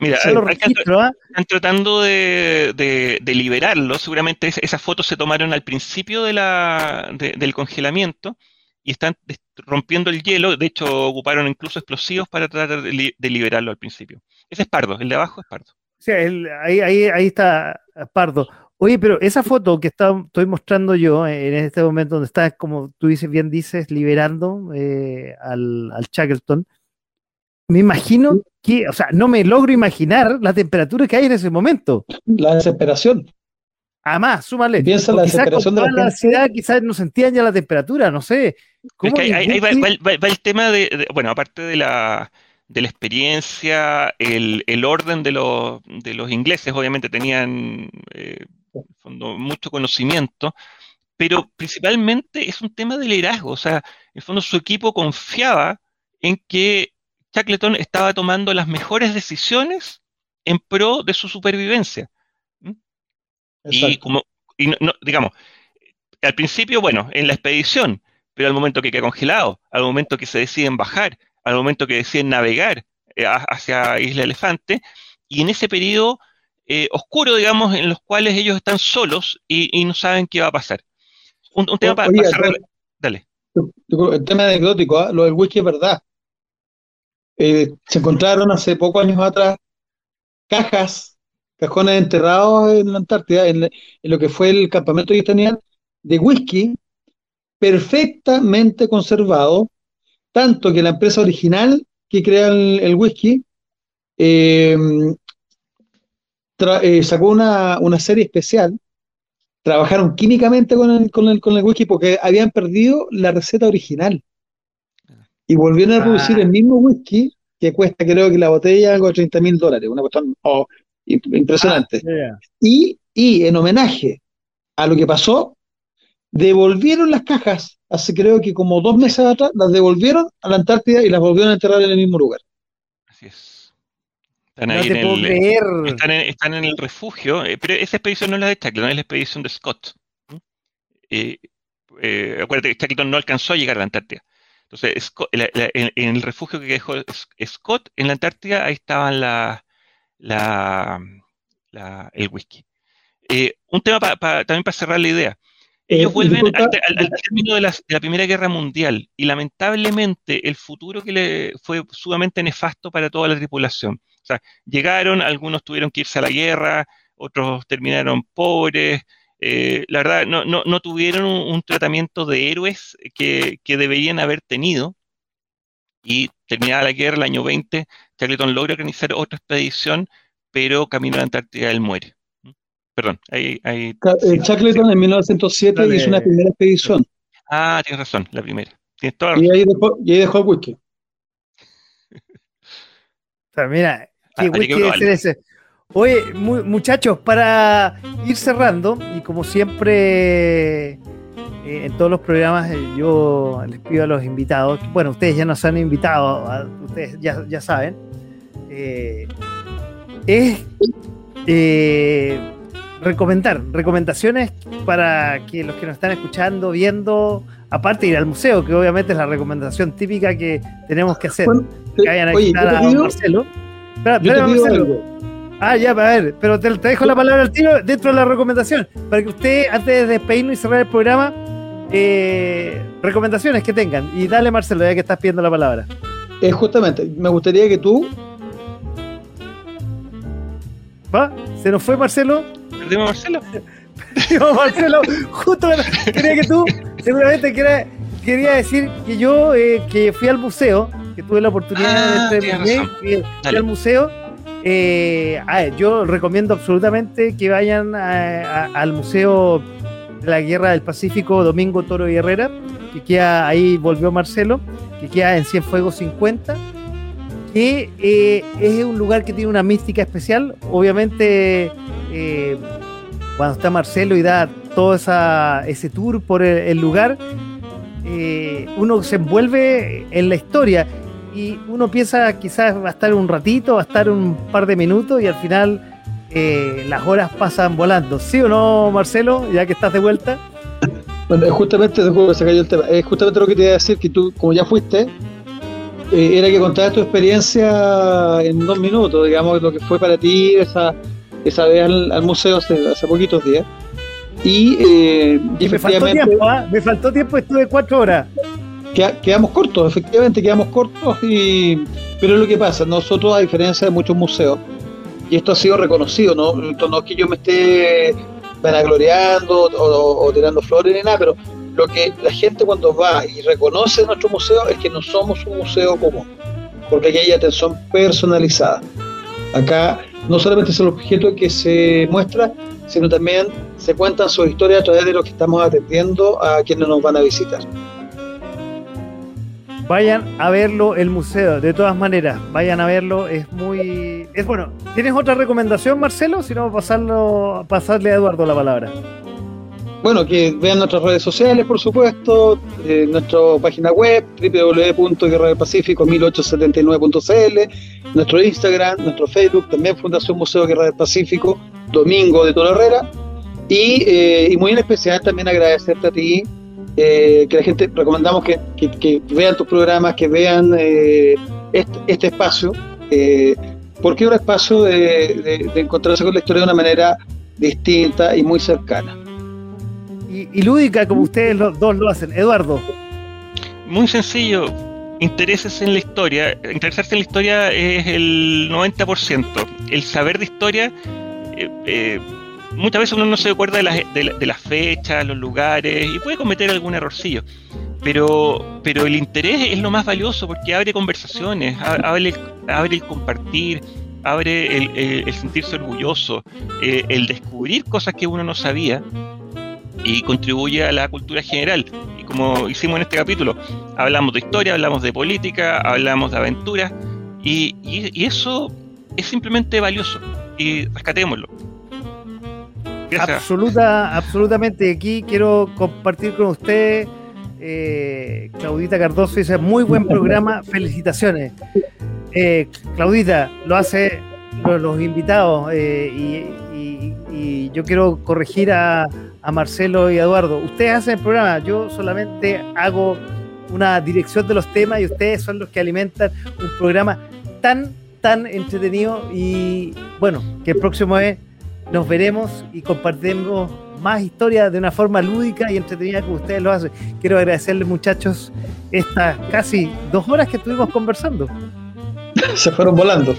Mira, hay registros, ¿ah? Están tratando de, de- de liberarlo. Seguramente es- esas fotos se tomaron al principio de la, de- del congelamiento y están rompiendo el hielo. De hecho, ocuparon incluso explosivos para tratar de, li- de liberarlo al principio. Ese es Pardo, el de abajo es Pardo. Sí, el- ahí, ahí, ahí está Pardo. Oye, pero esa foto que está, estoy mostrando yo en este momento, donde está, como tú dices, bien dices, liberando eh, al, al Shackleton, me imagino que, o sea, no me logro imaginar la temperatura que hay en ese momento. La desesperación. Además, súmale. Piensa o la desesperación de la la ansiedad, quizás no sentían ya la temperatura, no sé. Es ¿Cómo que ahí, va, el- va- va el tema de, de- bueno, aparte de la, de la experiencia, el, el orden de los, de los ingleses, obviamente tenían eh, fondo, mucho conocimiento, pero principalmente es un tema de liderazgo. O sea, en el fondo su equipo confiaba en que Shackleton estaba tomando las mejores decisiones en pro de su supervivencia. Y como, y no- no- digamos, al principio, bueno, en la expedición, pero al momento que queda congelado, al momento que se deciden bajar, al momento que deciden navegar eh, hacia Isla Elefante, y en ese periodo eh, oscuro, digamos, en los cuales ellos están solos y, y no saben qué va a pasar. Un, un tema para cerrar. Dale. el tema anecdótico, ¿ah? lo del whisky es verdad. Eh, se encontraron hace pocos años atrás cajas, cajones enterrados en la Antártida, en, en lo que fue el campamento que tenían, de whisky perfectamente conservado, tanto que la empresa original que crea el, el whisky eh, eh, sacó una, una serie especial. Trabajaron químicamente con el, con el, con el whisky porque habían perdido la receta original. Y volvieron a producir Ah. el mismo whisky que cuesta, creo que la botella, algo de 30 mil dólares. Una cuestión oh, imp- impresionante. Ya. Y, y en homenaje a lo que pasó, devolvieron las cajas, hace creo que como dos meses atrás, las devolvieron a la Antártida y las volvieron a enterrar en el mismo lugar. Así es. Están No ahí te en puedo el, creer. Están en, están en el refugio, eh, pero esa expedición no es la de Shackleton, es la expedición de Scott. ¿Mm? Eh, eh, acuérdate que Shackleton no alcanzó a llegar a la Antártida. Entonces, Scott- la- la- en, en el refugio que dejó Scott en la Antártida, ahí estaban la, la, la- el whisky. Eh, un tema pa- pa- también para cerrar la idea. Ellos Eh, vuelven disculpa, al, al- al término de la, de la Primera Guerra Mundial y lamentablemente el futuro que le fue sumamente nefasto para toda la tripulación. O sea, llegaron, algunos tuvieron que irse a la guerra, otros terminaron pobres. eh, la verdad, no, no, no tuvieron un, un tratamiento de héroes que, que deberían haber tenido. Y terminada la guerra, el año 20, Shackleton logra organizar otra expedición, pero camino a la Antártida él muere. Perdón, ahí, ahí Ca- eh, Shackleton en 1907 Dale. hizo una primera expedición Ah, tienes razón, la primera. Tienes toda la y ahí dejó, y ahí dejó el whisky. O sea, mira, Ah, qué habría que debe ser ese. Oye, mu- muchachos, para ir cerrando, y como siempre eh, en todos los programas, eh, yo les pido a los invitados, que, bueno, ustedes ya nos han invitado, a- ustedes ya, ya saben, eh, es eh, recomendar, recomendaciones para que los que nos están escuchando, viendo, aparte de ir al museo, que obviamente es la recomendación típica que tenemos que hacer Bueno, que vayan a Oye, a Marcelo. Espera, Marcelo. algo. Ah, ya, a ver, pero te, te dejo la palabra al tiro dentro de la recomendación. Para que usted, antes de despedirnos y cerrar el programa, eh, recomendaciones que tengan. Y dale, Marcelo, ya que estás pidiendo la palabra. Eh, justamente, me gustaría que tú, ¿Va? ¿Se nos fue Marcelo? ¿Perdimos a Marcelo? No, Marcelo, justo quería que tú, seguramente quería, quería decir que yo, eh, que fui al museo, que tuve la oportunidad Ah, de razón. fui, al museo. eh, a ver, yo recomiendo absolutamente que vayan a- a- al Museo de la Guerra del Pacífico Domingo Toro y Herrera, que queda ahí, volvió Marcelo, que queda en Cienfuegos 50, que eh, es un lugar que tiene una mística especial. Obviamente, eh, cuando está Marcelo y da todo esa, ese tour por el, lugar, eh, uno se envuelve en la historia y uno piensa quizás va a estar un ratito, va a estar un par de minutos y al final las horas pasan volando. ¿Sí o no, Marcelo? Ya que estás de vuelta. bueno, justamente, se cayó el tema, es justamente lo que te iba a decir, que tú, como ya fuiste, eh, era que contaras tu experiencia en dos minutos, digamos, lo que fue para ti esa, esa vez al, al museo hace, hace poquitos días. Y, eh, y me faltó efectivamente tiempo, ¿ah? Me faltó tiempo, estuve cuatro horas. queda- quedamos cortos, efectivamente quedamos cortos, y, pero es lo que pasa, nosotros a diferencia de muchos museos, y esto ha sido reconocido, no, no es que yo me esté vanagloriando o, o tirando flores ni nada, pero lo que la gente cuando va y reconoce nuestro museo es que no somos un museo común, porque aquí hay atención personalizada. Acá no solamente es el objeto que se muestra, sino también se cuentan sus historias a través de lo que estamos atendiendo a quienes nos van a visitar. Vayan a verlo el museo, de todas maneras, vayan a verlo, es muy... Es bueno, ¿tienes otra recomendación, Marcelo? Si no, pasarlo, pasarle a Eduardo la palabra. Bueno, que vean nuestras redes sociales, por supuesto, eh, nuestra página web, www.guerradelpacífico1879.cl, nuestro Instagram, nuestro Facebook, también Fundación Museo Guerra del Pacífico, Domingo de Toro Herrera, y, eh, y muy en especial también agradecerte a ti, eh, que la gente, recomendamos que, vean tus programas, que vean este, este espacio, porque es un espacio de encontrarse con la historia de una manera distinta y muy cercana. Y, y lúdica, como ustedes los dos lo hacen. Eduardo, Muy sencillo. Intereses en la historia. Interesarse en la historia es el 90%. El saber de historia, eh, eh, muchas veces uno no se acuerda de las, de, la- de las fechas, los lugares y puede cometer algún errorcillo. Pero, pero el interés es lo más valioso porque abre conversaciones, abre, el- abre el compartir, abre el, el- el sentirse orgulloso, eh, el descubrir cosas que uno no sabía y contribuye a la cultura general. Y como hicimos en este capítulo, hablamos de historia, hablamos de política, hablamos de aventura, y, y- y eso es simplemente valioso. Y rescatémoslo. Gracias. absoluta, absolutamente. Aquí quiero compartir con usted, eh, Claudita Cardoso, dice, muy buen programa, felicitaciones. Eh, Claudita, lo hace lo- los, invitados eh, y, y- y yo quiero corregir a, a Marcelo y a Eduardo. Ustedes hacen el programa, yo solamente hago una dirección de los temas y ustedes son los que alimentan un programa tan, tan entretenido y bueno, que el próximo es nos veremos y compartiremos más historias de una forma lúdica y entretenida como ustedes lo hacen. Quiero agradecerles muchachos estas casi dos horas que estuvimos conversando. Se fueron volando.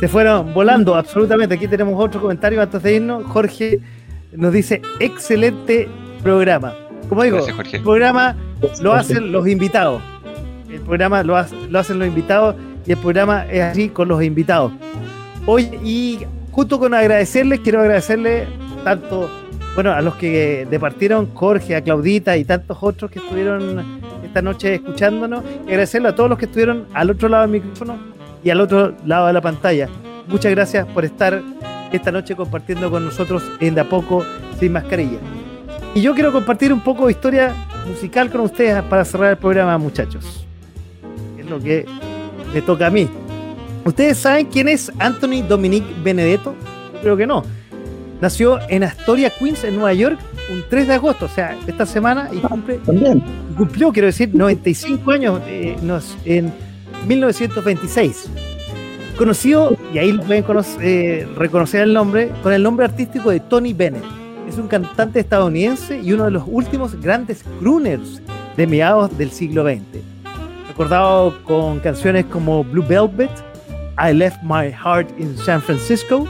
Se fueron volando, absolutamente. Aquí tenemos otro comentario antes de irnos. Jorge nos dice, excelente programa. Como digo, Gracias, Jorge. el programa lo hacen los invitados. El programa lo, hace- lo hacen los invitados y el programa es así con los invitados. Hoy, y junto con agradecerles, quiero agradecerles tanto bueno, a los que departieron, Jorge, a Claudita y tantos otros que estuvieron esta noche escuchándonos, y agradecerle a todos los que estuvieron al otro lado del micrófono y al otro lado de la pantalla. Muchas gracias por estar esta noche compartiendo con nosotros en De a poco sin mascarilla. Y yo quiero compartir un poco de historia musical con ustedes para cerrar el programa, muchachos. Es lo que me toca a mí. ¿Ustedes saben quién es Anthony Dominique Benedetto? Yo creo que no. Nació en Astoria, Queens, en Nueva York, un 3 de agosto, o sea, esta semana, y cumple, También. cumplió, quiero decir, 95 años eh, nos- en 1926. Conocido, y ahí pueden eh, reconocer el nombre, con el nombre artístico de Tony Bennett. Es un cantante estadounidense y uno de los últimos grandes crooners de mediados del siglo XX. Recordado con canciones como Blue Velvet, I Left My Heart in San Francisco,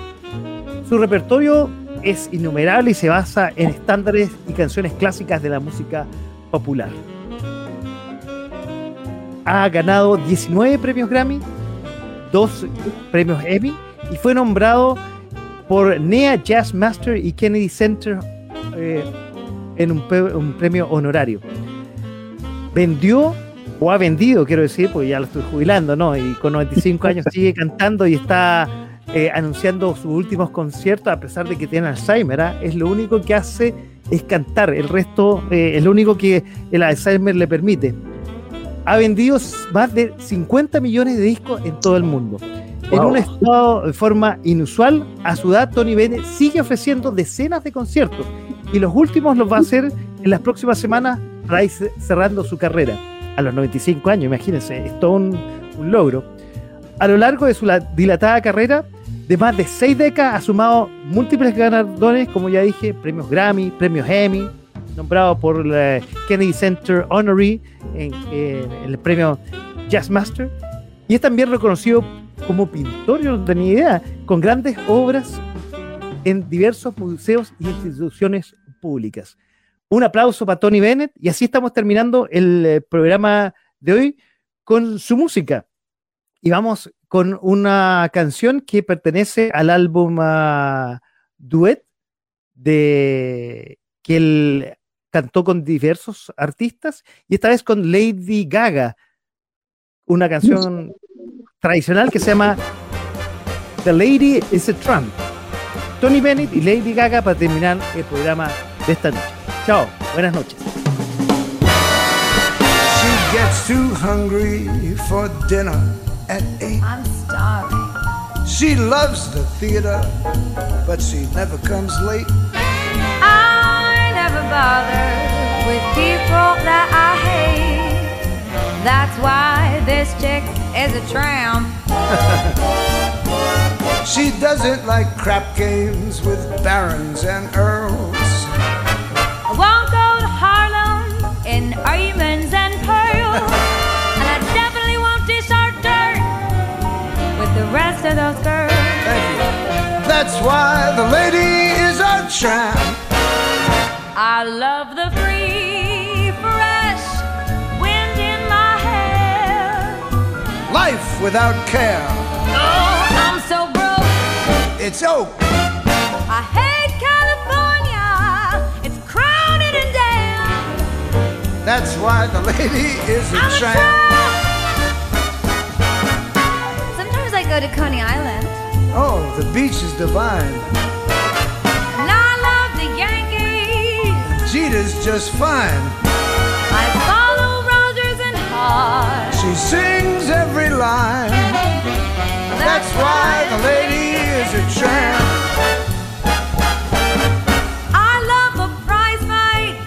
su repertorio es innumerable y se basa en estándares y canciones clásicas de la música popular. Ha ganado 19 premios Grammy, dos premios Emmy y fue nombrado por NEA Jazz Master y Kennedy Center eh, en un, premio honorario. Vendió o ha vendido, quiero decir, porque ya lo estoy jubilando, ¿no? Y con 95 años sigue cantando y está eh, anunciando sus últimos conciertos, a pesar de que tiene Alzheimer. ¿ah? Es lo único que hace es cantar, el resto eh, es lo único que el Alzheimer le permite ha vendido más de 50 millones de discos en todo el mundo. En un estado de forma inusual, a su edad, Tony Bennett sigue ofreciendo decenas de conciertos y los últimos los va a hacer en las próximas semanas para ir cerrando su carrera. A los 95 años, imagínense, es todo un, un logro. A lo largo de su dilatada carrera, de más de seis décadas, ha sumado múltiples galardones, como ya dije, premios Grammy, premios Emmy, nombrado por el Kennedy Center Honorary en, el premio Jazz Master. Y es también reconocido como pintor, yo no tenía idea, con grandes obras en diversos museos y instituciones públicas. Un aplauso para Tony Bennett y así estamos terminando el eh, programa de hoy con su música. Y vamos con una canción que pertenece al álbum ah, Duet de que el cantó con diversos artistas y esta vez con Lady Gaga, una canción tradicional que se llama The Lady is a Trump. Tony Bennett y Lady Gaga para terminar el programa de esta noche. Chao, buenas noches. She gets too hungry for dinner at eight. I'm starving. She loves the theater, but she never comes late. Bother with people that I hate. That's why this chick is a tramp. she doesn't like crap games with barons and earls. I won't go to Harlem in diamonds and pearls. and I definitely won't dish our dirt with the rest of those girls. That's why the lady is a tramp. I love the free, fresh wind in my hair. Life without care. Oh, I'm so broke. It's oak. I hate California. It's crowded and damn. That's why the lady is a tramp. Sometimes I go to Coney Island. Oh, the beach is divine. Jeter's just fine. I follow Rogers and Hart. She sings every line. That's why the lady is a tramp. I love a prize fight.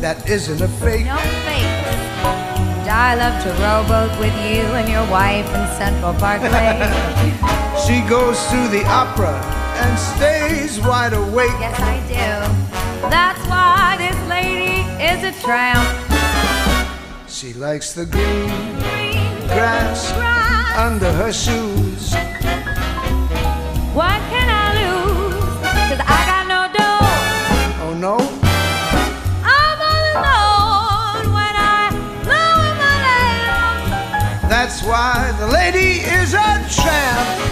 That isn't a fake. No fake. And I love to rowboat with you and your wife in Central Park Lake. she goes to the opera and stays wide awake. Yes, I do. That's why this lady is a tramp. She likes the green, green grass, grass under her shoes. What can I lose? Cause I got no dough. Oh no? I'm all alone when I blow my lamp. That's why the lady is a tramp.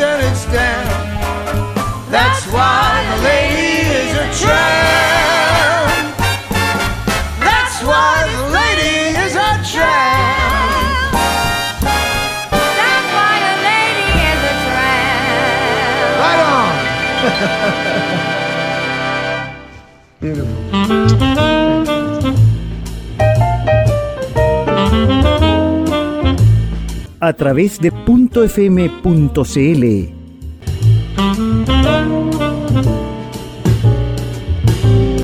that it's down. That's why the lady is a tramp. That's why the lady is a tramp. That's why the lady is a tramp. Right on. Beautiful. a través de .fm.cl.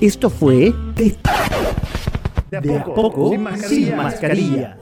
Esto fue de, De a poco, sin mascarilla. mascarilla.